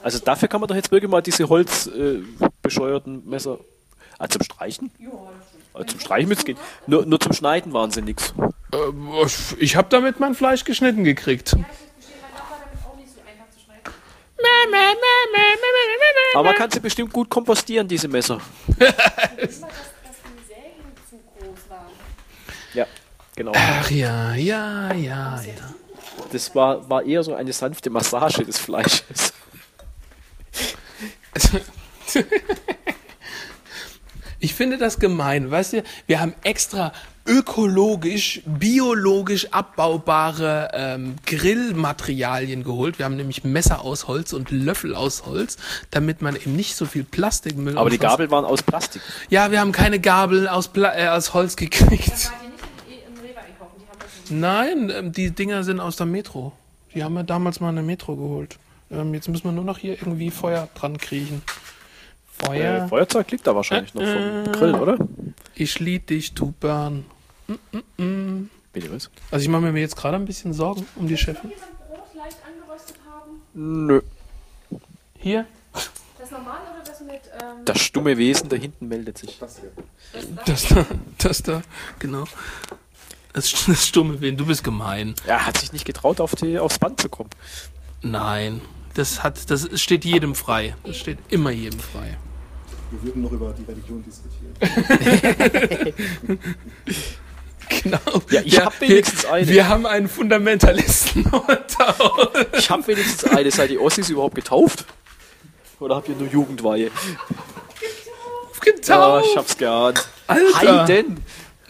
Also dafür kann man doch jetzt wirklich mal diese holzbescheuerten äh, Messer. Ah, zum Streichen? Ja, Ah, zum Streichen müsste gehen. Nur, nur zum Schneiden waren sie nix. Äh, ich habe damit mein Fleisch geschnitten gekriegt. Aber man kann sie bestimmt gut kompostieren, diese Messer. Ja, genau. Ach ja, ja, ja, ja. Das war, war eher so eine sanfte Massage des Fleisches. Ich finde das gemein, weißt du, wir haben extra ökologisch, biologisch abbaubare ähm, Grillmaterialien geholt. Wir haben nämlich Messer aus Holz und Löffel aus Holz, damit man eben nicht so viel Plastikmüll Aber die. Gabeln waren aus Plastik. Ja, wir haben keine Gabel aus, Pla äh, aus Holz gekriegt. Nein, die Dinger sind aus der Metro. Die haben wir damals mal in der Metro geholt. Ähm, jetzt müssen wir nur noch hier irgendwie Feuer dran kriechen. Feuer. Äh, Feuerzeug liegt da wahrscheinlich noch vom Grill, oder? Ich lieb dich, du Burn. Bitte was? Also ich mache mir jetzt gerade ein bisschen Sorgen um die Chefin. Nö. Hier, Das normal oder das mit. Ähm, Das stumme Wesen da hinten meldet sich. das da, das da, genau. Das, das stumme Wehen, du bist gemein. Er hat sich nicht getraut, auf die, aufs Band zu kommen. Nein, das hat, das steht jedem frei. Das steht immer jedem frei. Wir würden noch über die Religion diskutieren. Genau. Ja, ich Ja, hab wenigstens wir, eine. Wir haben einen Fundamentalisten unter uns. Ich habe wenigstens eine. Seid die Ossis überhaupt getauft? Oder habt ihr nur Jugendweihe? Ja, Getauft. ich hab's geahnt. Alter. Heiden!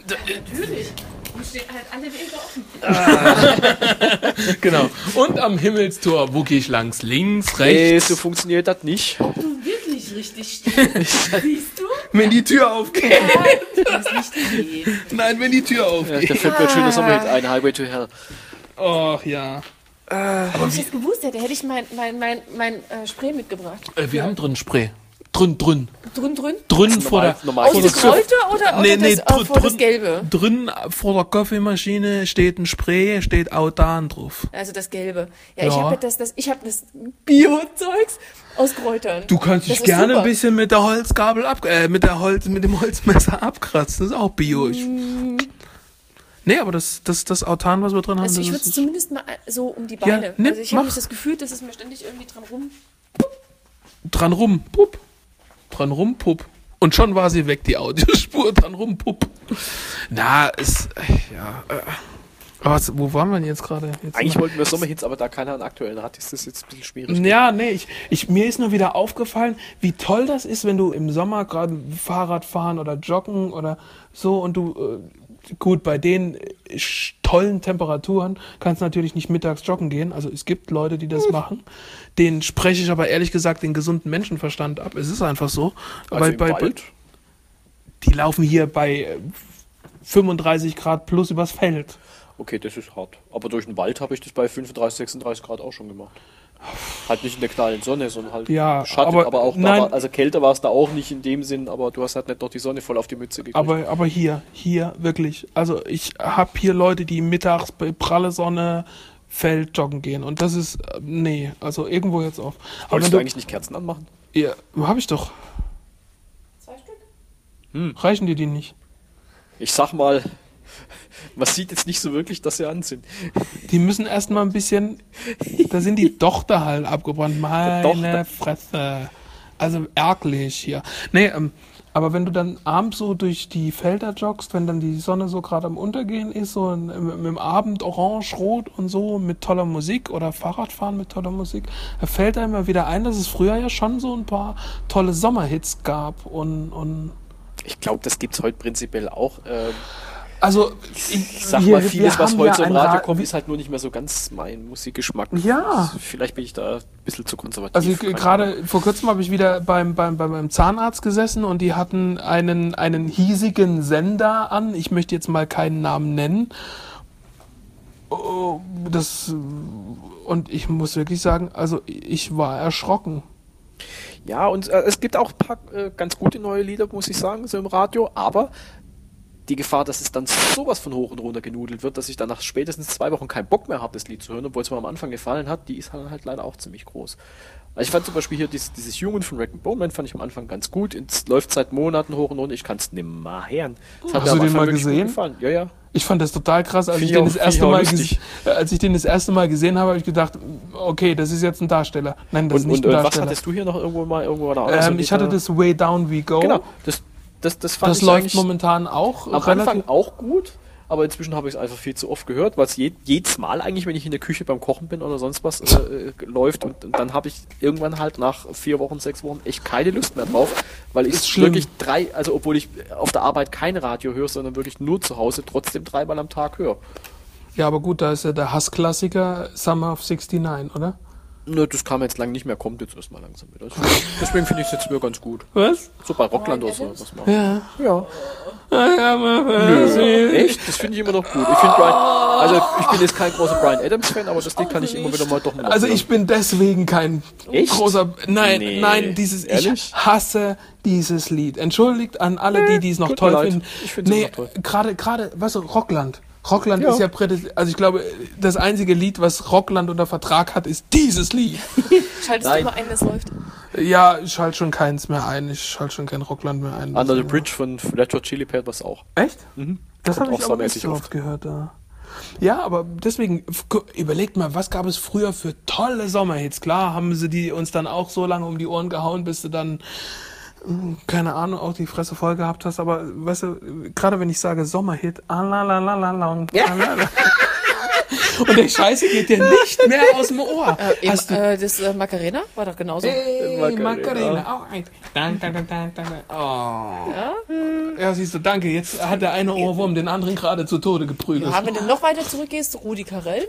natürlich. Und stehen halt alle Wege offen. Genau. Und am Himmelstor, wo gehe ich langs? Links, Nee, rechts? so funktioniert das nicht. Wirklich richtig stehen. Siehst du? Wenn die Tür aufgeht. Idee. Nein, wenn die Tür Ja, aufgeht. da fällt mir ein schöner Sommerhit ein, Highway to Hell. Ach ja. Wenn ich das gewusst hätte, hätte ich mein, mein, mein, mein äh, Spray mitgebracht. Äh, wir haben drin Spray. Drün, drün. Drün, drün. Drün vor der, normal Aus vor das der Rote oder, Nee, oder nee, das, äh, drün- vor das Gelbe? Drün vor der Kaffeemaschine steht ein Spray, steht Autan drauf. Also das Gelbe. Ja, ich Ja. habe das, das, ich habe das Bio-Zeugs aus Kräutern. Du kannst dich gerne super. ein bisschen mit der Holzgabel ab, äh, mit der Holz, mit dem Holzmesser abkratzen. Das ist auch bio. Ich, nee, aber das, das, das Autan, was wir drin haben, Also ich würde es ist, zumindest mal so um die Ja, Beine. nimm, also ich habe das Gefühl, dass es mir ständig irgendwie dran rum. dran rum, pup. Dran rum, pup. Und schon war sie weg, die Audiospur, dran rum, pup. Na, ist, ja, äh, aber was, wo waren wir denn jetzt gerade? Eigentlich mal- wollten wir Sommerhits, aber da keiner einen aktuellen hat, ist das jetzt ein bisschen schwierig. Ja, nee, ich, ich, mir ist nur wieder aufgefallen, wie toll das ist, wenn du im Sommer gerade Fahrrad fahren oder joggen oder so und du, äh, gut, bei den äh, tollen Temperaturen kannst du natürlich nicht mittags joggen gehen. Also es gibt Leute, die das machen. Den spreche ich aber ehrlich gesagt den gesunden Menschenverstand ab. Es ist einfach so. Also im bei, Wald? die laufen hier bei äh, 35 Grad plus übers Feld. Okay, das ist hart. Aber durch den Wald habe ich das bei 35, 36 Grad auch schon gemacht. Halt nicht in der knallen Sonne, sondern halt Ja, beschattet, aber- aber, auch da nein. war, also kälter war es da auch nicht in dem Sinn, aber du hast halt nicht noch die Sonne voll auf die Mütze gekriegt. Aber, aber hier, hier, wirklich. Also ich habe hier Leute, die mittags bei pralle Sonne Feld joggen gehen. Und das ist, äh, nee, also irgendwo jetzt auf. Aber Wolltest du du, eigentlich nicht Kerzen anmachen? ja, habe ich doch. Zwei Stück? Reichen dir die nicht? Ich sag mal, man sieht jetzt nicht so wirklich, dass sie an sind. Die müssen erstmal ein bisschen, da sind die Dochter halt abgebrannt. Meine. Fresse. Also ärgerlich hier. Nee, ähm, aber wenn du dann abends so durch die Felder joggst, wenn dann die Sonne so gerade am Untergehen ist, so im, im Abend orange, rot und so mit toller Musik oder Fahrradfahren mit toller Musik, da fällt einem mal wieder ein, dass es früher ja schon so ein paar tolle Sommerhits gab und, und Ich glaube, das gibt's heute prinzipiell auch. Ähm, also ich sag mal, vieles, was heute ja im Radio Ra- kommt, ist halt nur nicht mehr so ganz mein Musikgeschmack. Ja. Vielleicht bin ich da ein bisschen zu konservativ. Also gerade vor kurzem habe ich wieder beim, beim, beim, beim Zahnarzt gesessen und die hatten einen, einen hiesigen Sender an. Ich möchte jetzt mal keinen Namen nennen. Oh, Das, und ich muss wirklich sagen, also ich war erschrocken. Ja, und äh, es gibt auch ein paar äh, ganz gute neue Lieder, muss ich sagen, so im Radio, aber die Gefahr, dass es dann sowas von hoch und runter genudelt wird, dass ich dann nach spätestens zwei Wochen keinen Bock mehr habe, das Lied zu hören, obwohl es mir am Anfang gefallen hat, die ist halt, halt leider auch ziemlich groß. Also ich fand zum Beispiel hier dieses, dieses Human von Rack Bowman fand ich am Anfang ganz gut. Es läuft seit Monaten hoch und runter, ich kann es nimmer hören. Das Hast du den mal gesehen? Ja, ja. Ich fand das total krass, als ich, den das erste Mal äh, als ich den das erste Mal gesehen habe, habe ich gedacht, okay, das ist jetzt ein Darsteller. Nein, das Und, ist nicht und, ein was Darsteller. hattest du hier noch irgendwo mal irgendwo oder anders? ähm, ich hatte das Way Down We Go. Genau, das, das, das fand Das ich läuft momentan auch am Anfang auch gut, aber inzwischen habe ich es einfach viel zu oft gehört, weil es je, jedes Mal eigentlich, wenn ich in der Küche beim Kochen bin oder sonst was, äh, äh, läuft und, und dann habe ich irgendwann halt nach vier Wochen, sechs Wochen echt keine Lust mehr drauf, weil ich schlimm. wirklich drei, also obwohl ich auf der Arbeit kein Radio höre, sondern wirklich nur zu Hause trotzdem dreimal am Tag höre. Ja, aber gut, da ist ja der Hassklassiker Summer of 69, oder? Ne, das kam jetzt lang nicht mehr, kommt jetzt erstmal langsam wieder. Das- Deswegen finde ich es jetzt wieder ganz gut. Was? So bei Rockland oder so was machen. Ja. Ja. Nö. Echt? Das finde ich immer noch gut. Ich finde Brian, also ich bin jetzt kein großer Brian Adams Fan, aber das Lied kann ich immer wieder mal doch mal Also ich bin deswegen kein Echt? großer. Nein, Nee. nein, dieses. Ehrlich? Ich hasse dieses Lied. Entschuldigt an alle, die, die es noch tut toll finden. Ich find's immer nee, noch toll. gerade, gerade, weißt du, Rockland. Rockland Ja. ist ja prädest also ich glaube, das einzige Lied, was Rockland unter Vertrag hat, ist dieses Lied. Schaltest Nein. du mal ein, es läuft. ja, ich schalte schon keins mehr ein. Ich schalte schon kein Rockland mehr ein. Under the Bridge von Red Hot Chili Peppers auch. Echt? Mhm. Das habe ich auch nicht so oft. oft gehört da. Ja, aber deswegen, überlegt mal, was gab es früher für tolle Sommerhits? Klar haben sie die uns dann auch so lange um die Ohren gehauen, bis du dann, keine Ahnung, auch die Fresse voll gehabt hast. Aber weißt du, gerade wenn ich sage Sommerhit, alalalalala, alala. und der Scheiße geht dir nicht mehr aus dem Ohr. Äh, Hast du äh, das äh, Macarena war doch genauso. Hey, Macarena. Macarena, auch ein. Dan, dan, dan, dan, dan. Oh. Ja? siehst du, danke. Jetzt hat der eine Ohrwurm den anderen gerade zu Tode geprügelt. Ja, wenn du noch weiter zurückgehst, Rudi Carell.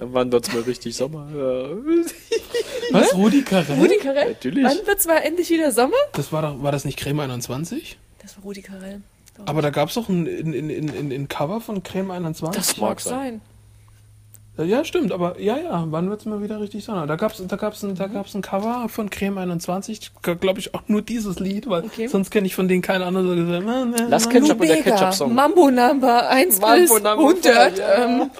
Dann wandert's mal richtig Sommer. Was? Rudi Carell? Rudi Carell? Natürlich. Wann wird's mal endlich wieder Sommer? Das war doch, war das nicht Creme 21? Das war Rudi Carell. Aber da gab es doch ein, in, in, in, in, in Cover von Creme 21. Das mag mag sein. Ja, stimmt, aber ja, ja, wann wird's mal wieder richtig Sonne? Da gab's da gab's ein, da gab's ein Cover von Creme 21, glaube ich auch nur dieses Lied, weil Okay. sonst kenne ich von denen keinen anderen so gesagt. na, na, Lass na, Ketchup und der Ketchup-Song. Mambo Number 1 Mambo bis Number 100. ja. Ähm,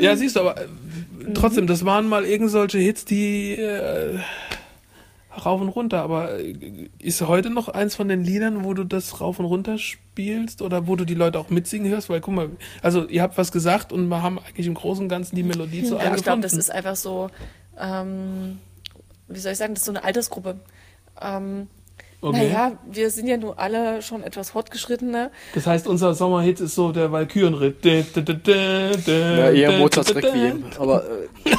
Ja, siehst du, aber äh, trotzdem, das waren mal irgend solche Hits, die äh, rauf und runter, aber äh, ist heute noch eins von den Liedern, wo du das rauf und runter spielst oder wo du die Leute auch mitsingen hörst? Weil guck mal, also ihr habt was gesagt und wir haben eigentlich im Großen und Ganzen die Melodie zu ja, einem ich glaube, das ist einfach so, ähm, wie soll ich sagen, das ist so eine Altersgruppe. Ähm, Okay. Naja, wir sind ja nur alle schon etwas fortgeschrittener. Das heißt, unser Sommerhit ist so der Walkürenritt. Ja, Ja, eher Mozarts Requiem. Aber äh,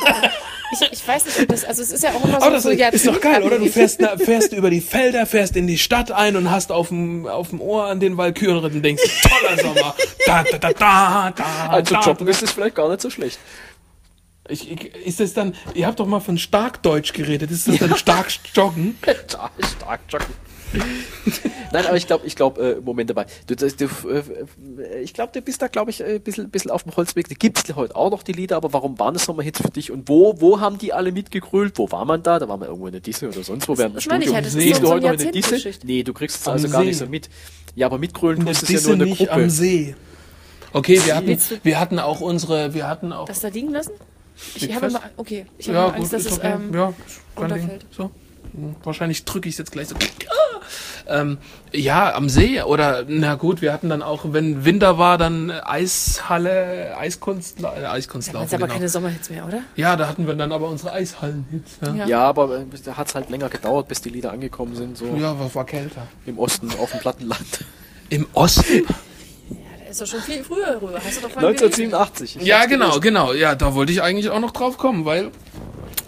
Ich, ich weiß nicht, ob das, also es ist ja auch immer so, Aber das so ist, ist doch geil, oder? Du fährst, na, fährst über die Felder, fährst in die Stadt ein und hast auf dem, auf dem Ohr an den Walkürenritt und denkst, toller Sommer. Da, da, da, da, da, also da. ist es vielleicht gar nicht so schlecht. Ich, ich, ist das dann, ihr habt doch mal von Starkdeutsch geredet, ist das dann stark joggen? Stark, stark joggen. Nein, aber ich glaube, ich glaube, äh, Moment dabei. Du, du, du, äh, ich glaube, du bist da, glaube ich, ein bisschen, bisschen auf dem Holzweg. Da gibt es heute auch noch die Lieder, aber warum waren das Sommerhits für dich? Und wo, wo haben die alle mitgegrölt? Wo war man da? Da war man irgendwo in der Disney oder sonst wo während das meine ich halt, das ist Gehst so- heute noch in der Disney? Nee, du kriegst es also gar See. nicht so mit. Ja, aber mitgrölen tust du es ja nur in der nicht Gruppe. am See. Okay, wir hatten, wir hatten auch unsere, wir hatten auch. Das da liegen lassen? Ich Liegt habe mal, okay, ich habe ja, mal gut, Angst, dass ist es, okay. ähm, ja, kein Ding. runterfällt. So. Wahrscheinlich drücke ich es jetzt gleich so. Ähm, ja, am See oder na gut, wir hatten dann auch, wenn Winter war, dann Eishalle, Eiskunst, äh, Eiskunstlauf. Jetzt aber genau. keine Sommerhits mehr, oder? Ja, da hatten wir dann aber unsere Eishallen-Hits. Ja, ja. Ja, aber äh, da hat es halt länger gedauert, bis die Lieder angekommen sind, so war, war kälter. im Osten, auf dem Plattenland. Im Osten? Ist doch schon viel früher rüber. Hast du doch vorhin 1987. Ich Ja, genau, gelesen. genau. Ja, da wollte ich eigentlich auch noch drauf kommen, weil.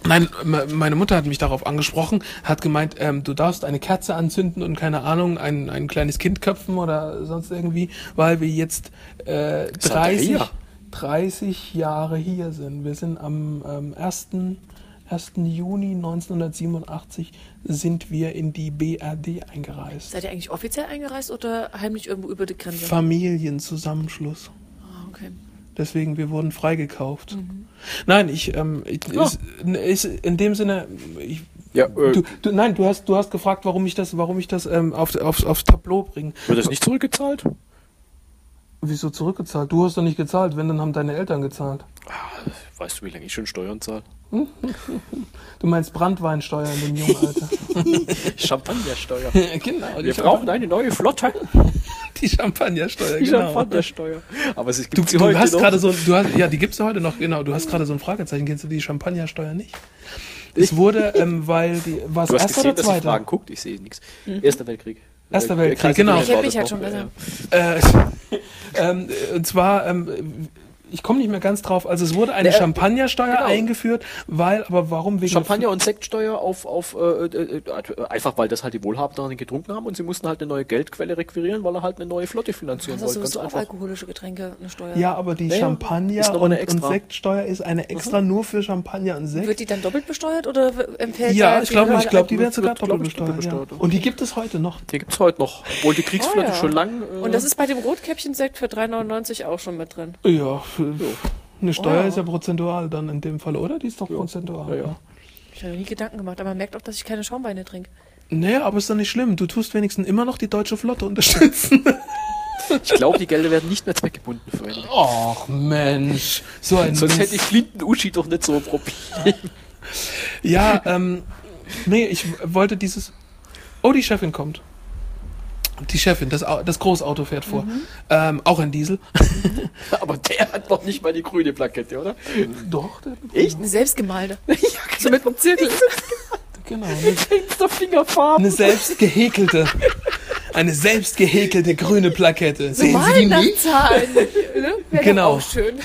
Nein, me- meine Mutter hat mich darauf angesprochen, hat gemeint, ähm, du darfst eine Kerze anzünden und keine Ahnung, ein, ein kleines Kind köpfen oder sonst irgendwie, weil wir jetzt äh, Seid ihr 30, hier? 30 Jahre hier sind. Wir sind am ähm, 1. 1. Juni 1987 sind wir in die BRD eingereist. Seid ihr eigentlich offiziell eingereist oder heimlich irgendwo über die Grenze? Familienzusammenschluss. Ah, okay. Deswegen, wir wurden freigekauft. Nein, ich, ähm, ich ist, ist in dem Sinne, ich, Ja, äh, du, du, nein, du hast, du hast gefragt, warum ich das, warum ich das ähm, auf, aufs, aufs Tableau bringe. wird das nicht zurückgezahlt? Wieso zurückgezahlt? Du hast doch nicht gezahlt, wenn, dann haben deine Eltern gezahlt. Weißt du, wie lange ich schon Steuern zahle? Du meinst Brandweinsteuer in dem jungen Alter. Champagnersteuer. genau, die, Wir brauchen eine neue Flotte. die Champagnersteuer, Die genau. Champagnersteuer. Aber es gibt Du, sie du heute hast gerade so, du hast, ja, die gibt's ja heute noch, genau. Du hast gerade so ein Fragezeichen. Kennst du die Champagnersteuer nicht? Es wurde, ähm, weil die, hast erster oder dass ich zweiter? Fragen guckt, ich sehe nichts. Erster Weltkrieg. Erster Äh, Weltkrieg, genau. Ich das mich halt schon ja. Äh, ähm, und zwar ähm, ich komme nicht mehr ganz drauf. Also es wurde eine Ne, äh, Champagnersteuer genau. eingeführt, weil, aber warum wegen Champagner und Sektsteuer auf, auf äh, äh, äh, einfach weil das halt die Wohlhabenden getrunken haben und sie mussten halt eine neue Geldquelle requirieren, weil er halt eine neue Flotte finanzieren Also wollte. Ganz sowieso auf einfach. alkoholische Getränke eine Steuer. Ja, aber die Naja, Champagner und, und. Sektsteuer ist eine extra nur für Champagner und Sekt. Wird die dann doppelt besteuert oder empfällt ja, ich die glaube, ich glaube, die werden sogar doppelt doppelt besteuert. Ja. besteuert. Und die gibt es heute noch. Die gibt's heute noch, obwohl die Kriegsflotte Oh, ja. schon lang. Äh, Und das ist bei dem Rotkäppchen-Sekt für 3,99 auch schon mit drin. Ja, eine Steuer Wow. ist ja prozentual dann in dem Fall, oder? Die ist doch prozentual. Ja, ja. Ja. Ich habe mir nie Gedanken gemacht, aber man merkt auch, dass ich keine Schaumweine trinke. Naja, aber ist doch nicht schlimm. Du tust wenigstens immer noch die deutsche Flotte unterstützen. ich glaube, die Gelder werden nicht mehr zweckgebunden verwendet. Och, Mensch. So ein Sonst Mist. hätte Flinten Uschi doch nicht so ein Problem. Ja, ähm, nee, ich wollte dieses. Oh, die Chefin kommt. Die Chefin, das, das Großauto fährt vor. Ähm, auch ein Diesel. Aber der hat noch nicht mal die grüne Plakette, oder? Doch, der, Echt? Eine selbstgemalte. so mit einem Zirkel. genau. Eine, Fingerfarbe. eine selbst gehäkelte. Eine selbst gehäkelte grüne Plakette. So Sehen Sie die? Weihnachtszahlen. ne? Wäre Genau. doch auch schön.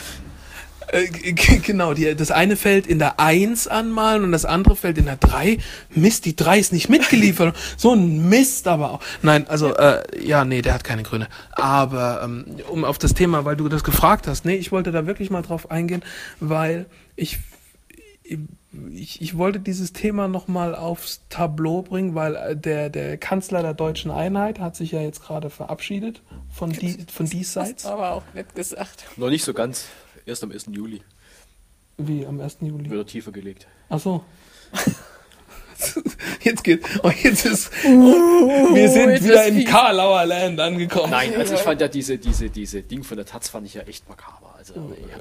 Äh, genau, die, das eine fällt in der 1 anmalen und das andere fällt in der 3. Mist, die 3 ist nicht mitgeliefert. so ein Mist aber auch. Nein, also, äh, ja, nee, der hat keine Grüne. Aber, ähm, um auf das Thema, weil du das gefragt hast, nee, ich wollte da wirklich mal drauf eingehen, weil ich, ich, ich wollte dieses Thema nochmal aufs Tableau bringen, weil äh, der, der Kanzler der deutschen Einheit hat sich ja jetzt gerade verabschiedet von, die, von diesseits. Aber auch nett gesagt. Noch nicht so ganz. Erst am 1. Juli Wie, am 1. Juli? wird er tiefer gelegt. Ach so. Jetzt geht, oh, jetzt ist, wir sind jetzt wieder in. Karlauer Land angekommen. Nein, also ich fand ja diese, diese, diese Ding von der Taz fand ich ja echt makaber. Also,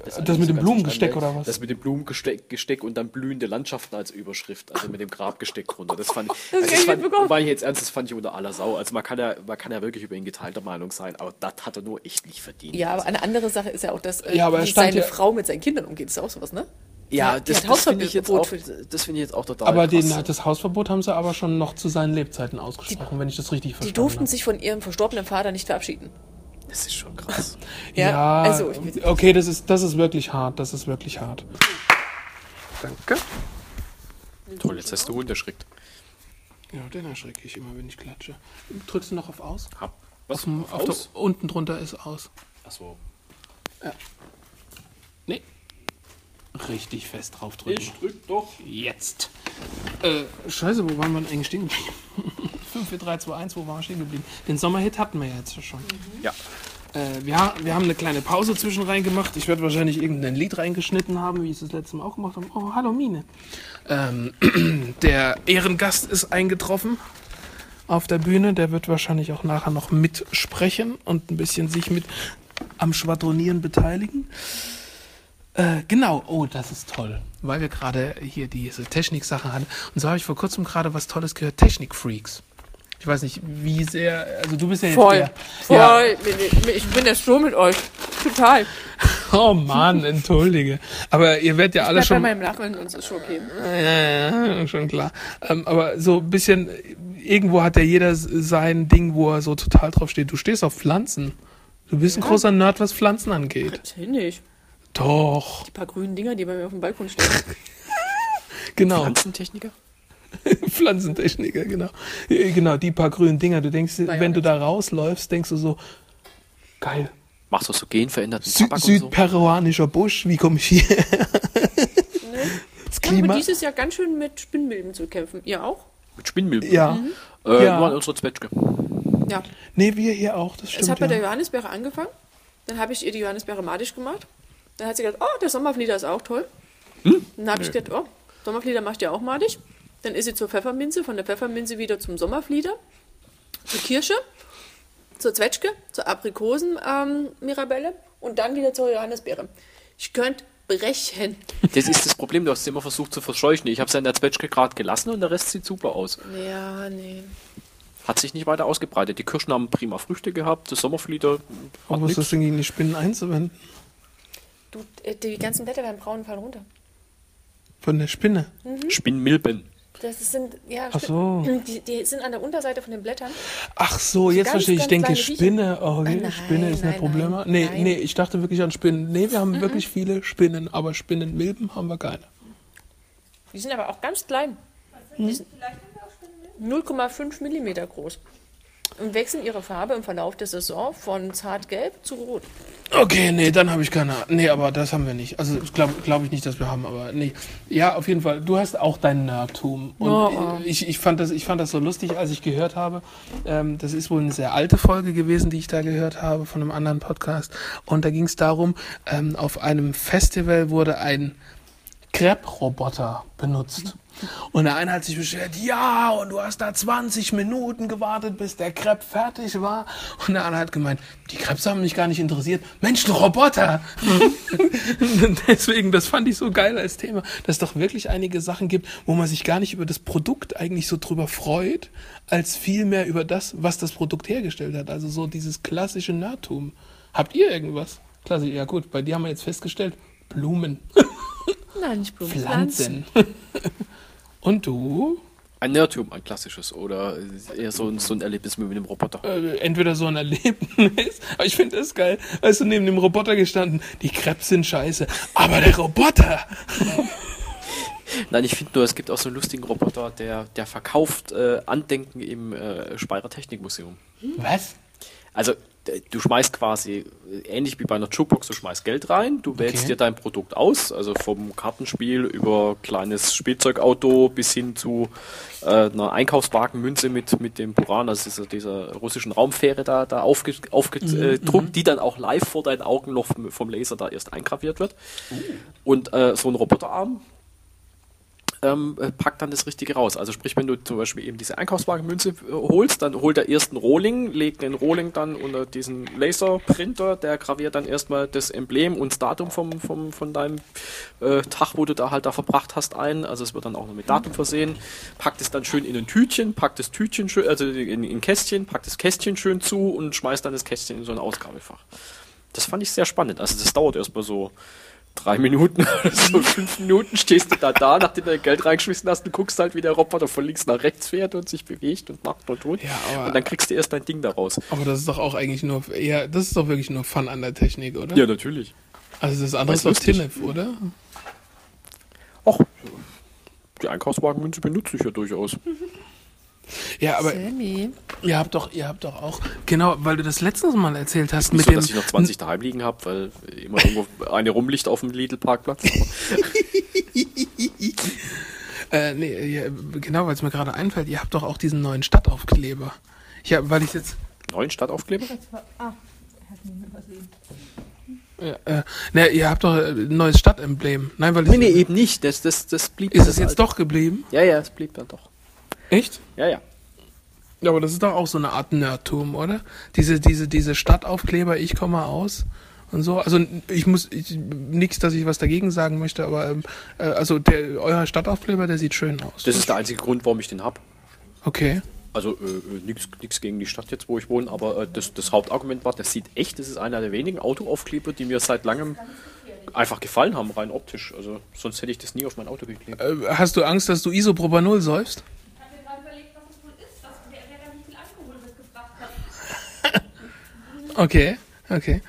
Das alles mit dem so ganz Blumengesteck oder was? Das mit dem Blumengesteck Gesteck und dann blühende Landschaften als Überschrift, also mit dem Grabgesteck drunter. Das fand ich, also das ich fand, war ich jetzt ernst, das fand ich unter aller Sau. Also man kann ja, man kann ja wirklich über ihn geteilter Meinung sein, aber das hat er nur echt nicht verdient. Ja, aber eine andere Sache ist ja auch, dass äh, Ja, wie seine ja- Frau mit seinen Kindern umgeht. Das ist auch sowas, ne? Ja die das, das finde ich finde ich jetzt auch total Aber krass. den, das Hausverbot haben sie aber schon noch zu seinen Lebzeiten ausgesprochen, wenn ich das richtig Die verstanden durften habe. sich von ihrem verstorbenen Vater nicht verabschieden. das ist schon krass. Ja, Ja, also, ich- okay, das ist, das ist wirklich hart, das ist wirklich hart. Danke. Toll, jetzt hast du Hund erschreckt. Ja, den erschrecke ich immer, wenn ich klatsche. Drückst du noch auf Aus? Hab. Was? Auf auf der, unten drunter ist Aus. Achso. Nee. Richtig fest drauf drücken. Ich drück doch. Jetzt. Äh, scheiße, wo waren wir denn eigentlich stehen geblieben? 5, 4, 3, 2, 1, wo waren wir stehen geblieben? Den Sommerhit hatten wir ja jetzt schon. Ja. Äh, wir, wir haben eine kleine Pause zwischen rein gemacht. Ich werde wahrscheinlich irgendein Lied reingeschnitten haben, wie ich es das letzte Mal auch gemacht habe. Oh, hallo Mine. Ähm, der Ehrengast ist eingetroffen auf der Bühne. Der wird wahrscheinlich auch nachher noch mitsprechen und ein bisschen sich mit am Schwadronieren beteiligen. Äh, genau, oh, das ist toll, weil wir gerade hier diese Technik-Sachen hatten. Und so habe ich vor kurzem gerade was Tolles gehört, Technik-Freaks. Ich weiß nicht, wie sehr, also du bist ja jetzt Voll. der, Voll. Ja, Ich bin der Sturm mit euch. Total. oh Mann, entschuldige. Aber ihr werdet ja alle Bleib bei schon, meinem Lachen und es ist schon okay. ja, ja, schon klar. Ähm, aber so ein bisschen, irgendwo hat ja jeder sein Ding, wo er so total drauf steht. Du stehst auf Pflanzen. Du bist ein großer Nerd, was Pflanzen angeht. Nicht. Doch, Die paar grünen Dinger, die bei mir auf dem Balkon stehen. genau. Pflanzentechniker? Pflanzentechniker, genau. Äh, Genau, die paar grünen Dinger. Du denkst, ja wenn du da rausläufst, denkst du so, geil. Machst du so genveränderten Sü Tabak und so? südperuanischer Busch, wie komme ich hier? Das Ich habe Klima. dieses Jahr ganz schön mit Spinnmilben zu kämpfen. Ihr auch? Mit Spinnmilben? Ja. Äh, Ja. Nur an unserer Zwetschge. Ja. Nee, wir hier auch, das Es stimmt. hat bei der Ja. Johannisbeere angefangen. Dann habe ich ihr die Johannisbeere madisch gemacht. Dann hat sie gesagt, oh, der Sommerflieder ist auch toll. Dann habe ich gedacht, oh, Sommerflieder macht ihr auch madig. Dann ist sie zur Pfefferminze, von der Pfefferminze wieder zum Sommerflieder, zur Kirsche, zur Zwetschge, zur Aprikosen-Mirabelle und dann wieder zur Johannisbeere. Ich könnte brechen. Das ist das Problem, du hast es immer versucht zu verscheuchen. Ich habe es ja in der Zwetschge gerade gelassen und der Rest sieht super aus. Ja, nee. Hat sich nicht weiter ausgebreitet. Die Kirschen haben prima Früchte gehabt, das Sommerflieder Warum hat ist das Ding gegen die Spinnen einzuwenden? Du, äh, die ganzen Blätter werden braun und fallen runter. Von der Spinne. Spinnmilben. Das sind, ja, Ach so. die, die sind an der Unterseite von den Blättern. Ach so, jetzt Ganz, verstehe ich. Ich denke. Spinne. Oh, okay. Nein, Spinne ist ein nein, Problem. nein, nee, nein. Mhm. nee, ich dachte wirklich an Spinnen. Nee, wir haben wirklich viele Spinnen, aber Spinnenmilben haben wir keine. Die sind aber auch ganz klein. Die sind 0,5 Millimeter groß. Und wechseln ihre Farbe im Verlauf der Saison von zartgelb zu rot. Okay, nee, dann habe ich keine Ahnung. Nee, aber das haben wir nicht. Also glaube glaub ich nicht, dass wir haben, aber nee. Ja, auf jeden Fall. Du hast auch dein Nerdtum. Und Ja. ich, ich, fand das, ich fand das so lustig, als ich gehört habe. Ähm, das ist wohl eine sehr alte Folge gewesen, die ich da gehört habe von einem anderen Podcast. Und da ging es darum, ähm, auf einem Festival wurde ein Crepe-Roboter benutzt. Und der eine hat sich beschwert, ja, und du hast da 20 Minuten gewartet, bis der Crepe fertig war. Und der andere hat gemeint, die Crepes haben mich gar nicht interessiert. Mensch, ein Roboter! Deswegen, das fand ich so geil als Thema, dass es doch wirklich einige Sachen gibt, wo man sich gar nicht über das Produkt eigentlich so drüber freut, als vielmehr über das, was das Produkt hergestellt hat. Also so dieses klassische Nerdtum. Habt ihr irgendwas? Klasse, ja gut, bei dir haben wir jetzt festgestellt, Blumen. Nein, nicht Blumen. Pflanzen. Und du? Ein Nerdtum, ein klassisches. Oder eher so ein, so ein Erlebnis mit dem Roboter. Äh, entweder so ein Erlebnis, aber ich finde das geil. Hast du neben dem Roboter gestanden? Die Krebs sind scheiße, aber der Roboter. Nein, ich finde nur, es gibt auch so einen lustigen Roboter, der, der verkauft äh, Andenken im äh, Speyerer Technikmuseum. Was? Also, du schmeißt quasi, äh, ähnlich wie bei einer Jukebox, du schmeißt Geld rein, du wählst Okay. dir dein Produkt aus, also vom Kartenspiel über kleines Spielzeugauto bis hin zu äh, einer Einkaufswagenmünze mit, mit dem Buran, also dieser, dieser russischen Raumfähre da, da aufgedruckt, aufge, äh, druckt, die dann auch live vor deinen Augen noch vom, vom Laser da erst eingraviert wird. Und äh, so ein Roboterarm ähm, äh, packt dann das Richtige raus. Also sprich, wenn du zum Beispiel eben diese Einkaufswagenmünze äh, holst, dann holt er erst einen Rohling, legt den Rohling dann unter diesen Laserprinter, der graviert dann erstmal das Emblem und das Datum vom, vom, von deinem äh, Tag, wo du da halt da verbracht hast, ein. Also es wird dann auch noch mit Datum versehen, packt es dann schön in ein Tütchen, packt das Tütchen schön, also in, in ein Kästchen, packt das Kästchen schön zu und schmeißt dann das Kästchen in so ein Ausgabefach. Das fand ich sehr spannend. Also das dauert erstmal so drei Minuten oder so fünf Minuten stehst du da da, nachdem du dein Geld reingeschmissen hast und guckst halt, wie der Roboter von links nach rechts fährt und sich bewegt und macht und tut. Ja, aber- und dann kriegst du erst dein Ding daraus. Aber das ist doch auch eigentlich nur, eher, das ist doch wirklich nur Fun an der Technik, oder? Ja, natürlich. Also das andere ist lustig. Tinnef, oder? Ach, die Einkaufswagenmünze benutze ich ja durchaus. Ja, aber Sammy. ihr habt doch, ihr habt doch auch, genau, weil du das letztes Mal erzählt hast Nicht mit so, dem, dass ich noch 20 daheim liegen habe, weil immer irgendwo eine rumliegt auf dem Lidl-Parkplatz. Äh, nee, ja, genau, weil es mir gerade einfällt, ihr habt doch auch diesen neuen Stadtaufkleber. Ja, weil ich jetzt. Neuen Stadtaufkleber? Ja, äh, ne, ihr habt doch ein neues Stadtemblem. Nein, weil Nee, nee, eben nicht. Das, das, das blieb ist das es jetzt alte. doch geblieben? Ja, ja, es blieb dann doch. Echt? Ja, ja. Ja, aber das ist doch auch so eine Art Nerdtum, oder? Diese, diese, diese Stadtaufkleber, ich komme aus und so. Also ich muss ich, nichts, dass ich was dagegen sagen möchte, aber ähm, äh, also der, euer Stadtaufkleber, der sieht schön aus. Das ist der einzige Grund, warum ich den hab. okay. Also äh, nichts gegen die Stadt jetzt, wo ich wohne, aber äh, das, das Hauptargument war, das sieht echt, das ist einer der wenigen Autoaufkleber, die mir seit langem einfach gefallen haben, rein optisch. Also sonst hätte ich das nie auf mein Auto geklebt. Äh, hast du Angst, dass du Isopropanol säufst? Okay, okay.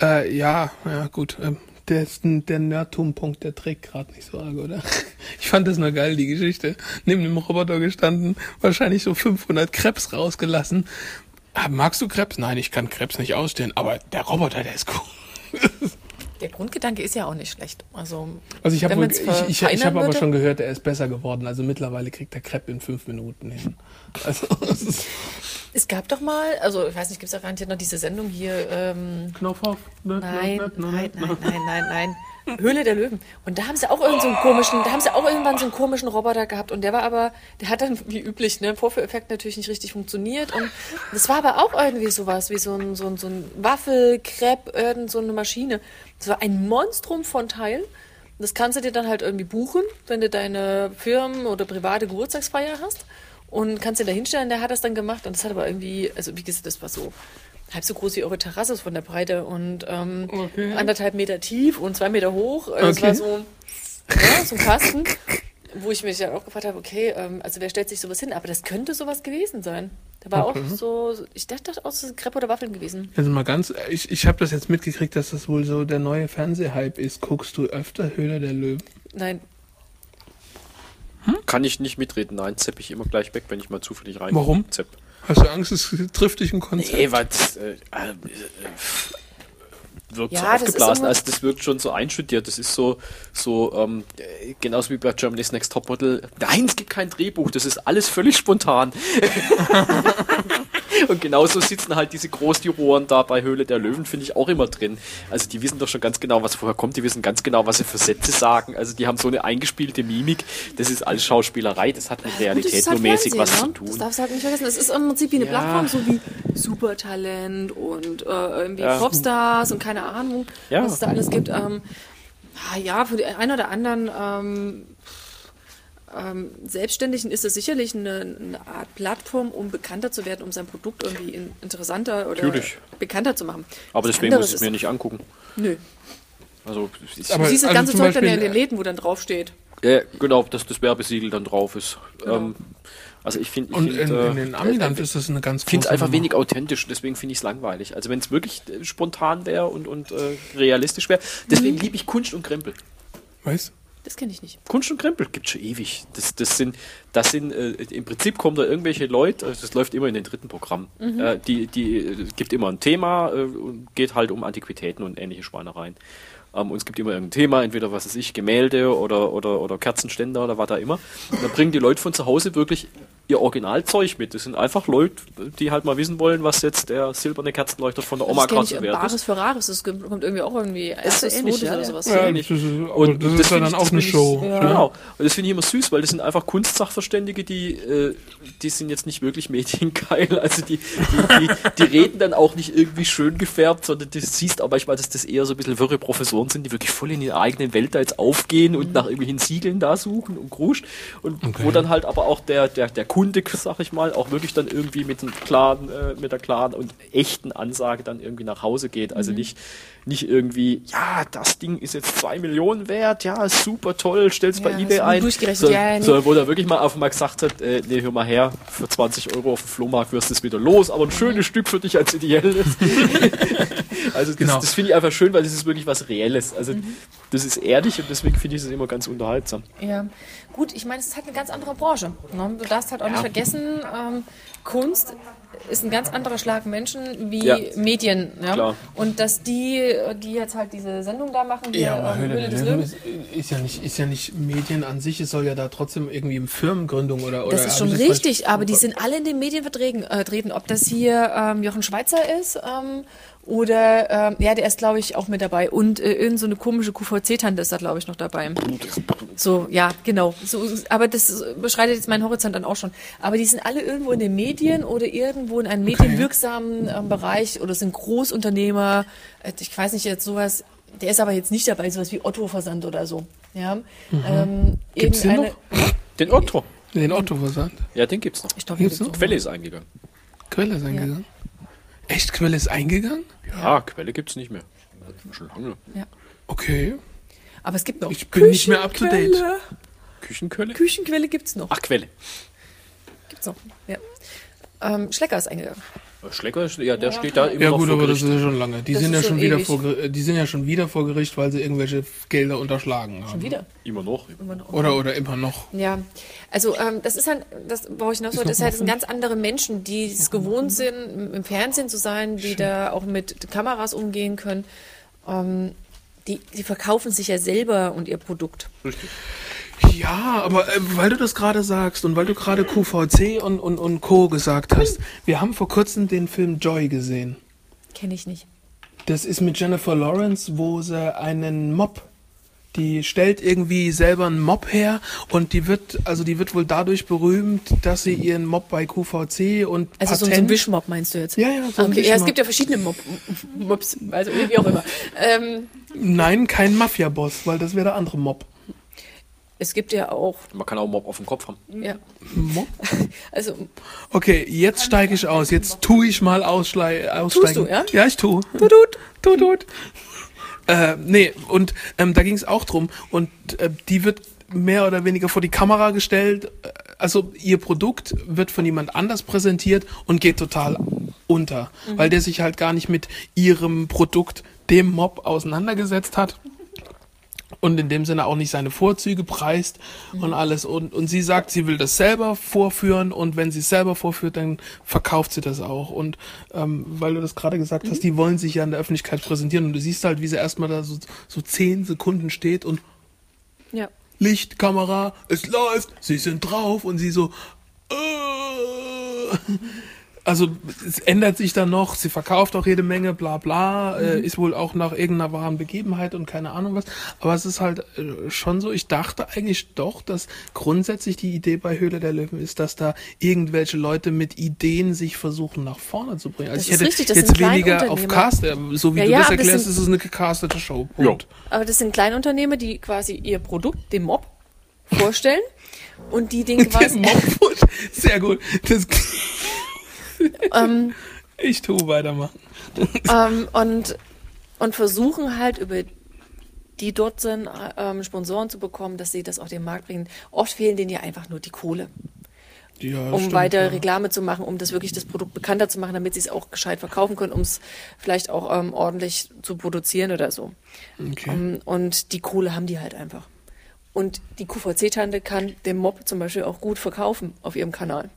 Äh, ja, ja, gut. Ähm, der, der Nerdtum-Punkt, der trägt gerade nicht so arg, oder? Ich fand das nur geil, die Geschichte. Neben dem Roboter gestanden, wahrscheinlich so 500 Krebs rausgelassen. Ah, magst du Krebs? Nein, ich kann Krebs nicht ausstehen, aber der Roboter, der ist cool. Der Grundgedanke ist ja auch nicht schlecht. Also, Also ich habe ich, ich, ich hab aber schon gehört, er ist besser geworden. Also mittlerweile kriegt er Crepe in fünf Minuten hin. Also es gab doch mal, also ich weiß nicht, gibt es da garantiert noch diese Sendung hier, ähm, Knopf auf. nein, nein, nein, nein, nein, nein. Höhle der Löwen. Und da haben sie auch irgend so einen komischen, da haben sie auch irgendwann so einen komischen Roboter gehabt und der war aber, der hat dann wie üblich, ne, Vorführeffekt natürlich nicht richtig funktioniert und das war aber auch irgendwie sowas, wie so ein, so ein, so ein Waffel, Crepe, irgend so eine Maschine. Das war ein Monstrum von Teil. Das kannst du dir dann halt irgendwie buchen, wenn du deine Firmen- oder private Geburtstagsfeier hast. Und kannst dir da hinstellen, der hat das dann gemacht. Und das hat aber irgendwie, also wie gesagt, das war so halb so groß wie eure Terrasse von der Breite und ähm, anderthalb Meter tief und zwei Meter hoch. Also Es Okay. war so, ja, so ein Kasten. wo ich mich dann auch gefragt habe, okay, ähm, also wer stellt sich sowas hin? Aber das könnte sowas gewesen sein. Da war auch so, ich dachte auch, es ist Crepe oder Waffeln gewesen. Also mal ganz, ich, ich habe das jetzt mitgekriegt, dass das wohl so der neue Fernsehhype ist. Guckst du öfter Höhle der Löwen? Nein, Kann ich nicht mitreden. Nein, zepp ich immer gleich weg, wenn ich mal zufällig rein. Warum? Zepp. Hast du Angst, es trifft dich ein Konzept? Nee, weil das äh, äh, wirkt Ja, so das aufgeblasen. immer- Also das wirkt schon so einstudiert. Das ist so, so ähm, äh, genauso wie bei Germany's Next Topmodel. Nein, es gibt kein Drehbuch. Das ist alles völlig spontan. Und genauso sitzen halt diese Großjuroren da bei Höhle der Löwen, finde ich auch immer drin. Also die wissen doch schon ganz genau, was vorher kommt. Die wissen ganz genau, was sie für Sätze sagen. Also die haben so eine eingespielte Mimik. Das ist alles Schauspielerei. Das hat mit das Realität ist nur halt mäßig Fernsehen, was ne? zu tun. Das darfst du halt nicht vergessen. Es ist im Prinzip wie eine Ja. Plattform, so wie Supertalent und äh, irgendwie Ja. Popstars und keine Ahnung, Ja. was es da alles gibt. Ähm, ah, ja, für die einen oder anderen ähm, ähm, Selbstständigen ist es sicherlich eine, eine Art Plattform, um bekannter zu werden, um sein Produkt irgendwie in, interessanter oder Natürlich. bekannter zu machen. Aber Was deswegen muss ich es mir nicht angucken. Nö. Also, es- Aber- Du siehst das also ganze Zeug dann ja in den Läden, wo dann draufsteht. Ja, genau, dass das Werbesiegel dann drauf ist. Genau. Ähm, also ich finde, ich Und find, in, äh, in den Amiland ist das eine ganz ich finde es einfach Nummer. wenig authentisch, deswegen finde ich es langweilig. Also wenn es wirklich äh, spontan wäre und, und äh, realistisch wäre, Mhm. deswegen liebe ich Kunst und Krempel. Weißt Das kenne ich nicht. Kunst und Krempel gibt schon ewig. Das, das sind, das sind äh, im Prinzip kommen da irgendwelche Leute, also das läuft immer in den dritten Programm. Mhm. Äh, die, die äh, gibt immer ein Thema äh, und geht halt um Antiquitäten und ähnliche Schweinereien. Ähm, und es gibt immer irgendein Thema, entweder was weiß ich, Gemälde oder, oder, oder Kerzenständer oder was da immer. Und dann bringen die Leute von zu Hause wirklich ihr Originalzeug mit. Das sind einfach Leute, die halt mal wissen wollen, was jetzt der silberne Kerzenleuchter von der Oma das gerade wert Bares ist. für Rares. Das kommt irgendwie auch irgendwie erstes, ähnlich, ja, oder sowas. Ja, das ähnlich. ist, aber Und das, ist ja find dann ich- auch das eine ich- Show. Ja. Genau. Und das finde ich immer süß, weil das sind einfach Kunstsachverständige, die, äh, die sind jetzt nicht wirklich mediengeil. Also die, die, die, die reden dann auch nicht irgendwie schön gefärbt, sondern du siehst auch manchmal, dass das eher so ein bisschen wirre Professoren sind, die wirklich voll in ihrer eigenen Welt da jetzt aufgehen und nach irgendwelchen Siegeln da suchen und Grusch. Und wo dann halt aber auch der, der, der Kunde, sag ich mal, auch wirklich dann irgendwie mit, einem klaren, äh, mit der klaren und echten Ansage dann irgendwie nach Hause geht. Also nicht, nicht irgendwie, ja, das Ding ist jetzt zwei Millionen wert, ja, super toll, stell's bei Ja, Ebay so ein. durchgerechnet, So, ja, ja, nee. so, wo er wirklich mal auf einmal gesagt hat, äh, nee, hör mal her, für 20 Euro auf dem Flohmarkt wirst du es wieder los, aber ein schönes Stück für dich als ideelles. also das, Genau. das finde ich einfach schön, weil das ist wirklich was Reelles. Also das ist ehrlich und deswegen finde ich es immer ganz unterhaltsam. Ja, gut, ich meine, es ist halt eine ganz andere Branche. Ne? Du darfst halt auch nicht vergessen, ähm, Kunst ist ein ganz anderer Schlag Menschen wie Ja. Medien. Ja? Klar. Und dass die, die jetzt halt diese Sendung da machen, hier, Ja, aber ähm, Höhle Höhle des Löwen ist, ist, ja nicht, ist ja nicht Medien an sich, es soll ja da trotzdem irgendwie eine Firmengründung oder. oder das ist schon das richtig, aber die sind alle in den Medien vertreten. Äh, treten. Ob das hier ähm, Jochen Schweizer ist ähm, oder, ähm, ja, der ist, glaube ich, auch mit dabei. Und äh, irgend so eine komische QVC-Tante ist da, glaube ich, noch dabei. So, ja, genau. So, aber das beschreitet jetzt meinen Horizont dann auch schon. Aber die sind alle irgendwo in den Medien oder irgendwo in einem medienwirksamen ähm, Bereich oder sind Großunternehmer. Äh, Ich weiß nicht, jetzt sowas. Der ist aber jetzt nicht dabei, sowas wie Otto-Versand oder so. Ja. Ähm, Gibt's den irgendeine- Den Otto. Den Otto versand. Ja, den gibt's noch. Ich glaube, Gibt's gibt's noch? Quelle ist eingegangen. Quelle ist eingegangen. Echt, Quelle ist eingegangen? Ja, Quelle gibt's nicht mehr. Schon lange. Okay. Aber es gibt noch. Ich bin nicht mehr up to date. Küchenquelle. Küchenquelle? Küchenquelle gibt's noch. Ach, Quelle. Gibt's noch. Ja. Ähm, Schlecker ist eingegangen. Schlecker, ist- ja, der steht da immer Ja noch gut, vor aber das Gericht. ist ja schon lange. Die Das sind ist ja schon wieder ewig. vor, die sind ja schon wieder vor Gericht, weil sie irgendwelche Gelder unterschlagen haben. Schon wieder. Immer noch. Immer noch. Oder oder immer noch. Ja, also ähm, das ist halt, das brauche ich noch so, das halt sind offen? ganz andere Menschen, die es gewohnt sind, im- Fernsehen zu sein, die da auch mit Kameras umgehen können. Ähm, die, die verkaufen sich ja selber und ihr Produkt. Richtig. Ja, aber äh, weil du das gerade sagst und weil du gerade QVC und, und, und Co. gesagt hast, wir haben vor kurzem den Film Joy gesehen. Kenne ich nicht. Das ist mit Jennifer Lawrence, wo sie einen Mob, die stellt irgendwie selber einen Mob her und die wird, also die wird wohl dadurch berühmt, dass sie ihren Mob bei QVC und Also so, so ein Patent- Wischmob meinst du jetzt? Ja, ja, so okay, ja, es gibt ja verschiedene Mob Mobs, also wie auch immer. Ähm, Nein, kein Mafia-Boss, weil das wäre der andere Mob. Es gibt ja auch, Man kann auch Mob auf dem Kopf haben. ja, Mob? also Okay, jetzt steige ich aus. Jetzt tue ich mal aussteigen. du, ja? Ja, ich tue. Tutut. Tutut. Äh, nee, und ähm, da ging es auch drum. Und äh, die wird mehr oder weniger vor die Kamera gestellt. Also ihr Produkt wird von jemand anders präsentiert und geht total unter, weil der sich halt gar nicht mit ihrem Produkt, dem Mob, auseinandergesetzt hat und in dem Sinne auch nicht seine Vorzüge preist und alles. Und, und sie sagt, sie will das selber vorführen und wenn sie es selber vorführt, dann verkauft sie das auch. Und ähm, weil du das gerade gesagt hast, die wollen sich ja in der Öffentlichkeit präsentieren und du siehst halt, wie sie erstmal da so, so zehn Sekunden steht und Ja. Licht, Kamera, es läuft, sie sind drauf und sie so. Äh, also es ändert sich dann noch, sie verkauft auch jede Menge, bla bla, äh, ist wohl auch nach irgendeiner wahren Begebenheit und keine Ahnung was. Aber es ist halt äh, schon so, ich dachte eigentlich doch, dass grundsätzlich die Idee bei Höhle der Löwen ist, dass da irgendwelche Leute mit Ideen sich versuchen nach vorne zu bringen. Also Das ich hätte richtig, das jetzt weniger auf. Cast, äh, so wie Ja, du ja, das aber das erklärst, sind- ist es eine gecastete Show. Punkt. Aber das sind Kleinunternehmer, die quasi ihr Produkt dem Mob vorstellen und die den quasi. Sehr gut. Das, ähm, ich tue weitermachen. ähm, und, und versuchen halt über die dort sind, ähm, Sponsoren zu bekommen, dass sie das auf den Markt bringen. Oft fehlen denen ja einfach nur die Kohle, Ja, um stimmt, weiter ja. Reklame zu machen, um das wirklich das Produkt bekannter zu machen, damit sie es auch gescheit verkaufen können, um es vielleicht auch ähm, ordentlich zu produzieren oder so. Okay. Ähm, und die Kohle haben die halt einfach. Und die QVC-Tante kann den Mob zum Beispiel auch gut verkaufen auf ihrem Kanal.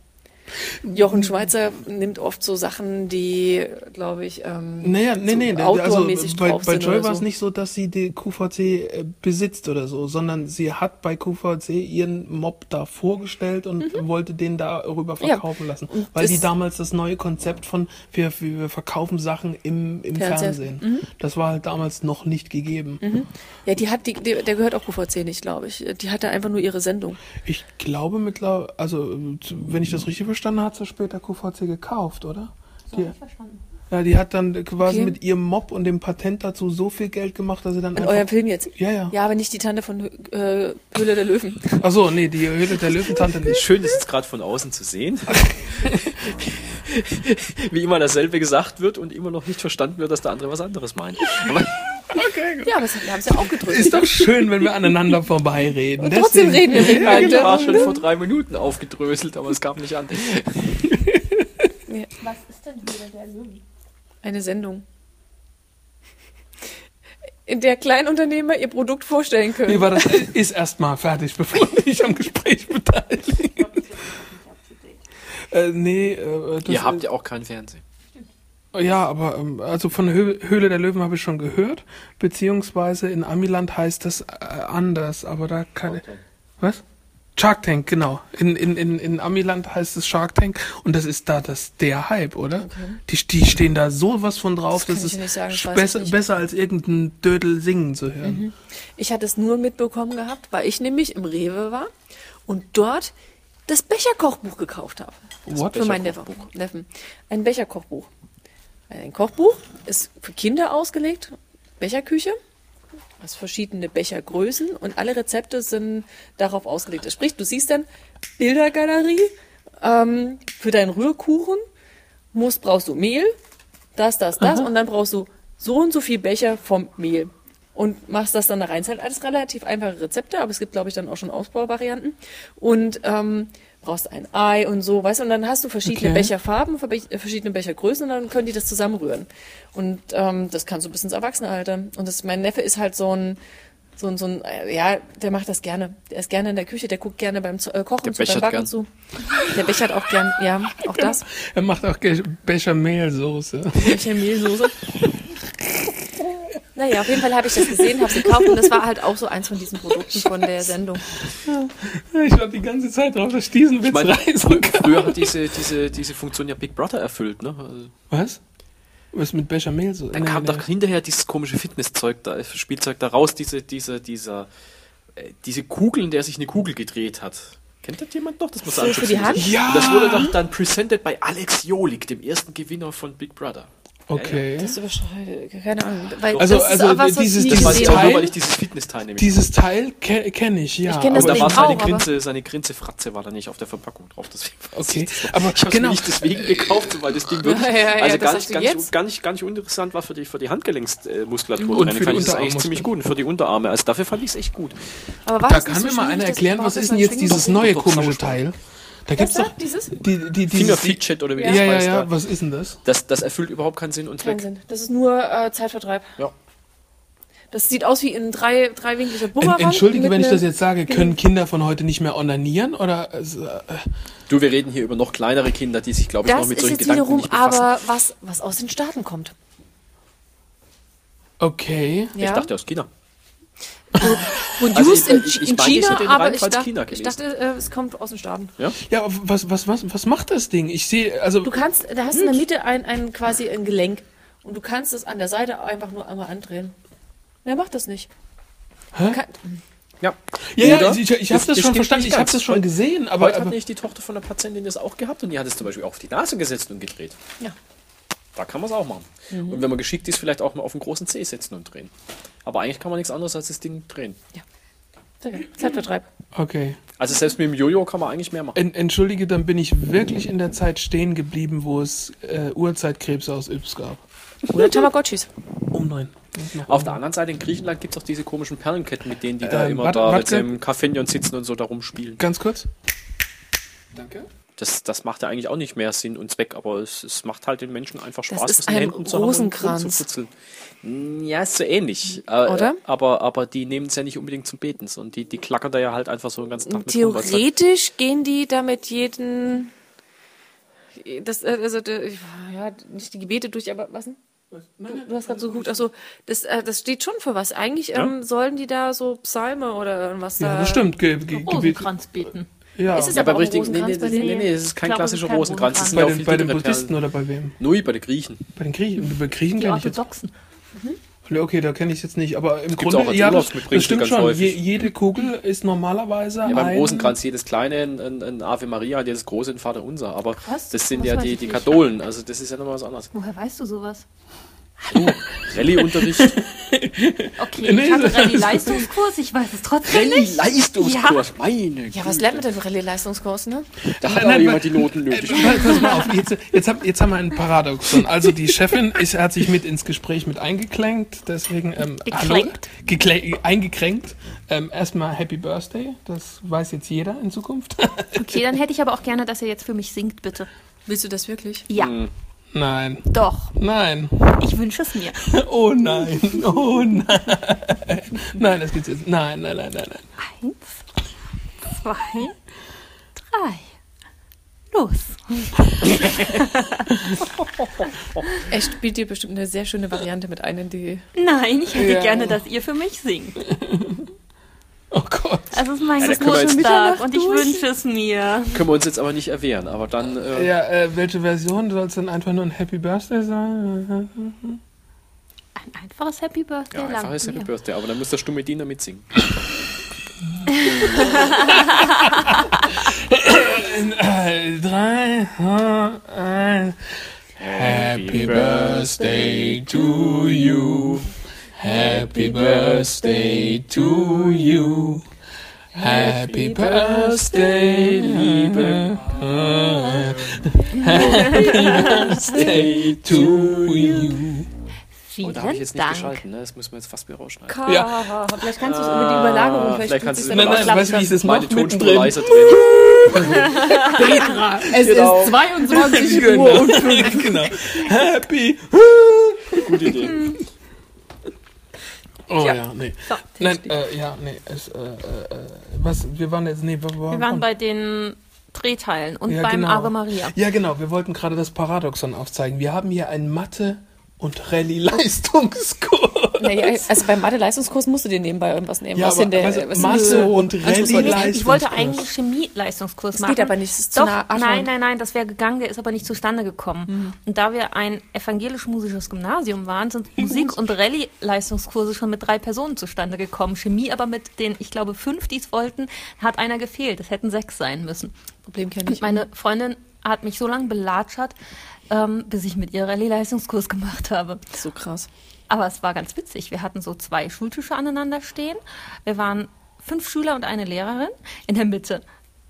Jochen Schweizer nimmt oft so Sachen, die, glaube ich, ähm, Naja, nee, so nee, also bei, bei Joy war es so. nicht so, dass sie die QVC äh, besitzt oder so, sondern sie hat bei QVC ihren Mob da vorgestellt und wollte den darüber Mhm. Ja. verkaufen lassen. Weil die das- damals das neue Konzept von wir, wir verkaufen Sachen im, im Fernseher. Fernsehen. Das war halt damals noch nicht gegeben. Ja, die hat, die, die, der gehört auch QVC nicht, glaube ich. Die hatte einfach nur ihre Sendung. Ich glaube mittlerweile, also wenn ich das richtig verstanden hat sie später QVC gekauft, oder? Die, ja, die hat dann quasi Okay. mit ihrem Mob und dem Patent dazu so viel Geld gemacht, dass sie dann An einfach eurem Film jetzt. Ja, ja. Ja, aber nicht die Tante von äh, Höhle der Löwen. Ach so, nee, die Höhle der Löwentante nicht. Schön, das jetzt gerade von außen zu sehen. Wie immer dasselbe gesagt wird und immer noch nicht verstanden wird, dass der andere was anderes meint. Aber Ja, aber wir haben es ja auch gedrückt. Ist doch schön, wenn wir aneinander vorbeireden. Und trotzdem reden wir das war miteinander. schon vor drei Minuten aufgedröselt, aber es kam nicht an. Was ist denn Höhle der Löwen? Eine Sendung. In der Kleinunternehmer ihr Produkt vorstellen können. Nee, war das ist erstmal fertig, bevor du dich am Gespräch beteiligst. Äh, nee, äh, das Ihr habt ja auch keinen Fernsehen. Ja, aber ähm, also von Hö Höhle der Löwen habe ich schon gehört, beziehungsweise in Amiland heißt das äh, anders, aber da kann was? Shark Tank, genau. In, in, in, in Amiland heißt es Shark Tank und das ist da das der Hype, oder? Die, die stehen da sowas von drauf, Das das, ist sagen, besser, besser als irgendein Dödel singen zu hören. Ich hatte es nur mitbekommen gehabt, weil ich nämlich im Rewe war und dort das Becherkochbuch gekauft habe. What? Für meinen Neffen. Ein Becherkochbuch. Ein Kochbuch ist für Kinder ausgelegt, Becherküche, hast verschiedene Bechergrößen und alle Rezepte sind darauf ausgelegt. Sprich, du siehst dann Bildergalerie ähm, für deinen Rührkuchen, musst, brauchst du Mehl, das, das, das und dann brauchst du so und so viel Becher vom Mehl und machst das dann da rein. Es sind halt alles relativ einfache Rezepte, aber es gibt, glaube ich, dann auch schon Ausbauvarianten. Und ähm, brauchst ein Ei und so, weißt du, und dann hast du verschiedene Okay. Becherfarben, äh, verschiedene Bechergrößen und dann können die das zusammenrühren. Und ähm, das kannst du bis ins Erwachsenealter. Und das, mein Neffe ist halt so ein, so ein, so ein, äh, ja, der macht das gerne. Der ist gerne in der Küche, der guckt gerne beim zu, äh, Kochen Der zu, beim Backen gern. zu. Der bechert auch gern, ja, auch das. Er macht auch Bechermehlsoße. Bechermehlsoße. Naja, auf jeden Fall habe ich das gesehen, habe es gekauft und das war halt auch so eins von diesen Produkten von der Sendung. Ich war die ganze Zeit drauf, dass ich diesen Witz Ich meine, reißen frü kann. früher hat diese, diese, diese Funktion ja Big Brother erfüllt. Ne? Also, Was? Was mit Bechermehlsoße? Dann Nee, kam doch hinterher dieses komische Fitnesszeug da, Spielzeug da raus, diese, diese, dieser, äh, diese Kugel, in der sich eine Kugel gedreht hat. Kennt das jemand noch? Das muss So für die Hand? Ja! Und das wurde doch dann presented bei Alex Jolik, dem ersten Gewinner von Big Brother. Okay. Das überschreitet, keine Ahnung. Weil Also- das ist also was, was dieses- ich nie Das weiß ich auch Teil- nur, weil ich dieses Fitness-Teil nämlich Dieses Teil ke kenne ich, ja. Ich kenn das aber da war seine auch, aber- Grinse, seine Grinze Fratze war da nicht auf der Verpackung drauf. Deswegen Okay, ich das. aber ich habe genau. nicht deswegen gekauft, weil das Ding wirklich Ja, ja, ja, also gar, nicht, gar, nicht, gar, nicht, gar nicht uninteressant war für die, für die Handgelenksmuskulatur. Und für die fand ich das eigentlich ziemlich gut. Und für die Unterarme. Also dafür fand ich es echt gut. Aber war Da kann mir mal einer erklären, was ist denn jetzt dieses neue komische. Teil? Da gibt's Was doch? Dieses? die, die, die, Finger die Fidget oder wie Ja, das ja, heißt. ja, da. was ist denn das? Das, das erfüllt überhaupt keinen Sinn und Kein Zweck. Sinn. Das ist nur äh, Zeitvertreib. Ja. Das sieht aus wie ein drei, dreiwinkliger Bumerang. entschuldige, mit wenn ich das jetzt sage, können Kinder von heute nicht mehr onanieren? Oder äh, Du, wir reden hier über noch kleinere Kinder, die sich, glaube ich, noch Das mit ist solchen Gedanken wiederum nicht befassen. aber was, was aus den Staaten kommt. okay. Ich dachte aus China. Produced Also ich- in, ich- ich in meine, ich China, den aber ich dachte, China ich dachte äh, es kommt aus den Staaten. Ja, aber was, was, was, was macht das Ding? Ich sehe, also, Du kannst, da hast du in der Mitte ein, ein quasi ein Gelenk und du kannst es an der Seite einfach nur einmal andrehen. Wer macht das nicht? Hä? Kann, Ja. ja, ja, ich, ich, ich habe Das- das schon verstanden, nicht ich habe das schon gesehen, aber, Heute hat aber nämlich die Tochter von der Patientin das auch gehabt und die hat es zum Beispiel auch auf die Nase gesetzt und gedreht. ja. Da kann man es auch machen. Und wenn man geschickt ist, vielleicht auch mal auf einen großen Zeh setzen und drehen. Aber eigentlich kann man nichts anderes als das Ding drehen. Geil. Zeitvertreib. okay. Also selbst mit dem Jojo kann man eigentlich mehr machen. En, entschuldige, dann bin ich wirklich in der Zeit stehen geblieben, wo es äh, Urzeitkrebse aus Yps gab. Oder Tamagotchis. Um neun. Auf der anderen Seite in Griechenland gibt es auch diese komischen Perlenketten, mit denen die da Ähm, immer warte- da, warte. im Café sitzen und so da rumspielen. Ganz kurz. Danke. Das, das macht ja eigentlich auch nicht mehr Sinn und Zweck, aber es, es macht halt den Menschen einfach Das Spaß, ist in den ein Händen zu haben und Rosenkranz. Mm, Ja, ist so ähnlich. Äh, Oder? Aber, aber die nehmen es ja nicht unbedingt zum Beten, sondern die, die klackern da ja halt einfach so den ganzen Tag mit rum, weil's halt- Theoretisch gehen die damit jeden. Das, äh, also, ja, nicht die Gebete durch, aber was denn? Du, du hast gerade so geguckt, also das, äh, das steht schon für was. Eigentlich ähm, sollen die da so Psalme oder irgendwas Ja, da. das stimmt. Ge ge Gebet. Rosenkranz beten. Ja. Ist es Ja, aber beim richtigen, nee, nee, Rosenkranz bei nee, nee, das ist kein glaube, es ist klassischer kein Rosenkranz. Sind bei ja auch den, bei den Buddhisten Perlen. oder bei wem? Nui, bei den Griechen. Bei den Griechen. Bei Griechen Die kenne ich jetzt. Orthodoxen. Okay, da kenne ich jetzt nicht, aber im gibt's Grunde, auch als ja, das, das stimmt ganz schon. Je, jede Kugel ist normalerweise Ja, beim ein... Rosenkranz, jedes kleine ein, ein, ein Ave Maria, jedes große ein Vater Unser. Aber Krass, das sind das ja die, die. Katholen. Also das ist ja nochmal was anderes. Woher weißt du sowas? Rallye-Unterricht. Okay, Nee, ich hatte Rallye-Leistungskurs, ich weiß es trotzdem nicht. Rallye-Leistungskurs, meine Ja, was lernt man denn für Rallye-Leistungskurs, ne? Da hat Nein, aber jemand nein, die Noten nötig. Pass, pass mal auf, jetzt, jetzt, hab, jetzt haben wir ein Paradoxon. Also die Chefin ist, hat sich mit ins Gespräch mit eingeklängt, deswegen ähm, Geklängt? Geklä eingekränkt. Ähm, erstmal Happy Birthday, das weiß jetzt jeder in Zukunft. Okay, dann hätte ich aber auch gerne, dass ihr jetzt für mich singt, bitte. Willst du das wirklich? Ja, nein, doch. nein, Ich wünsche es mir. oh nein, oh nein. Nein, das geht's jetzt. Nein, nein, nein, nein, nein. Eins, zwei, drei. Los. Er spielt dir bestimmt eine sehr schöne Variante mit ein, die. Nein, ich hätte Ja. gerne, dass ihr für mich singt. Oh Gott. Also es ist mein Ja, Geburtstag und ich wünsche es mir. Können wir uns jetzt aber nicht erwehren. Aber dann, äh, Ja, äh, welche Version soll es denn einfach nur ein Happy Birthday sein? Ein einfaches Happy Birthday ja, lang. einfach ist Happy. Birthday. Aber dann muss der stumme Diener mitsingen. Äh, drei, äh, ein. Happy Birthday to you. Happy Birthday to you. Happy Birthday, liebe. Happy Birthday to you. Vielen Oh, da habe ich jetzt nicht Dank. geschalten. Ne? Das müssen wir jetzt fast wieder rausschneiden. Ja. Vielleicht kannst du es über die Überlagerung, vielleicht, vielleicht tut kannst du- dann Nein, auch nein, klappen. weißt du, wie ich das Meine mache? Tonspur leiser drehen. Es Genau. ist 22 Genau. Uhr und genau. Happy. Gute Idee. Oh ja, nee. So, Nein, äh, ja, nee. Es, äh, äh, äh, was, wir waren jetzt, nee, wir wir waren bei den Drehteilen und Ja, beim genau. Ave Maria. Ja, genau. Wir wollten gerade das Paradoxon aufzeigen. Wir haben hier ein Mathe- und Rallye-Leistungskurs. Naja, also beim Mathe-Leistungskurs musst du dir nebenbei irgendwas nehmen. Ja, was aber in der, weißt du, was Mathe so und anspruchsvoll Rallye- ist. Ich wollte eigentlich Chemie-Leistungskurs Das machen. geht aber nicht, das ist zu Doch, nah an- nein, nein, nein, das wäre gegangen, der ist aber nicht zustande gekommen. Und da wir ein evangelisch-musisches Gymnasium waren, sind Musik- und Rallye-Leistungskurse schon mit drei Personen zustande gekommen. Chemie aber mit den, ich glaube, fünf, die es wollten, hat einer gefehlt. Es hätten sechs sein müssen. Problem kenne Und ich. meine Freundin hat mich so lange belatschert, ähm, bis ich mit ihr Rallye-Leistungskurs gemacht habe. So krass. Aber es war ganz witzig. Wir hatten so zwei Schultische aneinander stehen. Wir waren fünf Schüler und eine Lehrerin. In der Mitte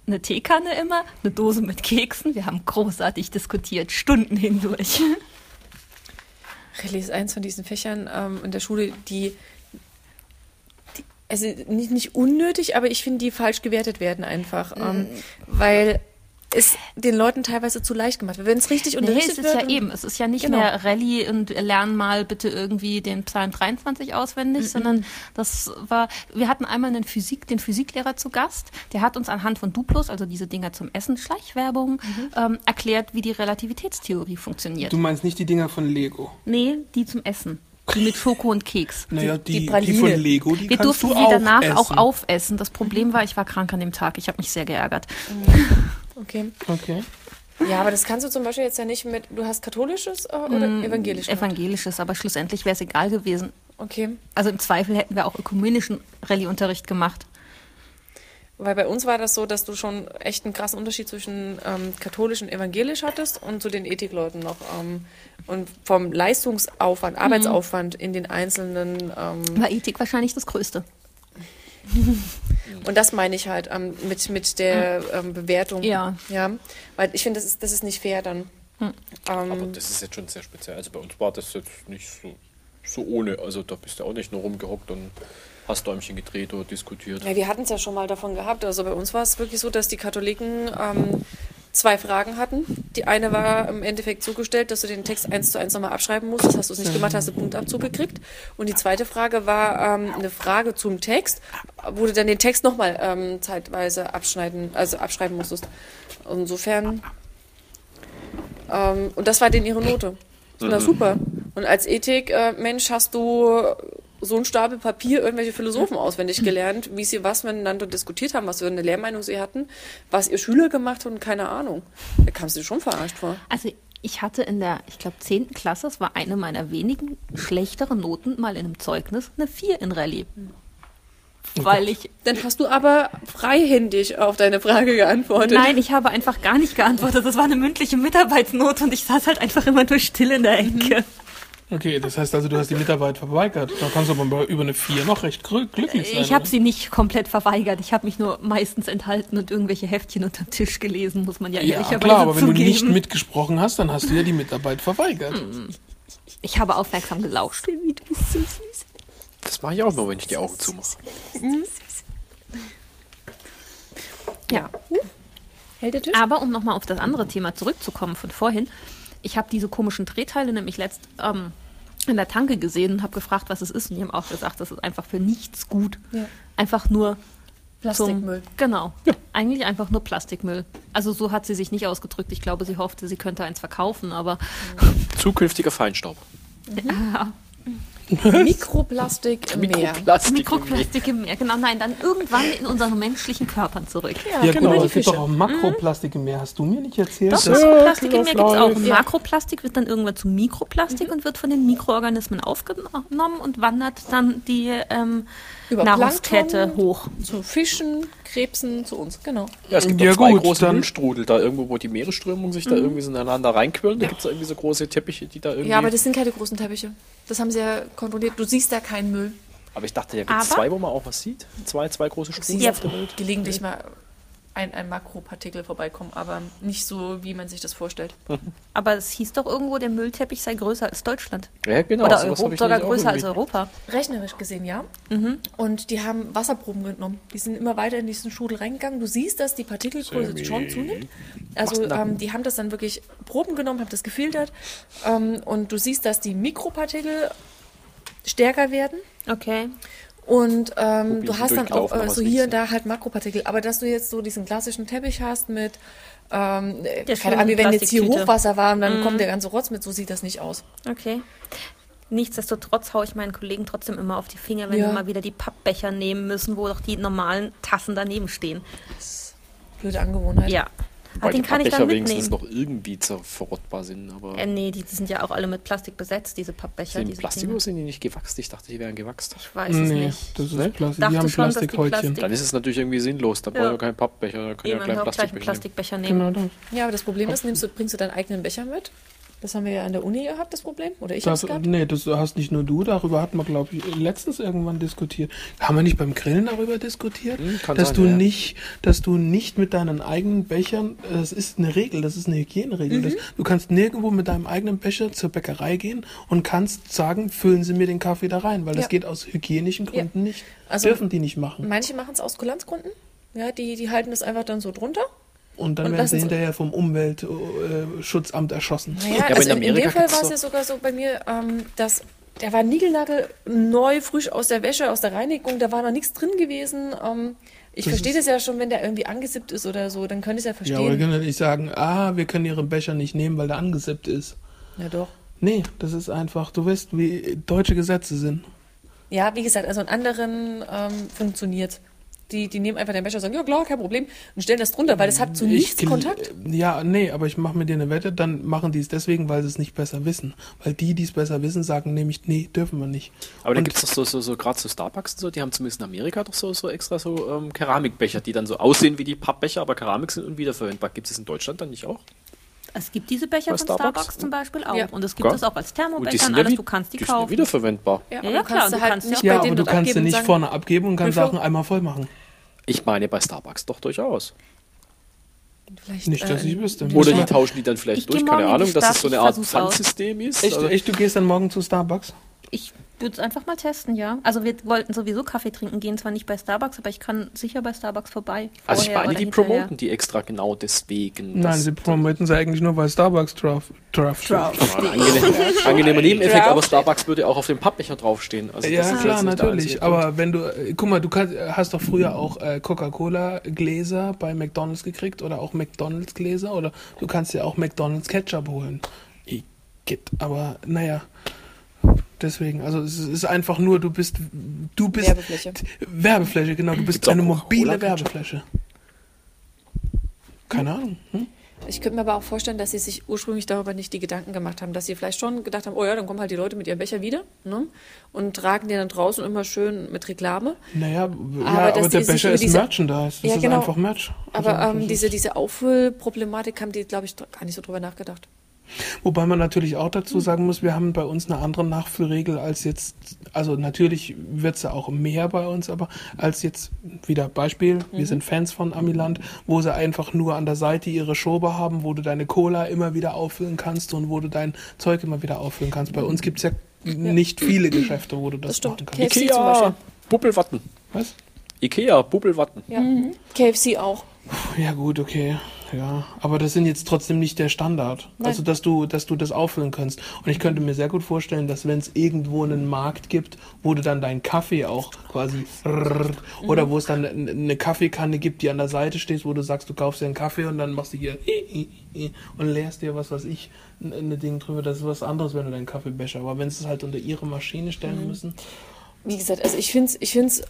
eine Teekanne immer, eine Dose mit Keksen. Wir haben großartig diskutiert, Stunden hindurch. Rallye ist eins von diesen Fächern ähm, in der Schule, die, die also nicht, nicht unnötig, aber ich finde, die falsch gewertet werden einfach. Ähm, weil es den Leuten teilweise zu leicht gemacht. Wenn es richtig Nee, unterrichtet es ist wird. ja eben. Es ist ja nicht Genau. mehr Rallye und lern mal bitte irgendwie den Psalm 23 auswendig, sondern das war, wir hatten einmal einen Physik, den Physiklehrer zu Gast, der hat uns anhand von Duplos, also diese Dinger zum Essen, Schleichwerbung, ähm, erklärt, wie die Relativitätstheorie funktioniert. Du meinst nicht die Dinger von Lego? nee, die zum Essen. Die mit Schoko und Keks. Naja, die die, die, Praline. von Lego, die Wir durften du sie auch danach essen. auch aufessen. Das Problem war, ich war krank an dem Tag. Ich habe mich sehr geärgert. Okay. Okay. Ja, aber das kannst du zum Beispiel jetzt ja nicht mit, du hast katholisches äh, oder evangelisch? gehabt? Evangelisches, aber schlussendlich wäre es egal gewesen. Okay. Also im Zweifel hätten wir auch ökumenischen Rallye-Unterricht gemacht. Weil bei uns war das so, dass du schon echt einen krassen Unterschied zwischen ähm, katholisch und evangelisch hattest und zu den Ethikleuten noch. Ähm, und vom Leistungsaufwand, Arbeitsaufwand in den einzelnen. Ähm, War Ethik wahrscheinlich das Größte. Und das meine ich halt ähm, mit, mit der ähm, Bewertung. Ja. Ja. Weil ich finde, das ist, das ist nicht fair dann. Aber Ähm, das ist jetzt schon sehr speziell. Also bei uns war das jetzt nicht so, so ohne. Also da bist du auch nicht nur rumgehockt und hast Däumchen gedreht oder diskutiert. ja, wir hatten es ja schon mal davon gehabt. Also bei uns war es wirklich so, dass die Katholiken ähm, zwei Fragen hatten. Die eine war im Endeffekt zugestellt, dass du den Text eins zu eins nochmal abschreiben musstest. Hast du es nicht gemacht, hast du Punktabzug gekriegt. Und die zweite Frage war ähm, eine Frage zum Text, wo du dann den Text nochmal ähm, zeitweise abschneiden, also abschreiben musstest. Insofern. Ähm, und das war denn ihre Note. Na super. Und als Ethik-Mensch hast du so einen Stapel Papier irgendwelche Philosophen auswendig gelernt, wie sie was miteinander diskutiert haben, was für eine Lehrmeinung sie hatten, was ihr Schüler gemacht haben, keine Ahnung. Da kamst du dir schon verarscht vor. Also ich hatte in der, ich glaube, 10. Klasse, das war eine meiner wenigen schlechteren Noten, mal in einem Zeugnis eine 4 in Rallye. Weil ich, Dann hast du aber freihändig auf deine Frage geantwortet. nein, ich habe einfach gar nicht geantwortet. Das war eine mündliche Mitarbeitsnote und ich saß halt einfach immer nur still in der Ecke. Okay, das heißt also, du hast die Mitarbeit verweigert. Da kannst du aber über eine 4 noch recht glü- glücklich sein. Ich habe sie nicht komplett verweigert. Ich habe mich nur meistens enthalten und irgendwelche Heftchen unterm Tisch gelesen, muss man ja, Ja, ehrlicherweise klar, aber wenn zugeben. du nicht mitgesprochen hast, dann hast du ja die Mitarbeit verweigert. Hm. ich habe aufmerksam gelauscht. Das mache ich auch nur, wenn ich die Augen zumache. Ja. Hält der Tisch? Aber um nochmal auf das andere Thema zurückzukommen von vorhin, ich habe diese komischen Drehteile nämlich letzt ähm, in der Tanke gesehen und habe gefragt, was es ist. Und die haben auch gesagt, das ist einfach für nichts gut. Ja. Einfach nur Plastikmüll. Zum, genau. Eigentlich einfach nur Plastikmüll. Also so hat sie sich nicht ausgedrückt. Ich glaube, sie hoffte, sie könnte eins verkaufen, aber Zukünftiger Feinstaub. Mikroplastik im Meer. Mikroplastik. im Meer. Mikroplastik im Meer. Genau, nein, dann irgendwann in unseren menschlichen Körpern zurück. Ja, genau, genau. Es gibt doch auch Makroplastik im Meer. Hast du mir nicht erzählt? Doch, dass- Makroplastik im Meer gibt es auch. Ja. Makroplastik wird dann irgendwann zu Mikroplastik und wird von den Mikroorganismen aufgenommen und wandert dann die ähm, Über Nahrungskette Plankton. hoch. Zu Fischen, Krebsen, zu uns, genau. Ja, es gibt Ja, zwei gut, große dann- Müllstrudel, da irgendwo, wo die Meeresströmung sich da irgendwie so ineinander reinquirlen. Da gibt es irgendwie so große Teppiche, die da irgendwie. Ja, aber das sind keine großen Teppiche. Das haben sie ja kontrolliert. Du siehst da keinen Müll. Aber ich dachte, da gibt es zwei, wo man auch was sieht. Zwei, zwei große Strudel auf der Welt. gelegentlich mal ein, ein Makropartikel vorbeikommen, aber nicht so, wie man sich das vorstellt. Aber es hieß doch irgendwo, der Müllteppich sei größer als Deutschland. Ja, genau. Oder Europa, sogar größer als Europa. Rechnerisch gesehen, ja. Und die haben Wasserproben genommen. Die sind immer weiter in diesen Strudel reingegangen. Du siehst, dass die Partikelgröße Sammy. schon zunimmt. Also ähm, die haben das dann wirklich Proben genommen, haben das gefiltert. Ähm, und du siehst, dass die Mikropartikel stärker werden. Okay. Und ähm, du hast dann auch äh, so hier und da halt Makropartikel. Aber dass du jetzt so diesen klassischen Teppich hast mit, ähm, äh, keine Ahnung, wie wenn jetzt hier. Hochwasser war und dann kommt der ganze Rotz mit, so sieht das nicht aus. Okay. Nichtsdestotrotz haue ich meinen Kollegen trotzdem immer auf die Finger, wenn Ja. wir mal wieder die Pappbecher nehmen müssen, wo doch die normalen Tassen daneben stehen. Blöde Angewohnheit. Ja. Weil den die kann ich dann wenigstens mitnehmen. noch irgendwie zer- verrottbar sind. Aber Äh, nee, die sind ja auch alle mit Plastik besetzt, diese Pappbecher. sind die diese Plastik Dinge. oder sind die nicht gewachst? Ich dachte, die wären gewachst. Ich weiß es Nee, nicht. das ist Ne? Plastik. Die haben schon, Plastikhäutchen. Plastik- Dann ist es natürlich irgendwie sinnlos. Da Ja. brauchen wir keinen Pappbecher, da können wir ja gleich einen Plastikbecher nehmen. Plastikbecher nehmen. Genau das. Ja, aber das Problem ist, nimmst du, bringst du deinen eigenen Becher mit? Das haben wir ja an der Uni gehabt, das Problem. Oder ich hab's Das, gehabt. nee, das hast nicht nur du, darüber hatten wir, glaube ich, letztens irgendwann diskutiert. Haben wir nicht beim Grillen darüber diskutiert? Hm, kann dass sein, du ja. nicht, dass du nicht mit deinen eigenen Bechern, das ist eine Regel, das ist eine Hygieneregel. Mhm. Das, du kannst nirgendwo mit deinem eigenen Becher zur Bäckerei gehen und kannst sagen, füllen Sie mir den Kaffee da rein, weil das Ja. geht aus hygienischen Gründen nicht. Also- Dürfen die nicht machen. Manche machen es aus Kulanzgründen. Ja, die, die halten das einfach dann so drunter. Und dann und werden sie hinterher vom Umweltschutzamt erschossen. Naja, aber also in in, dem Fall war es ja sogar so bei mir, ähm, dass der war niegelnagel neu, frisch aus der Wäsche, aus der Reinigung, da war noch nichts drin gewesen. Ähm, ich Das verstehe das ja schon, wenn der irgendwie angesippt ist oder so, dann könnte ich es ja Ja, verstehen. aber wir können ja nicht sagen, ah, wir können Ihren Becher nicht nehmen, weil der angesippt ist. ja, doch. Nee, das ist einfach, du weißt, wie deutsche Gesetze sind. Ja, wie gesagt, also in anderen ähm, funktioniert die, die nehmen einfach den Becher und sagen, ja klar, kein Problem, und stellen das drunter, weil das hat zu nichts gel- Kontakt. Ja, nee, aber ich mache mit dir eine Wette, dann machen die es deswegen, weil sie es nicht besser wissen. Weil die, die es besser wissen, sagen nämlich, nee, dürfen wir nicht. Aber da Und- gibt es doch so, so, so gerade so Starbucks und so, die haben zumindest in Amerika doch so, so extra so ähm, Keramikbecher, die dann so aussehen wie die Pappbecher, aber Keramik sind und wiederverwendbar. Gibt es in Deutschland dann nicht auch? Es gibt diese Becher Bei von Starbucks? Starbucks zum Beispiel auch. Ja. Und es gibt Gell? es auch als die Thermobecher sind und alles. Du kannst die die sind ja kaufen. wiederverwendbar. Ja, aber ja, du klar, kannst du halt kannst nicht ja aber du kannst sie abgeben und nicht sagen, vorne abgeben und kannst sagen, einmal voll machen. Ich meine bei Starbucks doch durchaus. Vielleicht, Nicht, dass äh, ich wüsste. Oder die tauschen die dann vielleicht Ich durch, keine die Ahnung, dass es so eine ich Art. Pfandsystem ist. Echt, echt, du gehst dann morgen zu Starbucks? Ich würde es einfach mal testen, ja. Also wir wollten sowieso Kaffee trinken gehen, zwar nicht bei Starbucks, aber ich kann sicher bei Starbucks vorbei. Also ich meine, die hinterher. promoten die extra genau deswegen. Nein, sie promoten sie eigentlich nur bei Starbucks drauf. drauf. Angenehm, angenehmer Nebeneffekt, Drauf. aber Starbucks würde auch auf dem Pappbecher draufstehen. Also Ja, klar, natürlich. Aber wenn du, äh, guck mal, du kannst, hast doch früher auch äh, Coca-Cola-Gläser bei McDonalds gekriegt oder auch McDonalds-Gläser oder du kannst ja auch McDonalds-Ketchup holen. Igitt, aber naja. Deswegen, also es ist einfach nur, du bist, du bist Werbefläche. Werbefläche, genau, du bist eine mobile? Werbefläche. Keine Ahnung. Hm? Ich könnte mir aber auch vorstellen, dass sie sich ursprünglich darüber nicht die Gedanken gemacht haben, dass sie vielleicht schon gedacht haben, oh ja, dann kommen halt die Leute mit ihrem Becher wieder ne? und tragen den dann draußen immer schön mit Reklame. Naja, Aber ja, dass aber der Becher ist diese- Merchandise. Das Ja, ist genau. einfach Merch. Aber Also, ähm, das diese, ist- diese Auffüllproblematik haben die, glaube ich, gar nicht so drüber nachgedacht. Wobei man natürlich auch dazu sagen muss, wir haben bei uns eine andere Nachfüllregel als jetzt, also natürlich wird es ja auch mehr bei uns, aber als jetzt wieder Beispiel, wir sind Fans von Amiland, wo sie einfach nur an der Seite ihre Schobe haben, wo du deine Cola immer wieder auffüllen kannst und wo du dein Zeug immer wieder auffüllen kannst. Bei uns gibt es ja, nicht viele Geschäfte, wo du das, Das stimmt. machen kannst. KFC zum Beispiel. Ikea, Bubbelwatten. Was? Ikea, Bubbelwatten. Ja. KFC auch. Ja gut, okay. Ja, aber das sind jetzt trotzdem nicht der Standard. Nein. Also dass du, dass du das auffüllen kannst. Und ich könnte mir sehr gut vorstellen, dass wenn es irgendwo einen Markt gibt, wo du dann deinen Kaffee auch quasi oder wo es dann eine Kaffeekanne gibt, die an der Seite steht, wo du sagst, du kaufst dir einen Kaffee und dann machst du hier und leerst dir was weiß ich, ein ein Ding drüber. Das ist was anderes, wenn du deinen Kaffeebecher. Aber wenn sie es halt unter ihre Maschine stellen müssen, Wie gesagt, also ich finde es ich find's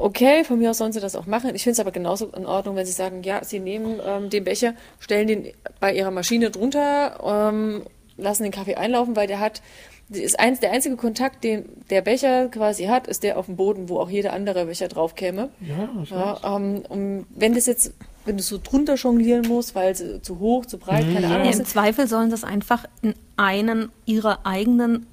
okay, von mir aus sollen sie das auch machen. Ich finde es aber genauso in Ordnung, wenn sie sagen, ja, sie nehmen ähm, den Becher, stellen den bei ihrer Maschine drunter, ähm, lassen den Kaffee einlaufen, weil der hat, das ist eins, der einzige Kontakt, den der Becher quasi hat, ist der auf dem Boden, wo auch jeder andere Becher drauf käme. ja. Ja, ähm, und wenn das jetzt, wenn du so drunter jonglieren musst, weil es zu hoch, zu breit, keine Ahnung Ja, Im Zweifel sollen das einfach in einen ihrer eigenen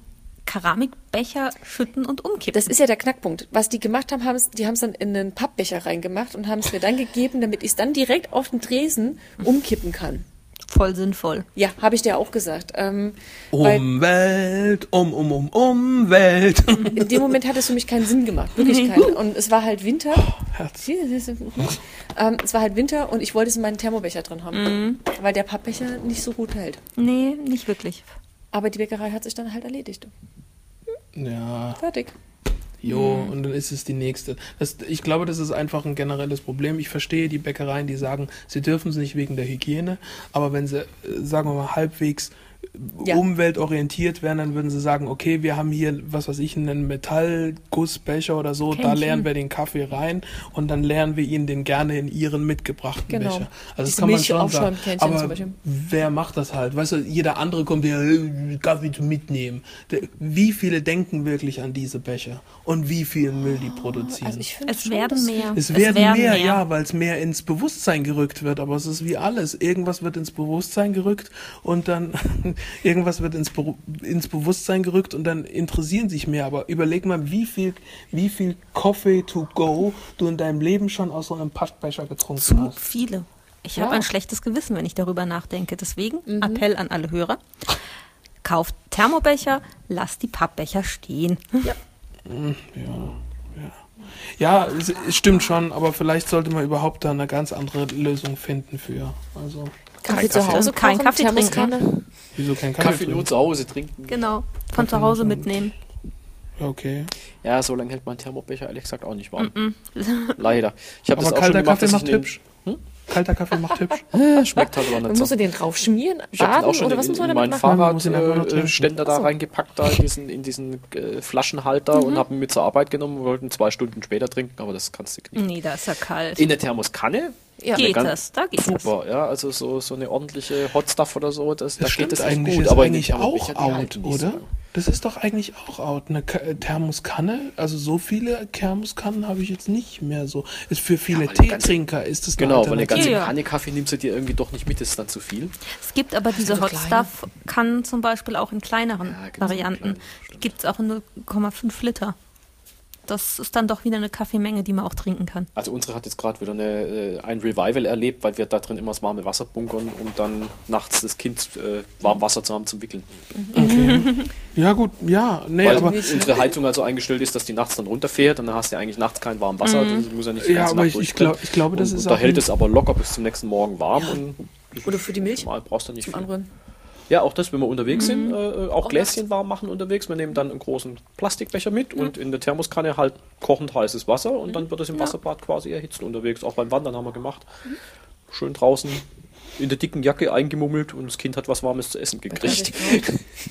Keramikbecher schütten und umkippen. Das ist ja der Knackpunkt. Was die gemacht haben, haben's, die haben es dann in einen Pappbecher reingemacht und haben es mir dann gegeben, damit ich es dann direkt auf den Tresen umkippen kann. voll sinnvoll. Ja, habe ich dir auch gesagt. Ähm, Umwelt, um, um, um, Umwelt. in dem Moment hat es für mich keinen Sinn gemacht, wirklich keinen. Und es war halt Winter. Herz. Ähm, es war halt Winter und ich wollte es in meinen Thermobecher drin haben, weil der Pappbecher nicht so gut hält. Nee, nicht wirklich. Aber die Bäckerei hat sich dann halt erledigt. Ja, Fertig. jo, und dann ist es die nächste. Das, ich glaube, das ist einfach ein generelles Problem. Ich verstehe die Bäckereien, die sagen, sie dürfen es nicht wegen der Hygiene, aber wenn sie, äh, sagen wir mal, halbwegs Ja. umweltorientiert wären, dann würden sie sagen, okay, wir haben hier, was weiß ich, einen Metallgussbecher oder so, da Kännchen. leeren wir den Kaffee rein und dann leeren wir ihnen den gerne in ihren mitgebrachten Genau. Becher. Also das Diese kann man schon sagen. Aber zum Beispiel. wer macht das halt? Weißt du, jeder andere kommt hier, äh, Kaffee zu mitnehmen. Wie viele denken wirklich an diese Becher? Und wie viel Müll die produzieren? Also ich finde Es schon, werden dass- mehr. Es werden mehr, ja, weil es mehr ins Bewusstsein gerückt wird, aber es ist wie alles. Irgendwas wird ins Bewusstsein gerückt und dann irgendwas wird ins, ins Bewusstsein gerückt und dann interessieren sich mehr. Aber überleg mal, wie viel, wie viel Coffee to go du in deinem Leben schon aus so einem Pappbecher getrunken Zu hast. viele. Ich Ja. habe ein schlechtes Gewissen, wenn ich darüber nachdenke. Deswegen Appell an alle Hörer. Kauft Thermobecher, lasst die Pappbecher stehen. Ja, es, es stimmt schon, aber vielleicht sollte man überhaupt da eine ganz andere Lösung finden für. Also, Kaffee zu Hause Kein kochen, Kaffee trinken. Wieso kein Kaffee, Kaffee nur zu Hause trinken. Genau. Von zu Hause mitnehmen. Okay. Ja, so lange hält mein Thermobecher ehrlich gesagt auch nicht warm. Leider. Ich habe das auch schon gemacht, Kaffee dass ich hübsch. Kalter Kaffee macht hübsch. Äh, schmeckt halt aber Dann nicht musst so. du den drauf schmieren, Ich habe baden auch schon oder in, was muss man damit machen? Man einfach nur trinken. Fahrradständer da so. reingepackt, da in diesen, in diesen äh, Flaschenhalter Mhm. und habe ihn mit zur Arbeit genommen und wollten zwei Stunden später trinken, aber das kannst du nicht. Nee, da ist ja kalt. In der Thermoskanne Ja. geht ganz- das, da geht das. super, ja, also so, so eine ordentliche Hot Stuff oder so, das, da Das geht stimmt das eigentlich, gut, ist aber eigentlich auch out, nicht oder? Das ist doch eigentlich auch out. Eine äh, Thermoskanne, also so viele Thermoskannen habe ich jetzt nicht mehr so. Ist für viele ganze- Teetrinker ist das eine Genau, weil eine ganze. Ja. Kanne Kaffee nimmst du dir irgendwie doch nicht mit, das ist dann zu viel. Es gibt aber diese Hot kleine. Stuff kann zum Beispiel auch in kleineren Ja, auch Varianten. kleine, Die gibt es auch in 0,5 Liter. Das ist dann doch wieder eine Kaffeemenge, die man auch trinken kann. Also unsere hat jetzt gerade wieder eine, äh, ein Revival erlebt, weil wir da drin immer das warme Wasser bunkern, um dann nachts das Kind äh, warm Wasser zu haben zum Wickeln. Ja gut, ja, nee, weil aber unsere Heizung also eingestellt ist, dass die nachts dann runterfährt und dann hast du ja eigentlich nachts kein warmes Wasser, das muss ja nicht die Ja, ganze aber Nacht ich- ich glaub- ich glaube, das und, ist und da hält es aber locker bis zum nächsten Morgen warm und Oder für die Milch mal brauchst du nicht zum viel. Anrühren. Ja, auch das, wenn wir unterwegs sind, Mhm. äh, äh, auch Gläschen warm machen unterwegs. Wir nehmen dann einen großen Plastikbecher mit und in der Thermoskanne halt kochend heißes Wasser und dann wird es im Wasserbad quasi erhitzt unterwegs. Auch beim Wandern haben wir gemacht. Schön draußen in der dicken Jacke eingemummelt und das Kind hat was Warmes zu essen gekriegt.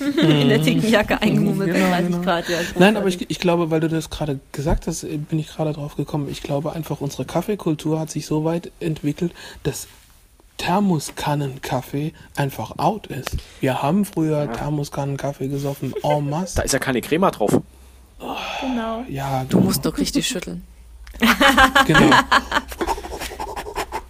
In der dicken Jacke eingemummelt Genau, 30 genau. Grad. Ja, Nein, aber ich, ich glaube, weil du das gerade gesagt hast, äh, bin ich gerade drauf gekommen. Ich glaube einfach, unsere Kaffeekultur hat sich so weit entwickelt, dass Thermoskannen-Kaffee einfach out ist. Wir haben früher Thermoskannen-Kaffee gesoffen en masse. Da ist ja keine Crema drauf. genau. Ja, Du musst doch richtig schütteln. genau.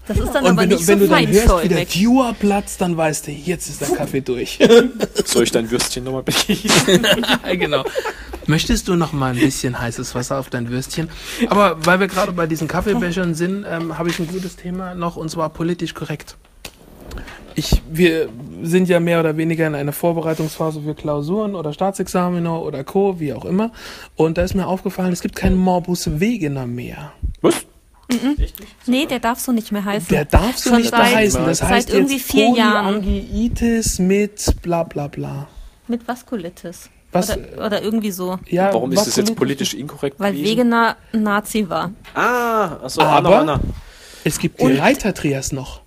Das ist dann Und aber wenn nicht du, wenn so du dann hörst, wie der. Viewer platzt, dann weißt du, jetzt ist der Kaffee durch. Soll ich dein Würstchen nochmal begießen? genau. Möchtest du noch mal ein bisschen heißes Wasser auf dein Würstchen? Aber weil wir gerade bei diesen Kaffeebechern sind, ähm, habe ich ein gutes Thema noch und zwar politisch korrekt. Ich, wir sind ja mehr oder weniger in einer Vorbereitungsphase für Klausuren oder Staatsexaminer oder Co., wie auch immer. Und da ist mir aufgefallen, es gibt keinen Morbus Wegener mehr. Was? Nee, der darf so nicht mehr heißen. Der darf so Schon nicht mehr seit- heißen. Das seit heißt irgendwie jetzt vier Jahren. Polyangiitis mit bla bla bla. Mit Vaskulitis. Was? Oder, oder irgendwie so. Ja, Warum ist das jetzt politisch inkorrekt Weil gewesen? Wegener ein Nazi war. Ah, achso, Aber- Anna, Anna. Es gibt die Reiter-Trias noch.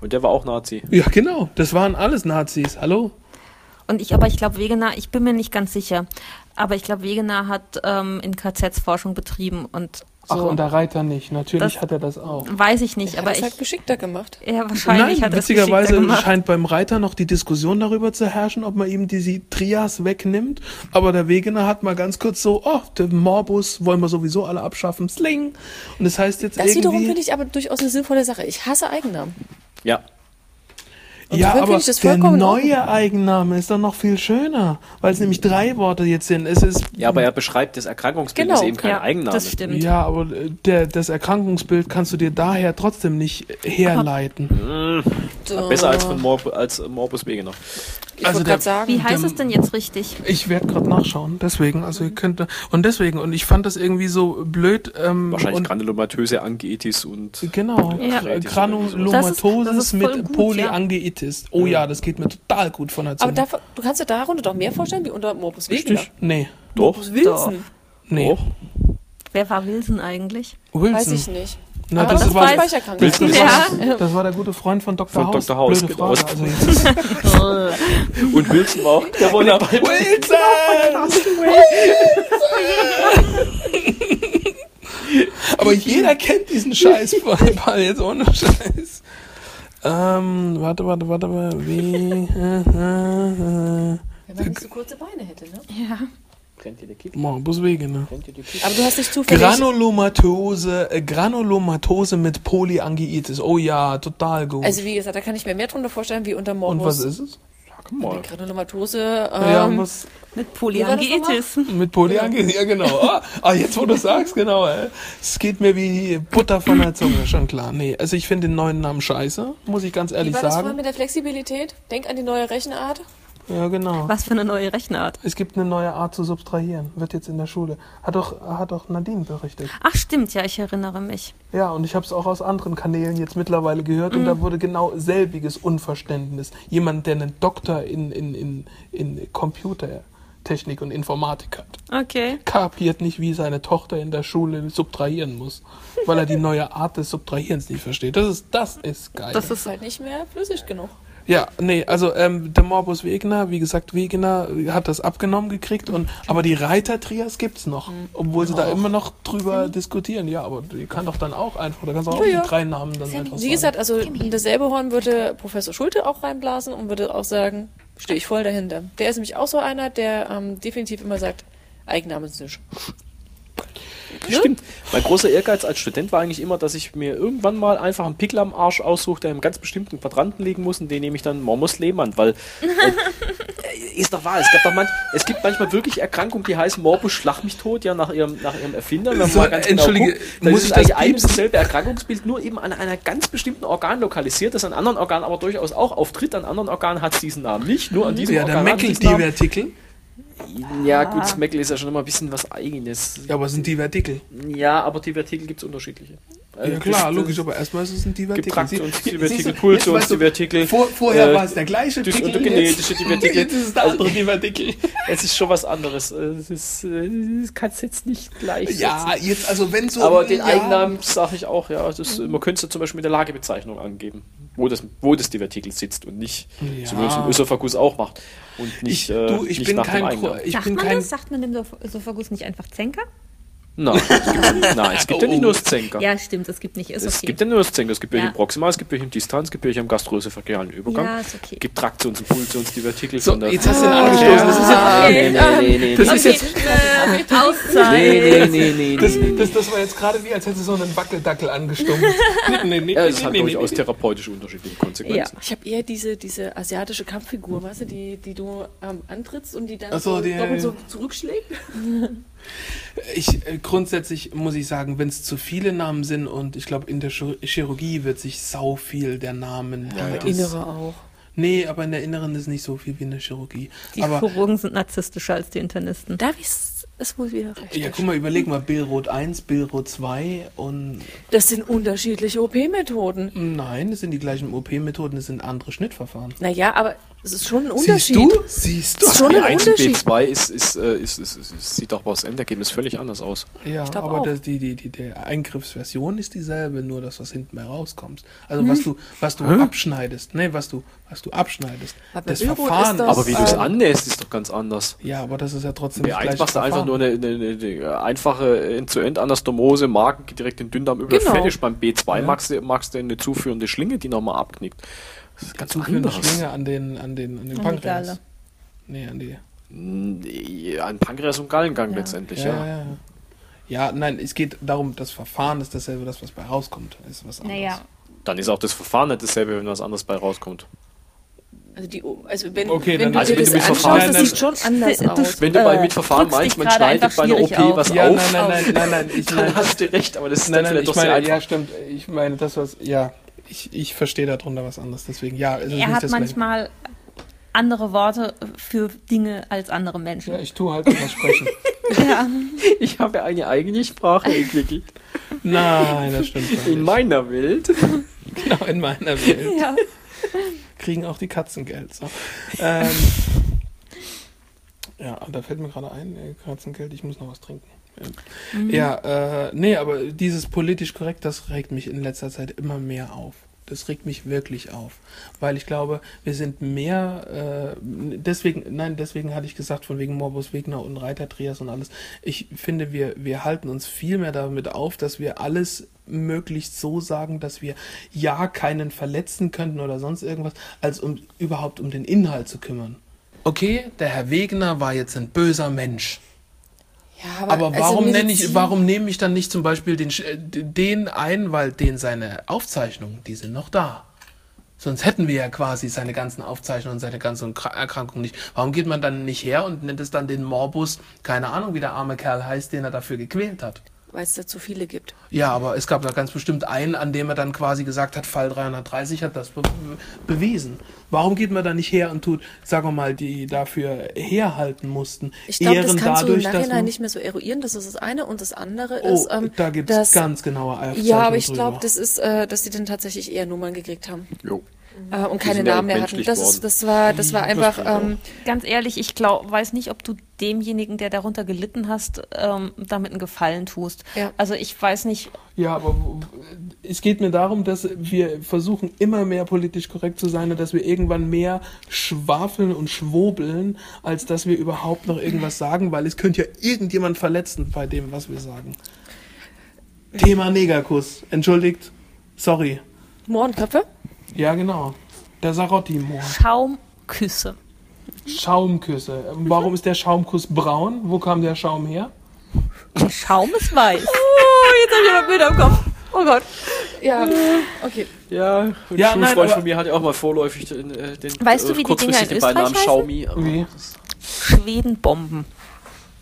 Und der war auch Nazi. Ja, genau. Das waren alles Nazis. Hallo? Und ich, aber ich glaube, Wegener, ich bin mir nicht ganz sicher, aber ich glaube, Wegener hat ähm, in KZs Forschung betrieben und so. Ach, und der Reiter nicht. Natürlich Das- hat er das auch. Weiß ich nicht, Er aber hat es ich. halt geschickter gemacht. ja, wahrscheinlich Nein, hat er es witzigerweise gemacht. scheint beim Reiter noch die Diskussion darüber zu herrschen, ob man ihm diese Trias wegnimmt. Aber der Wegener hat mal ganz kurz so, oh, den Morbus wollen wir sowieso alle abschaffen, Sling. Und das heißt jetzt Das wiederum irgendwie... finde ich aber durchaus eine sinnvolle Sache. Ich hasse Eigennamen. Ja. Und ja, aber finde ich das der neue Eigenname ist dann noch viel schöner, weil es nämlich drei Worte jetzt sind. Es ist Ja, aber er beschreibt das Erkrankungsbild, Genau, ist eben kein ja, Eigenname. das stimmt. ja, aber äh, der, das Erkrankungsbild kannst du dir daher trotzdem nicht herleiten. Besser als von Mor als äh, Morbus Wegener. Ich Also wollte der- gerade sagen, Wie heißt Der- es denn jetzt richtig? Ich werde gerade nachschauen, deswegen, also ihr könnt und deswegen und ich fand das irgendwie so blöd ähm, Wahrscheinlich granulomatöse Angeitis und genau Ja. Granulomatosis Das ist- das ist Polyangeitis. Oh ja, das geht mir total gut von der aber Zunge. da, du kannst dir darunter doch mehr vorstellen wie unter Morbus Wegener. Richtig? Nee, doch. Morbus Wilson. nee. Doch. Wer war Wilson eigentlich? Wilson. Weiß ich nicht. Na, Aber das, das war, war das, das, Ja. war, das war der gute Freund von Dr. Von House. Dr. House, Blöde genau. Frage. Also Und Wilson war auch der Volleyball. Wilson! Aber jeder kennt diesen scheiß Volleyball jetzt ohne Scheiß. Ähm, warte, warte, warte, warte. Wie? Wenn man nicht so kurze Beine hätte, ne? Ja. Kennt ihr die Kick? Morbus Wege, ne? Kennt ihr die Kick? Aber du hast nicht zufällig... Granulomatose, äh, Granulomatose mit Polyangiitis. Oh ja, total gut. Also wie gesagt, da kann ich mir mehr drunter vorstellen, wie unter Und Morbus. was ist es? Sag mal. Granulomatose. ja, Ähm, was Mit Polyangiitis. mit Polyangiitis, ja genau. Ah, ah, jetzt wo du sagst, genau. ey. Es geht mir wie Butter von der Zunge, schon klar. Nee, also ich finde den neuen Namen scheiße, muss ich ganz wie ehrlich war das sagen. mit der Flexibilität? Denk an die neue Rechenart. Ja, genau. Was für eine neue Rechenart. Es gibt eine neue Art zu subtrahieren, wird jetzt in der Schule. Hat doch, hat doch Nadine berichtet. Ach stimmt, ja, ich erinnere mich. Ja, und ich habe es auch aus anderen Kanälen jetzt mittlerweile gehört Mhm. und da wurde genau selbiges Unverständnis. Jemand, der einen Doktor in, in, in, in Computertechnik und Informatik hat, Okay. kapiert nicht, wie seine Tochter in der Schule subtrahieren muss, weil er die neue Art des Subtrahierens nicht versteht. Das ist, das ist geil. Das ist halt nicht mehr flüssig genug. Ja, nee, also ähm, der Morbus Wegener, wie gesagt, Wegener hat das abgenommen gekriegt und aber die Reiter-Trias gibt's noch, obwohl sie da immer noch drüber diskutieren. Ja, aber die kann doch dann auch einfach, da kannst du auch Ja, die drei Namen dann einfach Wie sagen. gesagt, also in dasselbe Horn würde Professor Schulte auch reinblasen und würde auch sagen, stehe ich voll dahinter. Der ist nämlich auch so einer, der ähm, definitiv immer sagt, Eigenname ist nicht. Stimmt. Mein großer Ehrgeiz als Student war eigentlich immer, dass ich mir irgendwann mal einfach einen Pickel am Arsch aussuche, der im ganz bestimmten Quadranten liegen muss und den nehme ich dann Morbus Lehmann, weil äh, ist doch wahr, es, gab doch manch, es gibt manchmal wirklich Erkrankungen, die heißen Morbus Schlag mich tot, ja, nach ihrem, nach ihrem Erfinder. Wenn man So, mal ganz genau entschuldige, guckt, dann muss ist ich das eigentlich ein und dasselbe Erkrankungsbild, nur eben an einer ganz bestimmten Organ lokalisiert, das an anderen Organen aber durchaus auch auftritt, an anderen Organen hat es diesen Namen nicht, nur an diesem ja, der Organ diesen Namen. Meckel-Divertikel. Ja, gut, das Meckel ist ja schon immer ein bisschen was Eigenes. Ja, aber sind Divertikel. Ja, aber die Vertikel gibt es unterschiedliche. Ja Äh, klar, das- logisch, aber erstmal ist es ein Divertikel. Jetzt Pulsionsdivertikel, weißt du, Vor, vorher äh, war es der gleiche das Pickel, untergenetische Divertikel. jetzt ist es der andere Divertikel. Es ist schon was anderes. Äh, Das, ist, äh, das kannst du jetzt nicht gleich Ja, jetzt, also wenn so... aber den ja, Eigennamen sage ich auch, ja. Das, man könnte es ja zum Beispiel mit der Lagebezeichnung angeben, wo das, wo das Divertikel sitzt und nicht, Ja. so wie man es im Ösophagus auch macht. Und nicht, Ich, äh, du, ich nicht bin nach kein... dem Pro, Eigennamen. ich Sagt bin man kein... das? Sagt man dem Esophagus nicht einfach Zenker? Nein, es gibt, nein, es gibt ja nicht nur das Zenker. Ja, stimmt, es gibt nicht. Ist Es okay. gibt ja nur das Zenker. Es gibt welche Ja. im Proximal, es gibt welche im Distal, es gibt welche im gastroesophagealen Übergang. Ja, ist okay. Es gibt Traktions- und Pulsionsdivertikel So, von der... jetzt hast du ihn angestoßen. Das ist ja... nee, nee, nee, nee, Das ist jetzt... Auszeit. Nee, nee, nee, nee, Das, nee. das, das war jetzt gerade wie, als hätte so einen Wackeldackel angestumpft. nee, nee, nee, Ja, das nee, hat nee, durchaus nee. therapeutisch unterschiedliche Konsequenzen. Ich habe eher diese, diese asiatische Kampffigur, weißt du, die, die du ähm, antrittst und die dann so, so, die- doppelt so zurückschlägt. Ich, äh, grundsätzlich muss ich sagen, wenn es zu viele Namen sind und ich glaube, in der Chir- Chirurgie wird sich sau viel der Namen. Die das- innere auch. Nee, aber in der Inneren ist nicht so viel wie in der Chirurgie. Die aber Chirurgen sind narzisstischer als die Internisten. Da ist es wohl wieder recht. ja, guck mal, überleg mal, Billrot 1, Billrot 2 und Das sind unterschiedliche OP-Methoden. nein, das sind die gleichen OP-Methoden, das sind andere Schnittverfahren. Naja, aber es ist schon ein Siehst Unterschied. du? Siehst du? Das ist schon ein B1 und Unterschied. B2 ist, ist, äh, ist, ist, ist, ist, sieht doch aber das Endergebnis völlig anders aus. Ja, aber auch. das, die, die, die, der Eingriffsversion ist dieselbe, nur das, was hinten bei rauskommt. Also was du, was du abschneidest, ne, was du, was du abschneidest. Aber das Verfahren. das- Aber wie du es Ähm, annähst, ist doch ganz anders. ja, aber das ist ja trotzdem B1 das gleiche machst du einfach nur eine, eine, eine, eine einfache End-zu-End-Anastomose, geht direkt den Dünndarm über, Genau. fertig. Beim B2 Ja. magst, du, magst du eine zuführende Schlinge, die nochmal abknickt. Das ist ganz Zuführende anders. Schlinge an den, an den, an den An die Pankreas. Nee, an die. Ein Pankreas- und Gallengang Ja. letztendlich, Ja, ja. ja, ja. Ja, nein, es geht darum, das Verfahren ist dasselbe, das, was bei rauskommt, ist was anderes. Naja, Dann ist auch das Verfahren nicht dasselbe, wenn was anderes bei rauskommt. Also, die, also wenn, Okay, wenn du Also dir wenn das du mit anschaust, Verfahren- das sieht schon anders aus. Wenn du bei Äh, Mitverfahren meinst, man schneidet bei einer OP auf. was Ja, auf, nein, nein, nein, nein, nein, ich dann hast du recht, aber das ist nein, dann nein, vielleicht ich doch sehr meine, ja, einfach. stimmt, ich meine, das was, ja, ich, ich verstehe darunter was anderes, deswegen, ja, ist er nicht hat manchmal andere Worte für Dinge als andere Menschen. Ja, ich tue halt etwas sprechen. Ja. Ich habe eine eigene Sprache entwickelt. Nein, das stimmt gar In nicht. meiner Welt. Genau, in meiner Welt. ja. Kriegen auch die Katzen Geld. So. Ähm, ja, da fällt mir gerade ein, äh, Katzengeld, ich muss noch was trinken. Ja, äh, nee, aber dieses politisch korrekt, das regt mich in letzter Zeit immer mehr auf. Das regt mich wirklich auf, weil ich glaube, wir sind mehr, äh, deswegen, nein, deswegen hatte ich gesagt, von wegen Morbus Wegner und Reiter Trias und alles. Ich finde, wir, wir halten uns viel mehr damit auf, dass wir alles möglichst so sagen, dass wir ja keinen verletzen könnten oder sonst irgendwas, als um überhaupt um den Inhalt zu kümmern. Okay, der Herr Wegner war jetzt ein böser Mensch. Ja, Aber also warum nenne ich, warum nehme ich dann nicht zum Beispiel den, äh, den ein, weil den seine Aufzeichnungen, die sind noch da. Sonst hätten wir ja quasi seine ganzen Aufzeichnungen und seine ganzen Kra- Erkrankungen nicht. Warum geht man dann nicht her und nennt es dann den Morbus, keine Ahnung, wie der arme Kerl heißt, den er dafür gequält hat? Weil es da zu viele gibt. Ja, aber es gab da ganz bestimmt einen, an dem er dann quasi gesagt hat, Fall 330 hat das be bewiesen. Warum geht man da nicht her und tut, sagen wir mal, die dafür herhalten mussten, Ich glaube, das kannst du im dadurch, Nachhinein nicht mehr so eruieren. Das ist das eine. Und das andere Oh, ist, ähm, da gibt es ganz genaue Aufzeichnungen Ja, aber ich glaube, das ist, äh, dass die dann tatsächlich eher Nummern gekriegt haben Jo. Äh, und keine Namen mehr hatten. Das, ist, das war, das war einfach. Ähm, Ganz ehrlich, ich glaub, weiß nicht, ob du demjenigen, der darunter gelitten hast, ähm, damit einen Gefallen tust. Ja. Also ich weiß nicht, Ja, aber es geht mir darum, dass wir versuchen, immer mehr politisch korrekt zu sein und dass wir irgendwann mehr schwafeln und schwobeln, als dass wir überhaupt noch irgendwas sagen, weil es könnte ja irgendjemand verletzen bei dem, was wir sagen. Thema Negerkuss. Entschuldigt. Sorry. Mohrenköpfe? Ja, genau. Der Sarotti-Moor. Schaumküsse. Schaumküsse. Warum ist der Schaumkuss braun? Wo kam der Schaum her? Der Schaum ist weiß. Oh, jetzt habe ich aber Bilder im Kopf. Oh Gott. Ja, okay. Ja, ein Ja, Schulfreund nein, von mir hat ja auch mal vorläufig den, äh, den Weißt du, äh, wie die kurzfristig Dinger in den Beinamen Xiaomi. Wie? das- Schwedenbomben.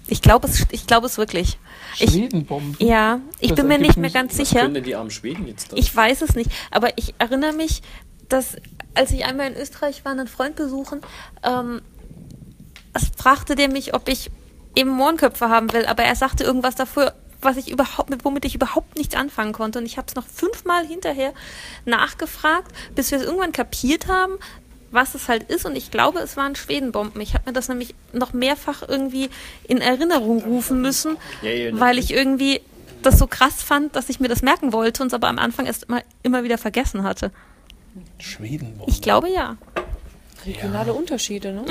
Ich glaube es, ich glaube es wirklich. Ich, Schwedenbomben. ja, ich Das bin mir nicht mehr ganz Was sicher. können denn die armen Schweden jetzt da? Ich weiß es nicht, aber ich erinnere mich, dass als ich einmal in Österreich war, einen Freund besuchen, ähm, es fragte der mich, ob ich eben Mohrenköpfe haben will, aber er sagte irgendwas dafür, was ich überhaupt, mit womit ich überhaupt nichts anfangen konnte. Und ich habe es noch fünfmal hinterher nachgefragt, bis wir es irgendwann kapiert haben, was es halt ist. Und ich glaube, es waren Schwedenbomben. Ich habe mir das nämlich noch mehrfach irgendwie in Erinnerung rufen müssen, Ja, ja, weil ich irgendwie das so krass fand, dass ich mir das merken wollte und es aber am Anfang erst immer, immer wieder vergessen hatte. Schwedenbomben. Ich glaube ja. Regionale Unterschiede, ne?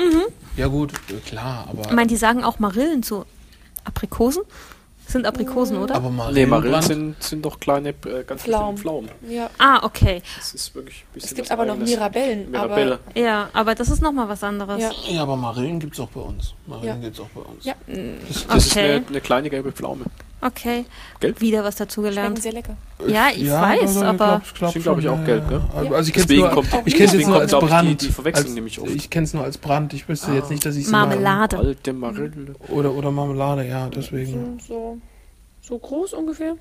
Ja gut, klar, aber... Ich meine, die sagen auch Marillen zu Aprikosen. Das sind Aprikosen, oder? aber mal Nee, Marillen sind, sind doch kleine, äh, ganz Pflaumen. Pflaumen. Ja. ah, okay. Das ist wirklich ein bisschen Es gibt aber noch. Mirabellen. Mirabelle. Aber, Ja, aber das ist nochmal was anderes. ja. Ja, aber Marillen gibt's auch bei uns. Marillen Ja. gibt's auch bei uns. Ja. Das ist Okay. eine, eine kleine gelbe Pflaume. Okay. Gelb? Wieder was Schmecken dazugelernt. sehr lecker. Ja, ich weiß, also, aber glaub, glaub Sind, glaub ich, auch ja, gelb, ja. ne? Also, also ich kenne Deswegen nur, kommt- ich kenn's jetzt deswegen nur kommt, als ich, die- Brand. die verwechseln als, nämlich oft. Ich kenne es nur als Brand. Ich wüsste jetzt nicht, dass ich Marmelade. Alte Marille. Oder, oder Marmelade, ja, deswegen. So, so groß ungefähr.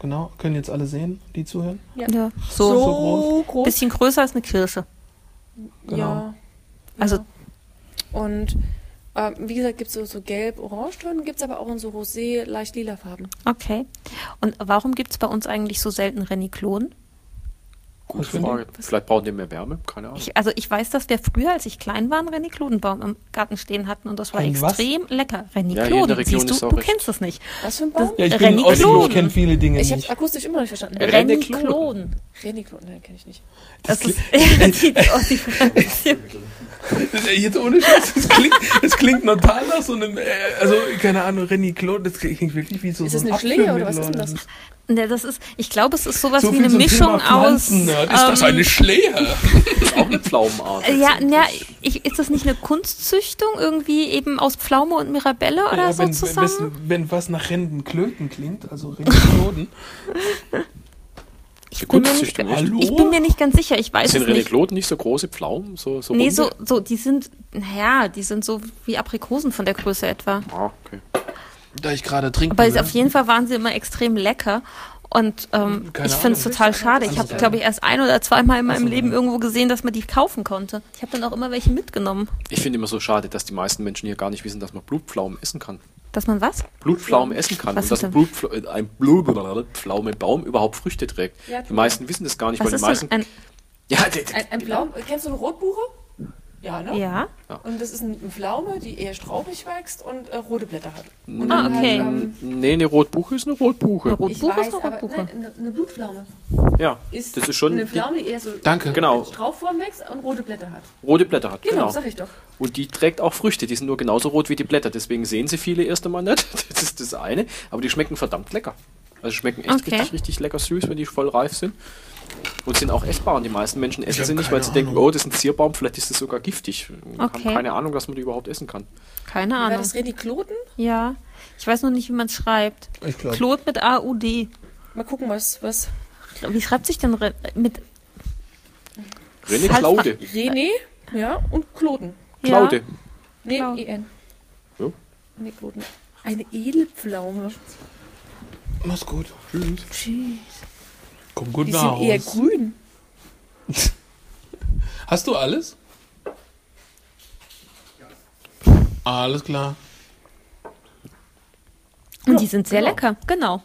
Genau. Können jetzt alle sehen, die zuhören? ja, so, So groß. bisschen größer als eine Kirsche. Genau. Ja. Also ja. Und ähm, wie gesagt, gibt es so, so gelb-orange-Töne, gibt es aber auch in so rosé, leicht lila Farben. Okay. Und warum gibt es bei uns eigentlich so selten Reniklonen? Gute Was Frage. Vielleicht brauchen die mehr Wärme, keine Ahnung. Ich, also ich weiß, dass wir früher, als ich klein war, einen Reniklodenbaum im Garten stehen hatten und das war Ein was? extrem lecker. Ja, in Renikloden, der Region siehst ist du, du recht. kennst es nicht. Was für ein Baum? Ja, ich. Oslo, ich kenne viele Dinge Ich habe nicht. akustisch immer noch nicht verstanden. Renikloden. Renikloden. Renikloden, nein, kenne ich nicht. Das ist die, die, Jetzt ohne Scheiß, das klingt, das klingt total nach so einem, äh, also keine Ahnung, Renny Claude, das klingt wirklich wie so Ist so das ein eine Schlinge oder was ist denn das? Ne, das ist, ich glaube, es ist sowas So wie eine Mischung Thema aus. Pflanzennerd. Ist das ähm, eine Schlehe? Auch eine Pflaumenart. ja, ja, ich, ist das nicht eine Kunstzüchtung irgendwie eben aus Pflaume und Mirabelle oder Ja, so wenn, zusammen? wenn, wenn was nach Rendenklöten klingt, also Rendenklöten, Die bin mir nicht-? Ich bin mir nicht ganz sicher, ich weiß Sind es nicht. Renekloden nicht so große Pflaumen? So, so Nee, so, so, die sind, naja, die sind so wie Aprikosen von der Größe etwa. Ah, okay. da ich gerade trinke. Aber es- auf jeden Fall waren sie immer extrem lecker. Und ähm, ich finde es total schade. Ich habe, Also, glaube ich, erst ein oder zweimal in meinem Also, Leben irgendwo gesehen, dass man die kaufen konnte. Ich habe dann auch immer welche mitgenommen. Ich finde immer so schade, dass die meisten Menschen hier gar nicht wissen, dass man Blutpflaumen essen kann. Dass man was? Blutpflaumen essen kann Was und dass ein, denn? Blutpfla äh, ein Blutpflaumebaum überhaupt Früchte trägt. Ja, die meisten wissen das gar nicht, Was weil die ist meisten. ein, ja, Ein, ein Blau, kennst du eine Rotbuche? Ja, ne? Ja. Und das ist eine Pflaume, die eher strauchig wächst und äh, rote Blätter hat. Und Ah, okay. Halt, ähm, Nee, eine Rotbuche ist eine Rotbuche. Eine Rotbuche weiß, ist eine aber Rotbuche. nein, eine, eine Blutpflaume Ja, ist das ist schon eine die, Pflaume, die eher so Danke. genau, Strauchform wächst und rote Blätter hat. rote Blätter hat. Genau, Genau. sag ich doch. Und die trägt auch Früchte, die sind nur genauso rot wie die Blätter, deswegen sehen sie viele erst einmal nicht. Das ist das eine, aber die schmecken verdammt lecker. Also schmecken echt Okay. richtig, richtig lecker süß, wenn die voll reif sind. Und sind auch essbar. Und die meisten Menschen essen sie nicht, weil sie denken, oh, das ist ein Zierbaum, vielleicht ist das sogar giftig. Man Okay. hat keine Ahnung, dass man die überhaupt essen kann. Keine War Ahnung. das Renikloten? Ja. Ich weiß noch nicht, wie man es schreibt. Ich glaube. Klot mit A-U-D. Mal gucken, was, was. Wie schreibt sich denn Re mit René Claude. René, ja, und Kloten. Claude. Nee, Klau- EN. Ja. Nee, Kloten. Eine Edelpflaume. Mach's gut. Tschüss. Tschüss. Komm gut Die nach sind eher Hause. grün. Hast du alles? Alles klar. Und die sind sehr lecker. Genau.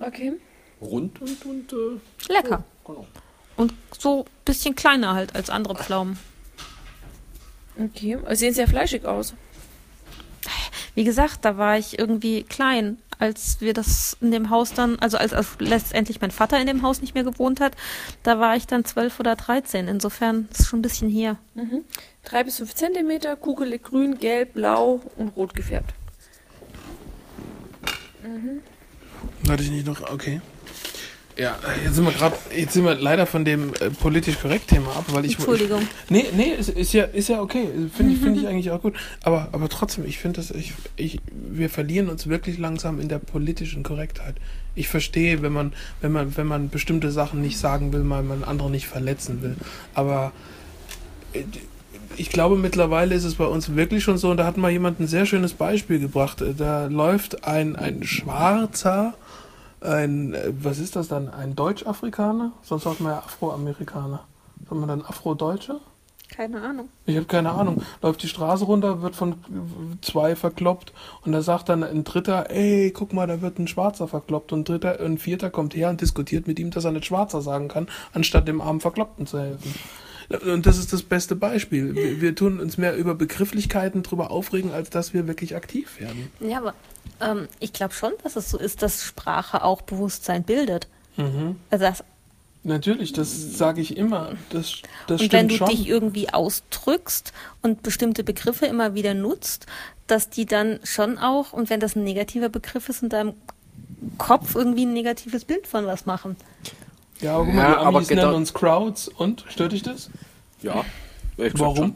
Okay. Rund und, und äh, Lecker. genau. Und so ein bisschen kleiner halt als andere Pflaumen. Okay. Sehen sehr fleischig aus. Wie gesagt, da war ich irgendwie klein, als wir das in dem Haus dann, also als, als letztendlich mein Vater in dem Haus nicht mehr gewohnt hat, da war ich dann zwölf oder dreizehn. Insofern ist es schon ein bisschen hier. Drei bis fünf Zentimeter, kugelig grün, gelb, blau und rot gefärbt. Warte ich nicht noch? Okay. Ja, jetzt sind wir gerade, jetzt sind wir leider von dem äh, politisch korrekt Thema ab, weil ich. Entschuldigung. Ich, nee, nee, ist, ist ja, ist ja okay. Finde ich, finde ich eigentlich auch gut. Aber, aber trotzdem, ich finde das, ich, ich, wir verlieren uns wirklich langsam in der politischen Korrektheit. Ich verstehe, wenn man, wenn man, wenn man bestimmte Sachen nicht sagen will, weil man andere nicht verletzen will. Aber äh, ich glaube, mittlerweile ist es bei uns wirklich schon so, und da hat mal jemand ein sehr schönes Beispiel gebracht. Da läuft ein, ein Schwarzer, ein, äh, was ist das dann? Ein Deutsch-Afrikaner? Sonst sagt man ja Afroamerikaner. Sagt man dann Afrodeutscher? Keine Ahnung. Ich habe keine Ahnung. Läuft die Straße runter, wird von zwei verkloppt und da sagt dann ein Dritter, ey, guck mal, da wird ein Schwarzer verkloppt und ein Dritter, ein Vierter kommt her und diskutiert mit ihm, dass er nicht Schwarzer sagen kann, anstatt dem armen Verkloppten zu helfen. Und das ist das beste Beispiel. Wir, wir tun uns mehr über Begrifflichkeiten drüber aufregen, als dass wir wirklich aktiv werden. Ja, aber ähm, ich glaube schon, dass es so ist, dass Sprache auch Bewusstsein bildet. Mhm. Also das, Natürlich, das sage ich immer. Das, das und wenn du schon. dich irgendwie ausdrückst und bestimmte Begriffe immer wieder nutzt, dass die dann schon auch, und wenn das ein negativer Begriff ist, in deinem Kopf irgendwie ein negatives Bild von was machen. Ja, aber, guck Ja, mal, die aber Amis genau- nennen uns Crowds und stört dich das? Ja. gesagt Warum? schon.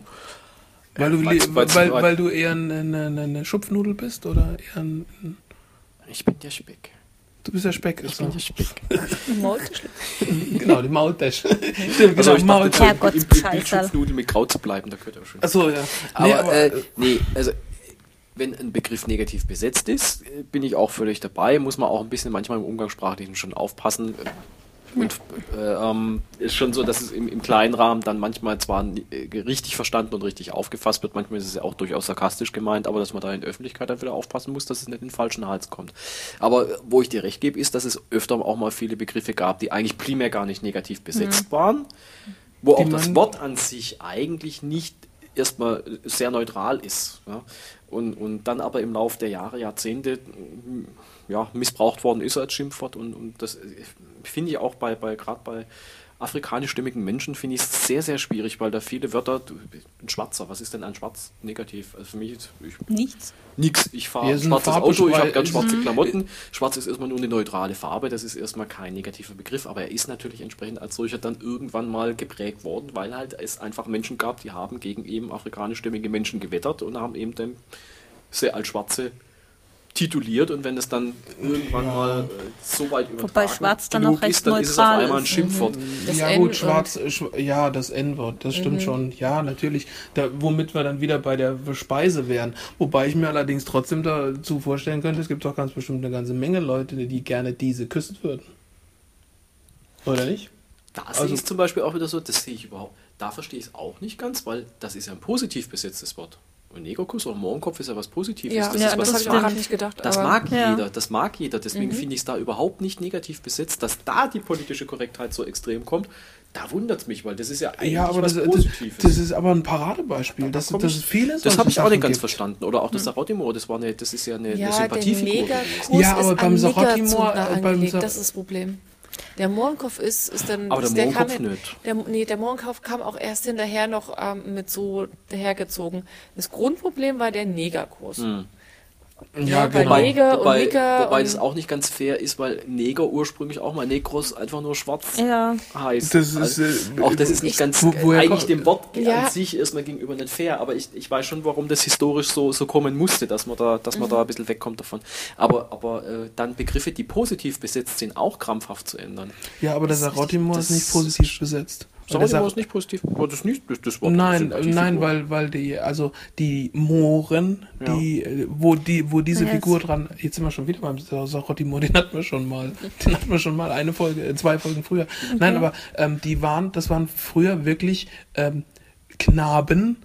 Weil du, weil's- weil's- weil, weil- weil du eher eine, eine, eine Schupfnudel bist oder eher ein, Ich bin der Speck. du bist der Speck. Ich bin der Speck. genau, die Maultasche. Stimmt, Also genau, ich Maultasche. im- im- im Herrgottsscheißerl. Bildschupfnudel mit Kraut zu bleiben, da gehört er schon. Achso, ja. Aber, Nee, aber, äh, nee, also wenn ein Begriff negativ besetzt ist, äh, bin ich auch völlig dabei. Muss man auch ein bisschen manchmal im Umgangssprachlichen schon aufpassen. Und äh, ähm, ist schon so, dass es im, im kleinen Rahmen dann manchmal zwar äh, richtig verstanden und richtig aufgefasst wird, manchmal ist es ja auch durchaus sarkastisch gemeint, aber dass man da in der Öffentlichkeit dann wieder aufpassen muss, dass es nicht in den falschen Hals kommt. Aber äh, wo ich dir recht gebe, ist, dass es öfter auch mal viele Begriffe gab, die eigentlich primär gar nicht negativ besetzt waren, wo auch Die das man- Wort an sich eigentlich nicht erstmal sehr neutral ist. Ja? Und, und dann aber im Laufe der Jahre, Jahrzehnte ja, missbraucht worden ist als Schimpfwort. Und, und das äh, finde ich auch bei, bei gerade bei afrikanischstimmigen Menschen finde ich es sehr, sehr schwierig, weil da viele Wörter, du, ein Schwarzer, was ist denn ein Schwarz negativ? Also für mich, ist- ich, Nichts. nix. Ich fahre eine schwarzes Auto, ich habe ganz schwarze Klamotten. Schwarz ist erstmal nur eine neutrale Farbe, das ist erstmal kein negativer Begriff, aber er ist natürlich entsprechend als solcher dann irgendwann mal geprägt worden, weil halt es einfach Menschen gab, die haben gegen eben afrikanischstämmige Menschen gewettert und haben eben dann sehr als Schwarze tituliert und wenn es dann irgendwann mal äh, so weit übertragen Wobei Schwarz dann genug auch recht ist, dann ist es auf einmal ein ist. Schimpfwort. Das ja gut, schwarz, schw- ja, das N-Wort, das stimmt schon. Ja, natürlich. Da, womit wir dann wieder bei der Speise wären. Wobei ich mir allerdings trotzdem dazu vorstellen könnte, es gibt doch ganz bestimmt eine ganze Menge Leute, die gerne diese küssen würden. Oder nicht? Da sehe Also- ich es zum Beispiel auch wieder so, das sehe ich überhaupt. Da verstehe ich es auch nicht ganz, weil das ist ja ein positiv besetztes Wort. Und Negerkuss oder Mohrenkopf ist ja was Positives. Ja, das ja, ist was das habe ich auch mag- gerade nicht gedacht. Das mag Ja. jeder, das mag jeder. Deswegen finde ich es da überhaupt nicht negativ besetzt, dass da die politische Korrektheit so extrem kommt. da wundert es mich, weil das ist ja eigentlich Ja, aber was das, das, Positives. das ist aber ein Paradebeispiel. Das, komm das ich- ist viele das habe ich auch nicht ganz gibt. verstanden. Oder auch das Sarotimo, das, war eine, das ist ja eine, eine Ja, der Sympathiefigur. Ja, aber ist beim Niggerzünder äh, beim. Sa- das ist das Problem. Der Mohrenkopf ist, ist dann... Aber der ist, Mohrenkopf kam, nicht. Der, nee, der Mohrenkopf kam auch erst hinterher noch ähm, mit so dahergezogen. Das Grundproblem war der Negerkuss. Ja, weil genau. Neger und wobei, Nigger wobei und- das auch nicht ganz fair ist, weil Neger ursprünglich auch mal Negros einfach nur schwarz Ja. heißt. Das ist, also, äh, auch das ist nicht ganz wo- eigentlich dem Wort Ja. an sich erstmal gegenüber nicht fair, aber ich, ich weiß schon, warum das historisch so, so kommen musste, dass man da, dass man da ein bisschen wegkommt davon. Aber, aber äh, dann Begriffe, die positiv besetzt sind, auch krampfhaft zu ändern. Ja, aber der Sarotimo ist nicht positiv besetzt. Sarotimo Sar- ist nicht positiv. Aber das, nicht, das, das Wort Nein, Sympathiefigur. nein, weil, weil die, also die Mohren, Ja. die, äh, wo die, wo diese Ja, Figur dran, jetzt sind wir schon wieder beim Sarotimo, den hatten wir schon mal, den hatten wir schon mal eine Folge, äh, zwei Folgen früher. Nein, aber ähm, die waren, das waren früher wirklich ähm, Knaben.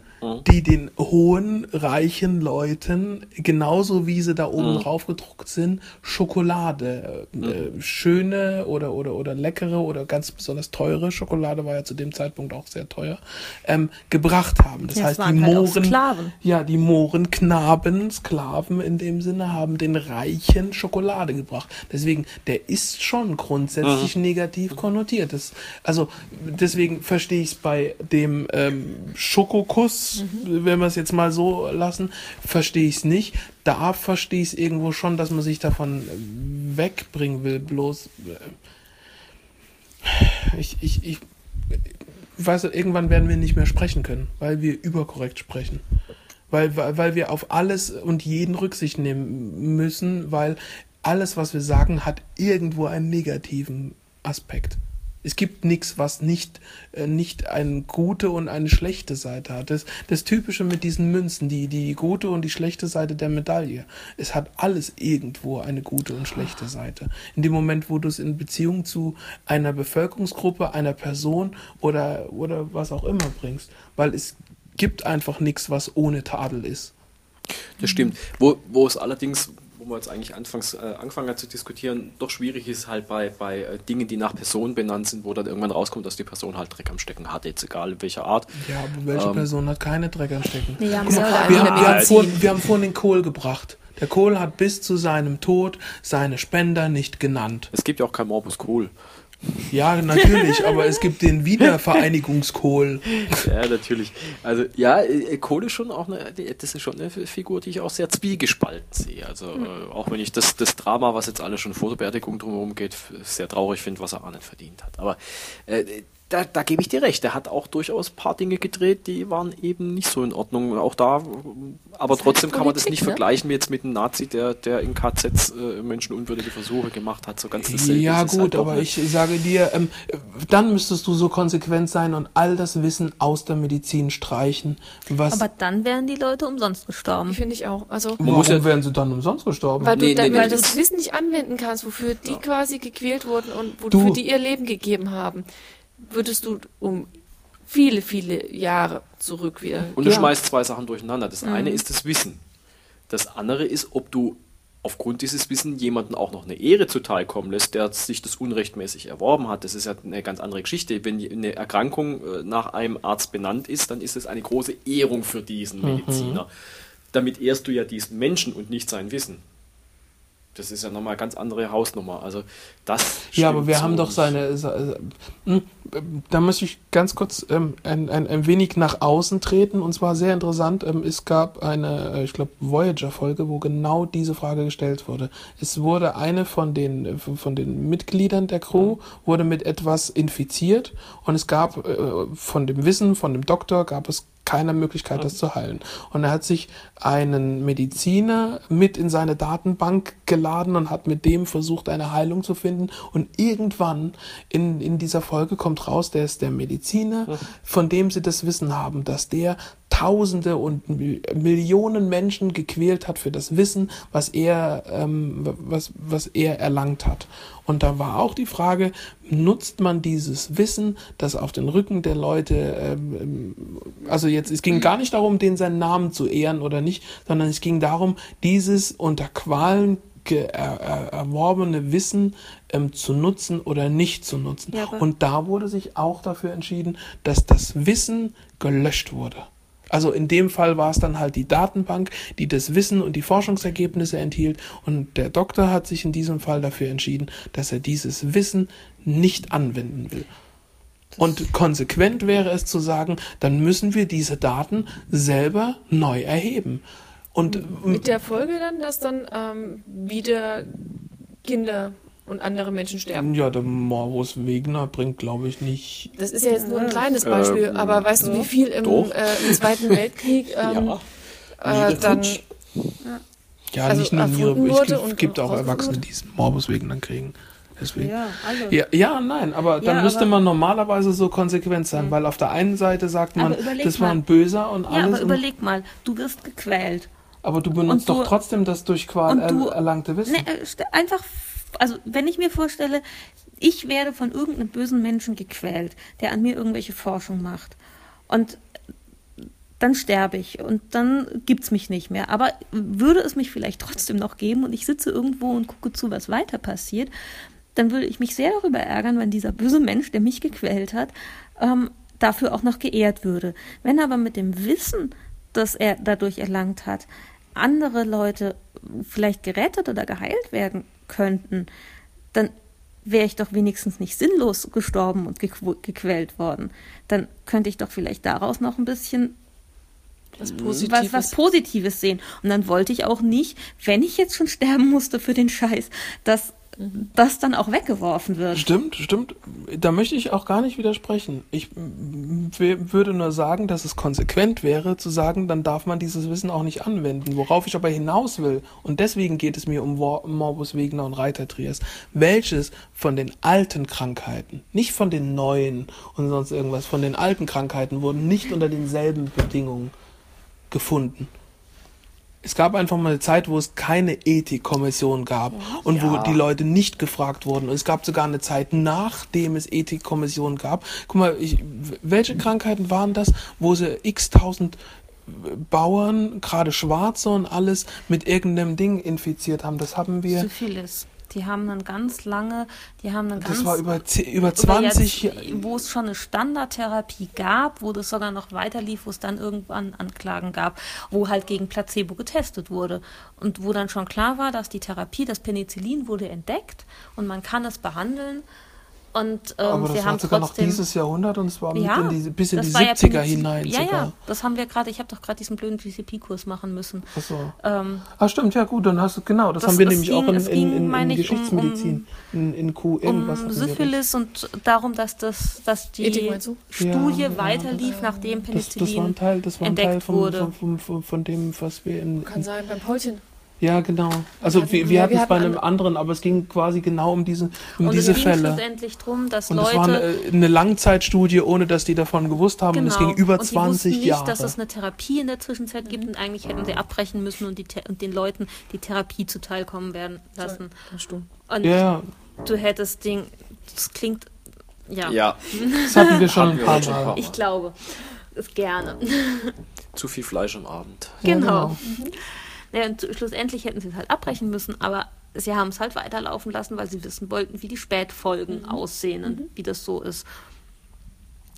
Die den hohen, reichen Leuten, genauso wie sie da oben Mhm. drauf gedruckt sind, Schokolade, äh, äh, schöne oder, oder, oder leckere oder ganz besonders teure Schokolade, war ja zu dem Zeitpunkt auch sehr teuer, ähm, gebracht haben. Das Ja, heißt, die halt Mohren, ja, die Mohrenknaben, Sklaven in dem Sinne, haben den Reichen Schokolade gebracht. Deswegen, der ist schon grundsätzlich negativ konnotiert. Das, also, deswegen verstehe ich es bei dem ähm, Schokokuss, wenn wir es jetzt mal so lassen, verstehe ich es nicht. Da verstehe ich es irgendwo schon, dass man sich davon wegbringen will. Bloß, äh, ich, ich, ich, weißt du, irgendwann werden wir nicht mehr sprechen können, weil wir überkorrekt sprechen. Weil, weil, weil wir auf alles und jeden Rücksicht nehmen müssen, weil alles, was wir sagen, hat irgendwo einen negativen Aspekt. Es gibt nichts, was nicht, äh, nicht eine gute und eine schlechte Seite hat. Das, das Typische mit diesen Münzen, die, die gute und die schlechte Seite der Medaille. Es hat alles irgendwo eine gute und schlechte Seite. In dem Moment, wo du es in Beziehung zu einer Bevölkerungsgruppe, einer Person oder, oder was auch immer bringst. Weil es gibt einfach nichts, was ohne Tadel ist. Das stimmt. Wo, wo es allerdings, wo man jetzt eigentlich anfangs äh, angefangen hat zu diskutieren, doch schwierig ist halt bei, bei äh, Dingen, die nach Person benannt sind, wo dann irgendwann rauskommt, dass die Person halt Dreck am Stecken hat, jetzt egal in welcher Art. Ja, aber welche Ähm. Person hat keine Dreck am Stecken? Nee, haben Guck sie mal, wir, haben, wir, vorhin, wir haben vorhin den Kohl gebracht. Der Kohl hat bis zu seinem Tod seine Spender nicht genannt. Es gibt ja auch kein Morbus Cool. Ja, natürlich, aber es gibt den Wiedervereinigungskohl. Ja, natürlich. Also ja, äh, Kohl ist schon auch eine, das ist schon eine Figur, die ich auch sehr zwiegespalten sehe. Also äh, auch wenn ich das, das Drama, was jetzt alle schon vor der Beerdigung drumherum geht, sehr traurig finde, was er auch nicht verdient hat. Aber äh, da, da gebe ich dir recht. Er hat auch durchaus ein paar Dinge gedreht, die waren eben nicht so in Ordnung. Auch da, aber halt trotzdem kann man das Politik, nicht ne? vergleichen wie jetzt mit einem Nazi, der, der in KZs äh, menschenunwürdige Versuche gemacht hat. So ganz dasselbe Ja es gut, halt aber nicht. ich sage dir, ähm, dann müsstest du so konsequent sein und all das Wissen aus der Medizin streichen. Was, Aber dann wären die Leute umsonst gestorben. Finde ich auch. Also, warum muss ja- wären sie dann umsonst gestorben? weil du, Nee, dann, nee, weil du das- das Wissen nicht anwenden kannst, wofür die quasi gequält wurden und Du- wofür die ihr Leben gegeben haben, würdest du um viele, viele Jahre zurück wieder. Und du Ja. schmeißt zwei Sachen durcheinander. Das Mhm. eine ist das Wissen. Das andere ist, ob du aufgrund dieses Wissen jemanden auch noch eine Ehre zuteilkommen lässt, der sich das unrechtmäßig erworben hat. Das ist ja eine ganz andere Geschichte. Wenn eine Erkrankung äh, nach einem Arzt benannt ist, dann ist es eine große Ehrung für diesen Mhm. Mediziner. Damit ehrst du ja diesen Menschen und nicht sein Wissen. Das ist ja nochmal eine ganz andere Hausnummer. Also das Ja, aber wir haben doch seine. Se- hm, Da muss ich ganz kurz ähm, ein, ein, ein wenig nach außen treten und zwar sehr interessant. Ähm, es gab eine, äh, ich glaube, Voyager-Folge, wo genau diese Frage gestellt wurde. Es wurde eine von den äh, von den Mitgliedern der Crew wurde mit etwas infiziert und es gab äh, von dem Wissen von dem Doktor gab es keine Möglichkeit, das zu heilen. Und er hat sich einen Mediziner mit in seine Datenbank geladen und hat mit dem versucht, eine Heilung zu finden. Und irgendwann in, in dieser Folge kommt raus, der ist der Mediziner, von dem sie das Wissen haben, dass der Tausende und Mil- Millionen Menschen gequält hat für das Wissen, was er, ähm, was, was er erlangt hat. Und da war auch die Frage, nutzt man dieses Wissen, das auf den Rücken der Leute, ähm, ähm, also jetzt, es ging gar nicht darum, den seinen Namen zu ehren oder nicht, sondern es ging darum, dieses unter Qualen er, er, erworbene Wissen ähm, zu nutzen oder nicht zu nutzen. Ja, Und da wurde sich auch dafür entschieden, dass das Wissen gelöscht wurde. Also in dem Fall war es dann halt die Datenbank, die das Wissen und die Forschungsergebnisse enthielt. Und der Doktor hat sich in diesem Fall dafür entschieden, dass er dieses Wissen nicht anwenden will. Und konsequent wäre es zu sagen, dann müssen wir diese Daten selber neu erheben. Und Mit der Folge dann, dass dann ähm, wieder Kinder und andere Menschen sterben. ja, der Morbus Wegner bringt, glaube ich, nicht. Das ist ja jetzt nur ein kleines Beispiel, Ähm, aber weißt du, wie viel im, äh, im Zweiten Weltkrieg ähm, äh, dann Ja, Also nicht nur Niere. Es gibt, auch Erwachsene, die diesen Morbus Wegner kriegen. Deswegen. Ja, alle. Ja, ja, nein, aber dann Ja, müsste aber- man normalerweise so konsequent sein, weil auf der einen Seite sagt man, Aber das war ein Böser und Ja, alles. aber und, überleg mal, du wirst gequält. aber du benutzt du- doch trotzdem das durch Qual du- er, erlangte Wissen. Ne, einfach, also wenn ich mir vorstelle, ich werde von irgendeinem bösen Menschen gequält, der an mir irgendwelche Forschung macht. Und dann sterbe ich und dann gibt's mich nicht mehr. Aber würde es mich vielleicht trotzdem noch geben und ich sitze irgendwo und gucke zu, was weiter passiert, dann würde ich mich sehr darüber ärgern, wenn dieser böse Mensch, der mich gequält hat, ähm, dafür auch noch geehrt würde. Wenn aber mit dem Wissen, das er dadurch erlangt hat, andere Leute vielleicht gerettet oder geheilt werden könnten, dann wäre ich doch wenigstens nicht sinnlos gestorben und gequ- gequält worden. Dann könnte ich doch vielleicht daraus noch ein bisschen was was, Positives. was Positives sehen. Und dann wollte ich auch nicht, wenn ich jetzt schon sterben musste für den Scheiß, dass das dann auch weggeworfen wird. Stimmt, stimmt. Da möchte ich auch gar nicht widersprechen. Ich würde nur sagen, dass es konsequent wäre, zu sagen, dann darf man dieses Wissen auch nicht anwenden. Worauf ich aber hinaus will, und deswegen geht es mir um Morbus Wegener und Reiter Trias, welches von den alten Krankheiten, nicht von den neuen und sonst irgendwas, von den alten Krankheiten wurden nicht unter denselben Bedingungen gefunden. Es gab einfach mal eine Zeit, wo es keine Ethikkommission gab und wo die Leute nicht gefragt wurden. Und es gab sogar eine Zeit, nachdem es Ethikkommissionen gab. Guck mal, ich, welche Krankheiten waren das, wo sie x tausend Bauern, gerade Schwarze und alles, mit irgendeinem Ding infiziert haben? Das haben wir, Syphilis. Die haben dann ganz lange, die haben dann ganz das war über, über über 20 jetzt, wo es schon eine Standardtherapie gab, wo das sogar noch weiter lief, wo es dann irgendwann Anklagen gab, wo halt gegen Placebo getestet wurde. Und wo dann schon klar war, dass die Therapie, das Penicillin wurde entdeckt und man kann es behandeln und ähm, Aber wir das haben war sogar noch trotzdem dieses Jahrhundert und es war ja, in die, bis in die war ja 70er Penicillin- hinein Ja, sogar. ja, das haben wir gerade, ich habe doch gerade diesen blöden GCP-Kurs machen müssen. Ach so. Ähm, Ah, stimmt, ja gut, dann hast du, genau, das, Das- haben wir nämlich ging- auch in, in, ging, in, in meine ich, um- Geschichtsmedizin, in, in Q irgendwas. um das. Syphilis und darum, dass das, dass die Ethik? Studie Ja, ja. weiterlief, nachdem Das, das war Penicillin ein Teil, das war ein Teil entdeckt von, wurde. von, von, von, von dem, was wir in. Kann sein, beim Paulchen. Ja, genau. Also hatten- wir, wir hatten es bei einem anderen, aber es ging quasi genau um diese, um und diese es ging Fälle. schlussendlich darum, dass Und es Leute war eine, eine Langzeitstudie, ohne dass die davon gewusst haben. Und es ging über Genau. und die 20 wussten nicht, Jahre. dass es eine Therapie in der Zwischenzeit gibt und eigentlich hätten sie abbrechen müssen und, die, The- und den Leuten die Therapie zuteilkommen werden lassen. Und ja, ja, du hättest Ding, das klingt, ja, Ja, das hatten wir schon ein paar Mal. ich glaube, ist gerne. zu viel Fleisch am Abend. Ja, genau. Genau. Ja, und schlussendlich hätten sie es halt abbrechen müssen, aber sie haben es halt weiterlaufen lassen, weil sie wissen wollten, wie die Spätfolgen aussehen und wie das so ist.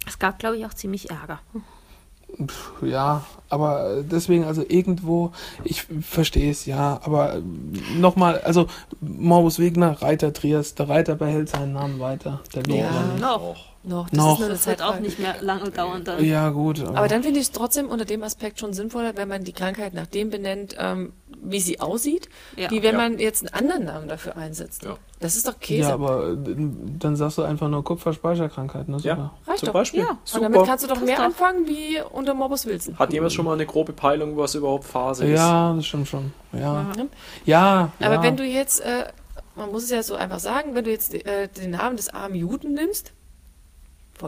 Es gab, glaube ich, auch ziemlich Ärger. Ja, aber äh, deswegen, also irgendwo, ich verstehe es ja, aber nochmal, also Morbus Wegner, Reiter Trias, der Reiter behält seinen Namen weiter, der Ja. Noch. Noch. Das Noch. ist Das wird auch nicht mehr lange dauern dann. Ja, gut. Aber dann finde ich es trotzdem unter dem Aspekt schon sinnvoller, wenn man die Krankheit nach dem benennt, ähm, wie sie aussieht, Ja. wie wenn Ja. man jetzt einen anderen Namen dafür einsetzt. Ja. Das ist doch Käse. Ja, aber äh, dann sagst du einfach nur Kupferspeicherkrankheit, ne? Ja, Super. Reicht zum doch. Beispiel. Ja. Und Super. damit kannst du doch mehr anfangen wie unter Morbus Wilson. Hat jemand schon mal eine grobe Peilung, was überhaupt Phase ist? Ja, das stimmt schon. Ja. Ja, Aber ja. wenn du jetzt, äh, man muss es ja so einfach sagen, wenn du jetzt äh, den Namen des armen Juden nimmst,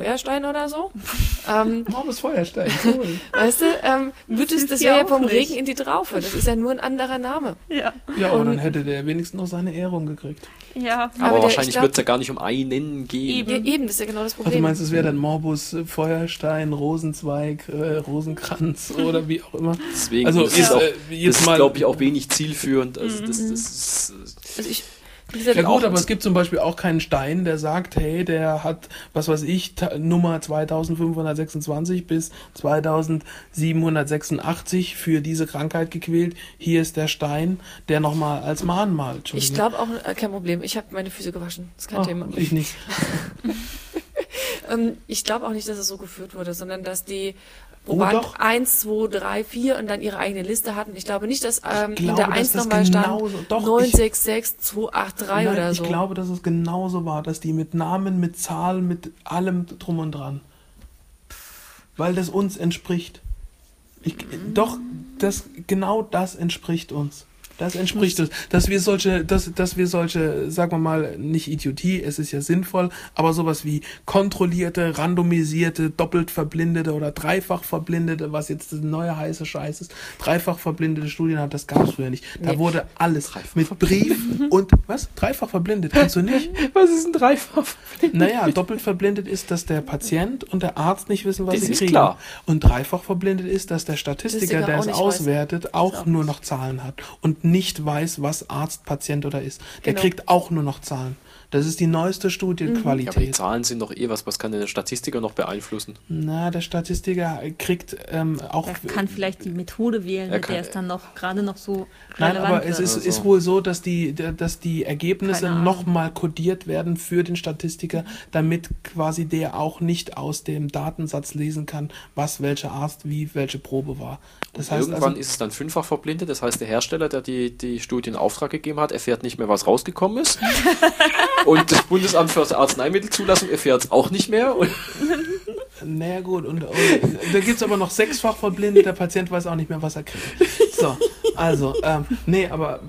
Feuerstein oder so. ähm, Morbus Feuerstein, cool. weißt du, ähm, wird es, ist das ja wäre ja vom nicht. Regen in die Traufe. Das ist ja nur ein anderer Name. Ja. Ja, aber dann hätte der wenigstens noch seine Ehrung gekriegt. Ja. Aber, der- ich wahrscheinlich wird es ja gar nicht um einen gehen. Ja, eben, das ist ja genau das Ach, du Problem. meinst, es wäre dann Morbus äh, Feuerstein, Rosenzweig, äh, Rosenkranz oder wie auch immer? Deswegen Also ist, auch, äh, das ist glaube ich, auch wenig zielführend. Also das, das ist, also ich, Ja gut, aber es gibt zum Beispiel auch keinen Stein, der sagt, hey, der hat, was weiß ich, Nummer 2526 bis 2786 für diese Krankheit gequält. Hier ist der Stein, der nochmal als Mahnmal. ich glaube auch, äh, kein Problem. Ich habe meine Füße gewaschen. Das ist kein Thema. ich nicht. Ähm, ich glaube auch nicht, dass es so geführt wurde, sondern dass die Oh, Proband doch. 1, 2, 3, 4 und dann ihre eigene Liste hatten. Ich glaube nicht, dass ähm, Ich hinter glaube, 1 dass das nochmal stand genauso- doch, 966 283 Nein, oder ich so. glaube, dass es genauso war, dass die mit Namen, mit Zahlen, mit allem drum und dran. Weil das uns entspricht. Ich, Doch, das, genau das entspricht uns. Das entspricht uns. Dass wir solche, dass, dass wir solche, sagen wir mal, nicht Idiotie, es ist ja sinnvoll, aber sowas wie kontrollierte, randomisierte, doppelt verblindete oder dreifach verblindete, was jetzt das neue heiße Scheiß ist, dreifach verblindete Studien hat, das gab es früher nicht. Da Nee. wurde alles mit Brief und, was? Dreifach verblindet, kennst du nicht? was ist ein Dreifach? Naja, doppelt verblindet ist, dass der Patient und der Arzt nicht wissen, was Das sie ist kriegen. klar. Und dreifach verblindet ist, dass der Statistiker, Statistiker der es nicht weiß. auswertet, auch nur noch Zahlen hat und nicht weiß, was Arzt, Patient oder ist. Der Genau. kriegt auch nur noch Zahlen. Das ist die neueste Ja, aber die Studienqualität. Zahlen sind doch eh was, was kann denn der Statistiker noch beeinflussen? Na, der Statistiker kriegt ähm, auch. Er kann vielleicht die Methode wählen, mit der es dann noch gerade noch so Nein, relevant aber es ist, Also. ist wohl so, dass die, dass die Ergebnisse nochmal kodiert werden für den Statistiker, damit quasi der auch nicht aus dem Datensatz lesen kann, was welcher Arzt wie welche Probe war. Das heißt Irgendwann also, ist es dann fünffach verblindet, das heißt, der Hersteller, der die, die Studie in Auftrag gegeben hat, erfährt nicht mehr, was rausgekommen ist. Und das Bundesamt für Arzneimittelzulassung erfährt es auch nicht mehr. Und naja gut, und, und da gibt's aber noch sechsfach verblindet, der Patient weiß auch nicht mehr, was er kriegt. So, also, ähm, nee, aber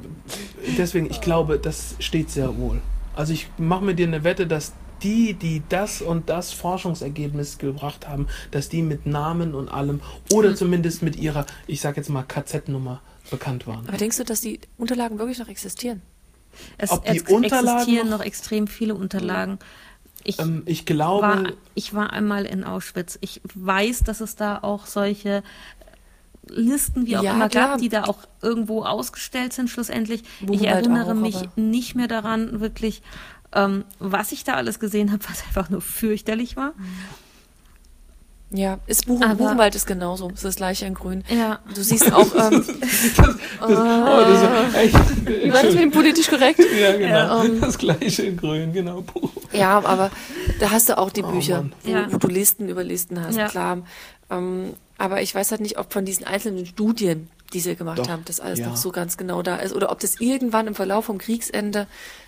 deswegen, ich glaube, das steht sehr wohl. Also ich mache mir dir eine Wette, dass die, die das und das Forschungsergebnis gebracht haben, dass die mit Namen und allem oder zumindest mit ihrer, ich sag jetzt mal, KZ-Nummer bekannt waren. Aber denkst du, dass die Unterlagen wirklich noch existieren? Es ob die Unterlagen existieren noch- noch extrem viele Unterlagen. Ich Ähm, ich glaube, war, ich war einmal in Auschwitz. Ich weiß, dass es da auch solche Listen wie auch Ja, immer klar. gab, die da auch irgendwo ausgestellt sind schlussendlich. ich Buchenwald erinnere auch, mich aber- nicht mehr daran wirklich, ähm, was ich da alles gesehen habe, was einfach nur fürchterlich war. Ja, ist Buchen, Aber- Buchenwald ist genauso. Es ist das gleiche in Grün. Ja. Du siehst auch, ähm, oh, das ist echt, war das mit dem politisch korrekt? ja, genau, ähm, das gleiche in grün, genau. Ja, aber da hast du auch die Oh, Bücher, wo, Ja. wo du Listen über Listen hast, Ja. klar. Ähm, aber ich weiß halt nicht, ob von diesen einzelnen Studien, die sie gemacht Doch, haben, das alles ja. noch so ganz genau da ist oder ob das irgendwann im Verlauf vom Kriegsende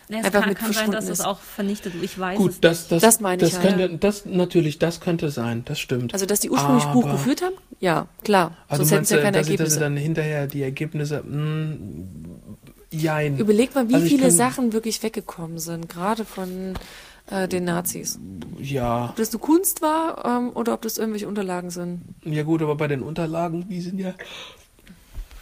Ja, es einfach kann, mit kann sein, dass es ist. auch vernichtet wird. Ich weiß Gut, es das, das, Das meine ich das ja, könnte, ja. das natürlich, das könnte sein, das stimmt. Also, dass die ursprünglich Buch Aber- geführt haben? Ja, klar. Also Sonst hätten sie ja keine dass, sie- dass sie Ergebnisse. dann hinterher die Ergebnisse, mh, jein. Überleg mal, wie Also ich viele kann- Sachen wirklich weggekommen sind, gerade von äh, den Nazis. Ja, Ob das nur Kunst war ähm, oder ob das irgendwelche Unterlagen sind. ja gut, aber bei den Unterlagen, die sind ja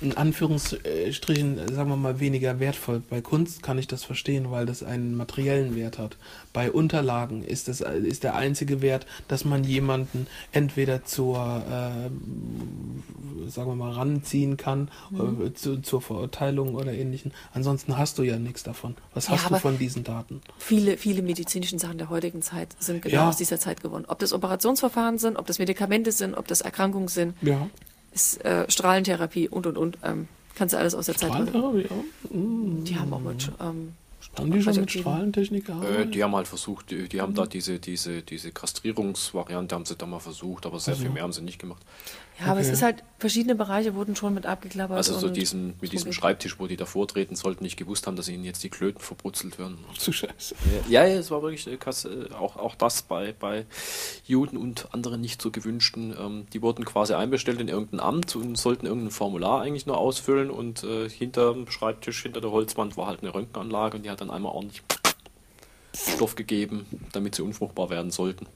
in Anführungsstrichen, sagen wir mal, weniger wertvoll. Bei Kunst kann ich das verstehen, weil das einen materiellen Wert hat. Bei Unterlagen ist, das, ist der einzige Wert, dass man jemanden entweder zur, äh, sagen wir mal, ranziehen kann, Mhm. äh, zu, zur Verurteilung oder ähnlichen. Ansonsten hast du ja nichts davon. Was Ja, hast du von diesen Daten? Viele, viele medizinischen Sachen der heutigen Zeit sind genau Ja. aus dieser Zeit gewonnen. Ob das Operationsverfahren sind, ob das Medikamente sind, ob das Erkrankungen sind, Ja. Ist äh, Strahlentherapie und und und. Ähm, kannst du alles aus der Zeit. Strahlentherapie, ja. Mm. Die haben auch mit ähm, Haben die schon mit radioaktiven- Strahlentechnik äh, die haben halt versucht, die, die haben da diese, diese, diese Kastrierungsvariante haben sie da mal versucht, aber sehr Also. viel mehr haben sie nicht gemacht. Ja, aber es ist halt, verschiedene Bereiche wurden schon mit abgeklappert. Also so diesen, mit diesem. Schreibtisch, wo die da vortreten sollten, nicht gewusst haben, dass ihnen jetzt die Klöten verbrutzelt werden. Zu scheiße. Ja, ja, es war wirklich äh, krass, äh, auch, auch das bei, bei Juden und anderen nicht so gewünschten. Ähm, die wurden quasi einbestellt in irgendein Amt und sollten irgendein Formular eigentlich nur ausfüllen und äh, hinter dem Schreibtisch, hinter der Holzwand war halt eine Röntgenanlage und die hat dann einmal ordentlich Stoff gegeben, damit sie unfruchtbar werden sollten.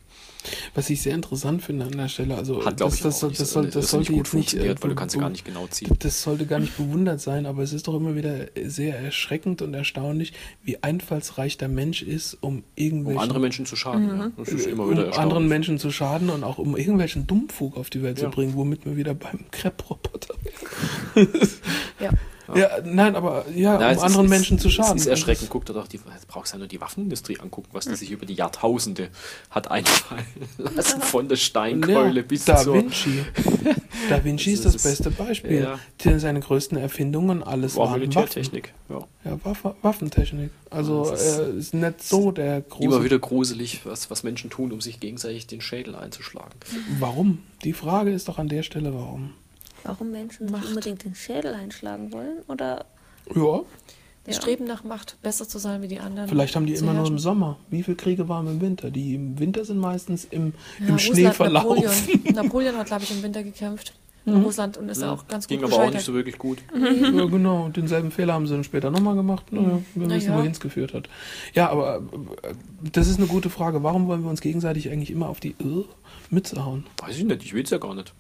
Was ich sehr interessant finde an der Stelle, also Hat, das, das, das, das, soll, das das sollte nicht gut jetzt nicht, funktioniert, äh, weil du kannst gar nicht genau ziehen. Das sollte gar nicht bewundert sein, aber es ist doch immer wieder sehr erschreckend und erstaunlich, wie einfallsreich der Mensch ist, um irgendwelchen Um andere Menschen zu schaden. Ja. Das ist immer um wieder anderen erstaunlich. Menschen zu schaden und auch um irgendwelchen Dummfug auf die Welt Ja. zu bringen, womit wir wieder beim Crepe-Roboter Ja. Ja, nein, aber ja, Ja, um ist- anderen es- Menschen zu schaden. Es ist erschreckend. Guck dir doch die, jetzt brauchst du ja nur die Waffenindustrie angucken, was die sich über die Jahrtausende hat einfallen lassen. Von der Steinkeule Ja, bis da zur. Vinci. Da Vinci ist Das das ist- beste Beispiel. Ja. Die- Seine größten Erfindungen, alles War waren Waffen. Militärtechnik. Ja. Ja, Waffe, Waffentechnik. Also ist- er ist nicht so der große. Immer wieder gruselig, was, was Menschen tun, um sich gegenseitig den Schädel einzuschlagen. Warum? Die Frage ist doch an der Stelle, warum? Warum Menschen nicht unbedingt den Schädel einschlagen wollen? Oder Ja, Die Ja. streben nach Macht, besser zu sein wie die anderen. vielleicht haben die immer nur im herrschen. Sommer. Wie viele Kriege waren im Winter? Die im Winter sind meistens im, Ja, im Schnee verlaufen. Napoleon. Napoleon hat, glaube ich, im Winter gekämpft. In Russland und ist auch ganz gut Ging aber auch nicht so wirklich gut. Ja, genau. Denselben Fehler haben sie dann später nochmal gemacht. Naja, wir Na wissen, ja. wohin es geführt hat. Ja, aber äh, das ist eine gute Frage. Warum wollen wir uns gegenseitig eigentlich immer auf die äh, Mütze hauen? Weiß ich nicht, ich will es ja gar nicht.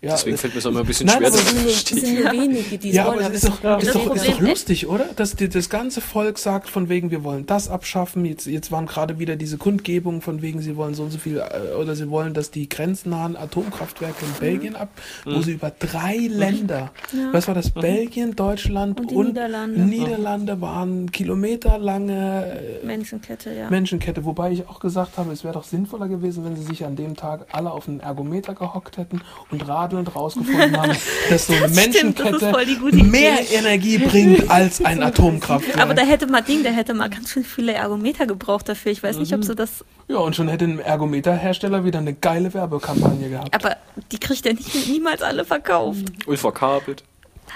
Ja, Deswegen äh, fällt mir es immer ein bisschen Nein, schwer, das zu ist nur- es verstehen. sind nur wenige, die Ja, wollen. aber es ist doch, das ist, doch, ist doch lustig, oder? Dass die, das ganze Volk sagt, von wegen, wir wollen das abschaffen. Jetzt, jetzt waren gerade wieder diese Kundgebungen, von wegen, sie wollen so und so viel, äh, oder sie wollen, dass die grenznahen Atomkraftwerke in Belgien ab, wo sie über drei Länder, was war das? Belgien, Deutschland Und und, Niederlande. Niederlande waren kilometerlange äh, Menschenkette, ja. Menschenkette, wobei ich auch gesagt habe, es wäre doch sinnvoller gewesen, wenn sie sich an dem Tag alle auf einen Ergometer gehockt hätten und radelnd rausgefunden haben, dass so eine Das stimmt, das ist Menschenkette Idee. mehr Energie bringt als ein Atomkraftwerk. Aber da hätte mal Ding, der hätte mal ganz schön viele Ergometer gebraucht dafür. Ich weiß nicht, ob sie das. ja, und schon hätte ein Ergometerhersteller wieder eine geile Werbekampagne gehabt. Aber die kriegt er nicht, niemals alle verkauft. Und verkabelt.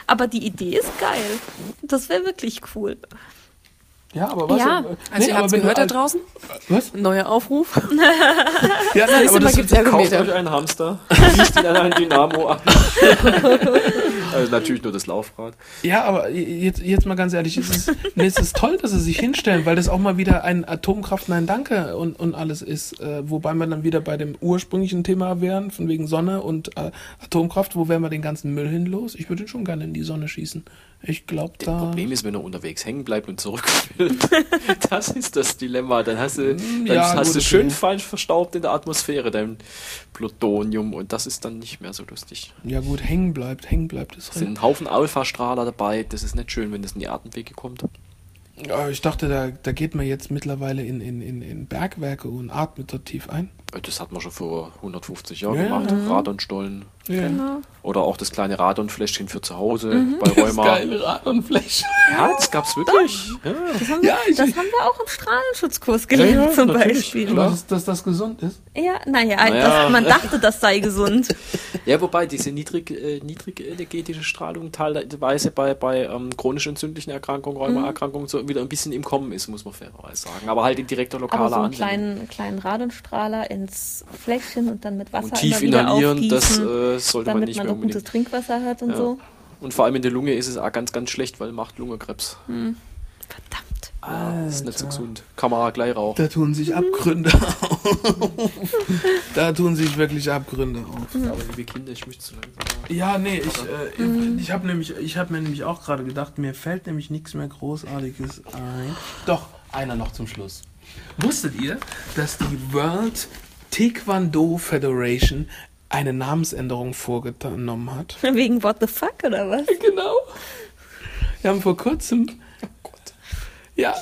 Aber die Idee ist geil. Das wäre wirklich cool. Ja, aber was? Ja. äh, Also ihr aber habt gehört da draußen? Was? Neuer Aufruf. Ja, nein, aber das, gibt's Kauft euch einen Hamster, schließt ihn an ein Dynamo an. also natürlich nur das Laufrad. Ja, aber jetzt, jetzt mal ganz ehrlich, es ist, nee, es ist toll, dass sie sich hinstellen, weil das auch mal wieder ein Atomkraft Nein Danke und, und alles ist. Äh, wobei wir dann wieder bei dem ursprünglichen Thema wären, von wegen Sonne und äh, Atomkraft, wo wären wir den ganzen Müll hin los? Ich würde ihn schon gerne in die Sonne schießen. Ich glaube, Das da. Problem ist, wenn er unterwegs hängen bleibt und zurück will. das ist das Dilemma. Dann hast du, dann ja, hast du okay. schön falsch verstaubt in der Atmosphäre, dein Plutonium. Und das ist dann nicht mehr so lustig. Ja, gut, hängen bleibt, hängen bleibt es Es sind ein Haufen Alpha-Strahler dabei. Das ist nicht schön, wenn das in die Atemwege kommt. Ja, ich dachte, da, da geht man jetzt mittlerweile in, in, in, in Bergwerke und atmet dort tief ein. Das hat man schon vor 150 Jahren Ja, gemacht. Radonstollen. Ja. Oder auch das kleine Radonfläschchen für zu Hause bei Rheuma. Radonfläche. Ja, das gab's wirklich. Ja. Das haben, wir, Ja, ich- das haben wir auch im Strahlenschutzkurs gelernt, zum natürlich, Beispiel. klar. Dass, dass das gesund ist. Ja, naja, Naja. Das, man dachte, das sei gesund. Ja, wobei diese niedrig, äh, niedrigenergetische Strahlung teilweise bei, bei ähm, chronisch entzündlichen Erkrankungen, Rheumaerkrankungen so wieder ein bisschen im Kommen ist, muss man fairerweise sagen. Aber halt in direkter Aber lokaler so einen Anwendung. kleinen, kleinen Radonstrahler ins Fläschchen und dann mit Wasser Und tief immer wieder inhalieren, das äh, sollte man damit nicht man mehr noch gutes unbedingt. Trinkwasser hat und Ja. so. Und vor allem in der Lunge ist es auch ganz, ganz schlecht, weil macht Lungenkrebs. Verdammt. Das ist nicht so gesund. Kann man auch gleich rauchen. Da tun sich Abgründe auf. da tun sich wirklich Abgründe auf. Aber liebe Kinder, ich möchte zu langsam. Ja, nee, ich, äh, ich habe nämlich, ich habe mir nämlich auch gerade gedacht, mir fällt nämlich nichts mehr Großartiges ein. Doch, einer noch zum Schluss. Wusstet ihr, dass die World Taekwondo Federation eine Namensänderung vorgenommen hat? Wegen What the fuck oder was? Genau. Wir haben vor kurzem. Ja,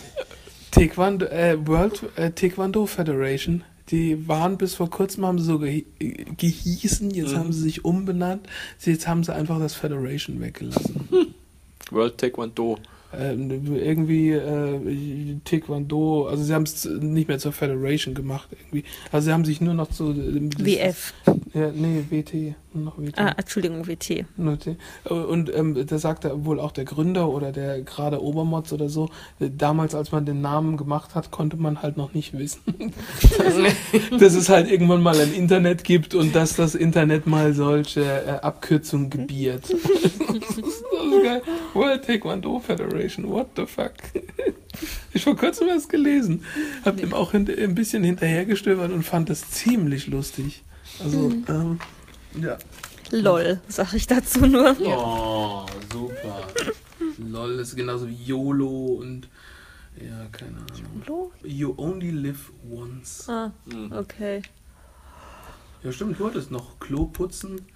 Taekwondo, äh, World äh, Taekwondo Federation. Die waren bis vor kurzem haben sie so ge gehießen, jetzt haben sie sich umbenannt. Jetzt haben sie einfach das Federation weggelassen. World Taekwondo. Ähm, irgendwie äh, Taekwondo, also sie haben es nicht mehr zur Federation gemacht irgendwie. Also sie haben sich nur noch zu WF. Ja, nee, WT, noch WT. Ah, Entschuldigung, WT. Noté. Und ähm, da sagt er wohl auch der Gründer oder der gerade Obermotz oder so, äh, damals als man den Namen gemacht hat, konnte man halt noch nicht wissen, dass, dass es halt irgendwann mal ein Internet gibt und dass das Internet mal solche äh, Abkürzungen gebiert. das ist geil. World Taekwondo Federation, what the fuck? Ich vor kurzem was gelesen. Hab dem auch ein bisschen hinterhergestöbert und fand das ziemlich lustig. Also, ähm, ja. Lol, sag ich dazu nur. Oh, super. LOL ist genauso wie YOLO und ja, keine Ahnung. You only live once. Ah, okay. Ja, stimmt, du hattest noch Klo putzen.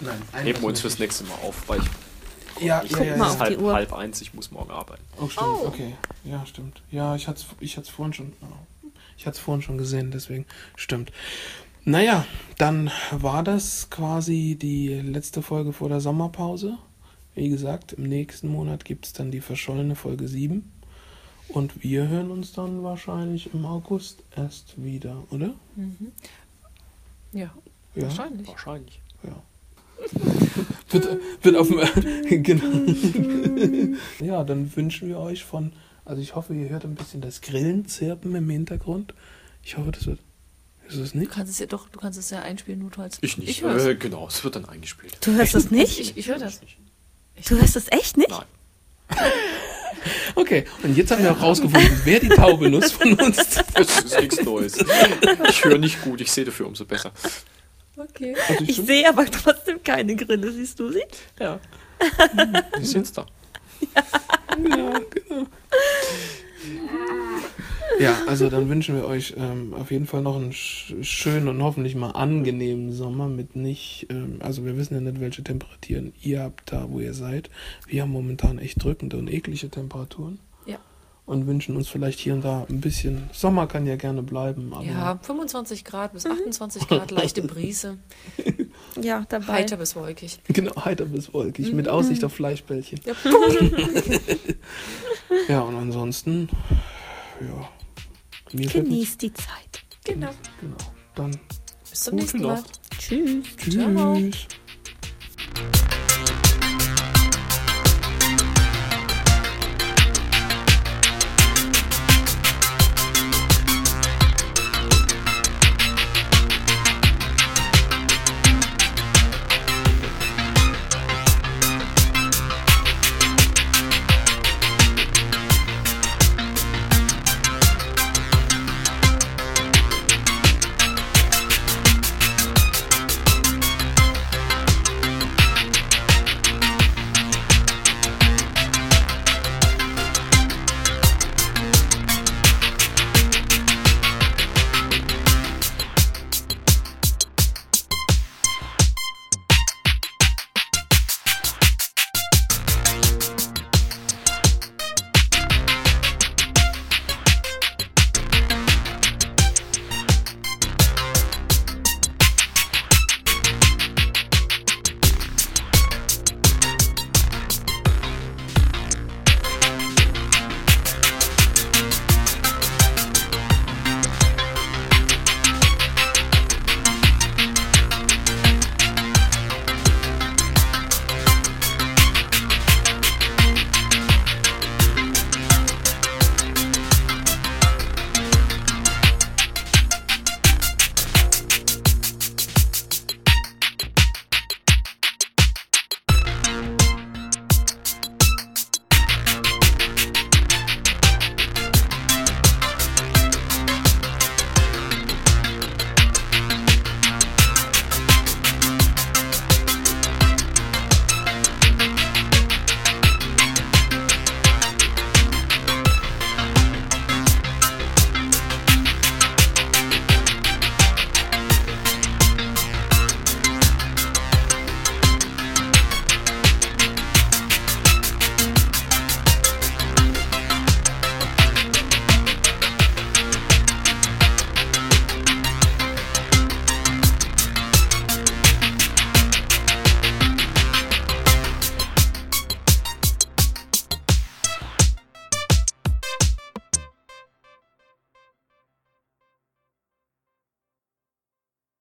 Nein, ein Heben wir uns fürs nächste Mal auf, weil ich, Ja, ich ja, guck ja, mal ja. es ist halb, die Uhr. halb eins, ich muss morgen arbeiten. Oh, stimmt, okay. Ja, stimmt. Ja, ich hatte es ich hat's vorhin schon. oh, Ich hatte es vorhin schon gesehen, deswegen stimmt. Naja, dann war das quasi die letzte Folge vor der Sommerpause. Wie gesagt, im nächsten Monat gibt es dann die verschollene Folge 7. Und wir hören uns dann wahrscheinlich im August erst wieder, oder? Ja, Ja. wahrscheinlich. Wahrscheinlich. Ja. wird, wird auf dem. genau. ja, dann wünschen wir euch von. Also ich hoffe, ihr hört ein bisschen das Grillenzirpen im Hintergrund. Ich hoffe, das wird. Ist es Du nicht? kannst es ja doch, du kannst es ja einspielen, nur du als. Ich nicht. Ich äh, genau, es wird dann eingespielt. Du hörst das nicht? Ich, ich höre das. Du hörst das echt nicht? Nein. Okay, und jetzt haben wir auch rausgefunden, wer die Taube-Nuss von uns. Das ist nichts Neues. Ich höre nicht gut, ich sehe dafür umso besser. Okay. Also Ich sehe aber trotzdem keine Grille, siehst du sie? Ja. Die sind's da. Ja, genau. Ja, also dann wünschen wir euch ähm, auf jeden Fall noch einen sch schönen und hoffentlich mal angenehmen Sommer mit nicht, ähm, also wir wissen ja nicht, welche Temperaturen ihr habt da, wo ihr seid. Wir haben momentan echt drückende und eklige Temperaturen. Ja. Und wünschen uns vielleicht hier und da ein bisschen, Sommer kann ja gerne bleiben, aber Ja, 25 Grad bis 28 Grad, leichte Brise, Ja, dabei. heiter bis wolkig. genau, heiter bis wolkig, mit Aussicht auf Fleischbällchen. Ja. Ja, und ansonsten, ja, Genießt die Zeit. Genau. genau. Dann bis zum nächsten Mal. Tschüss. Tschüss. Ciao.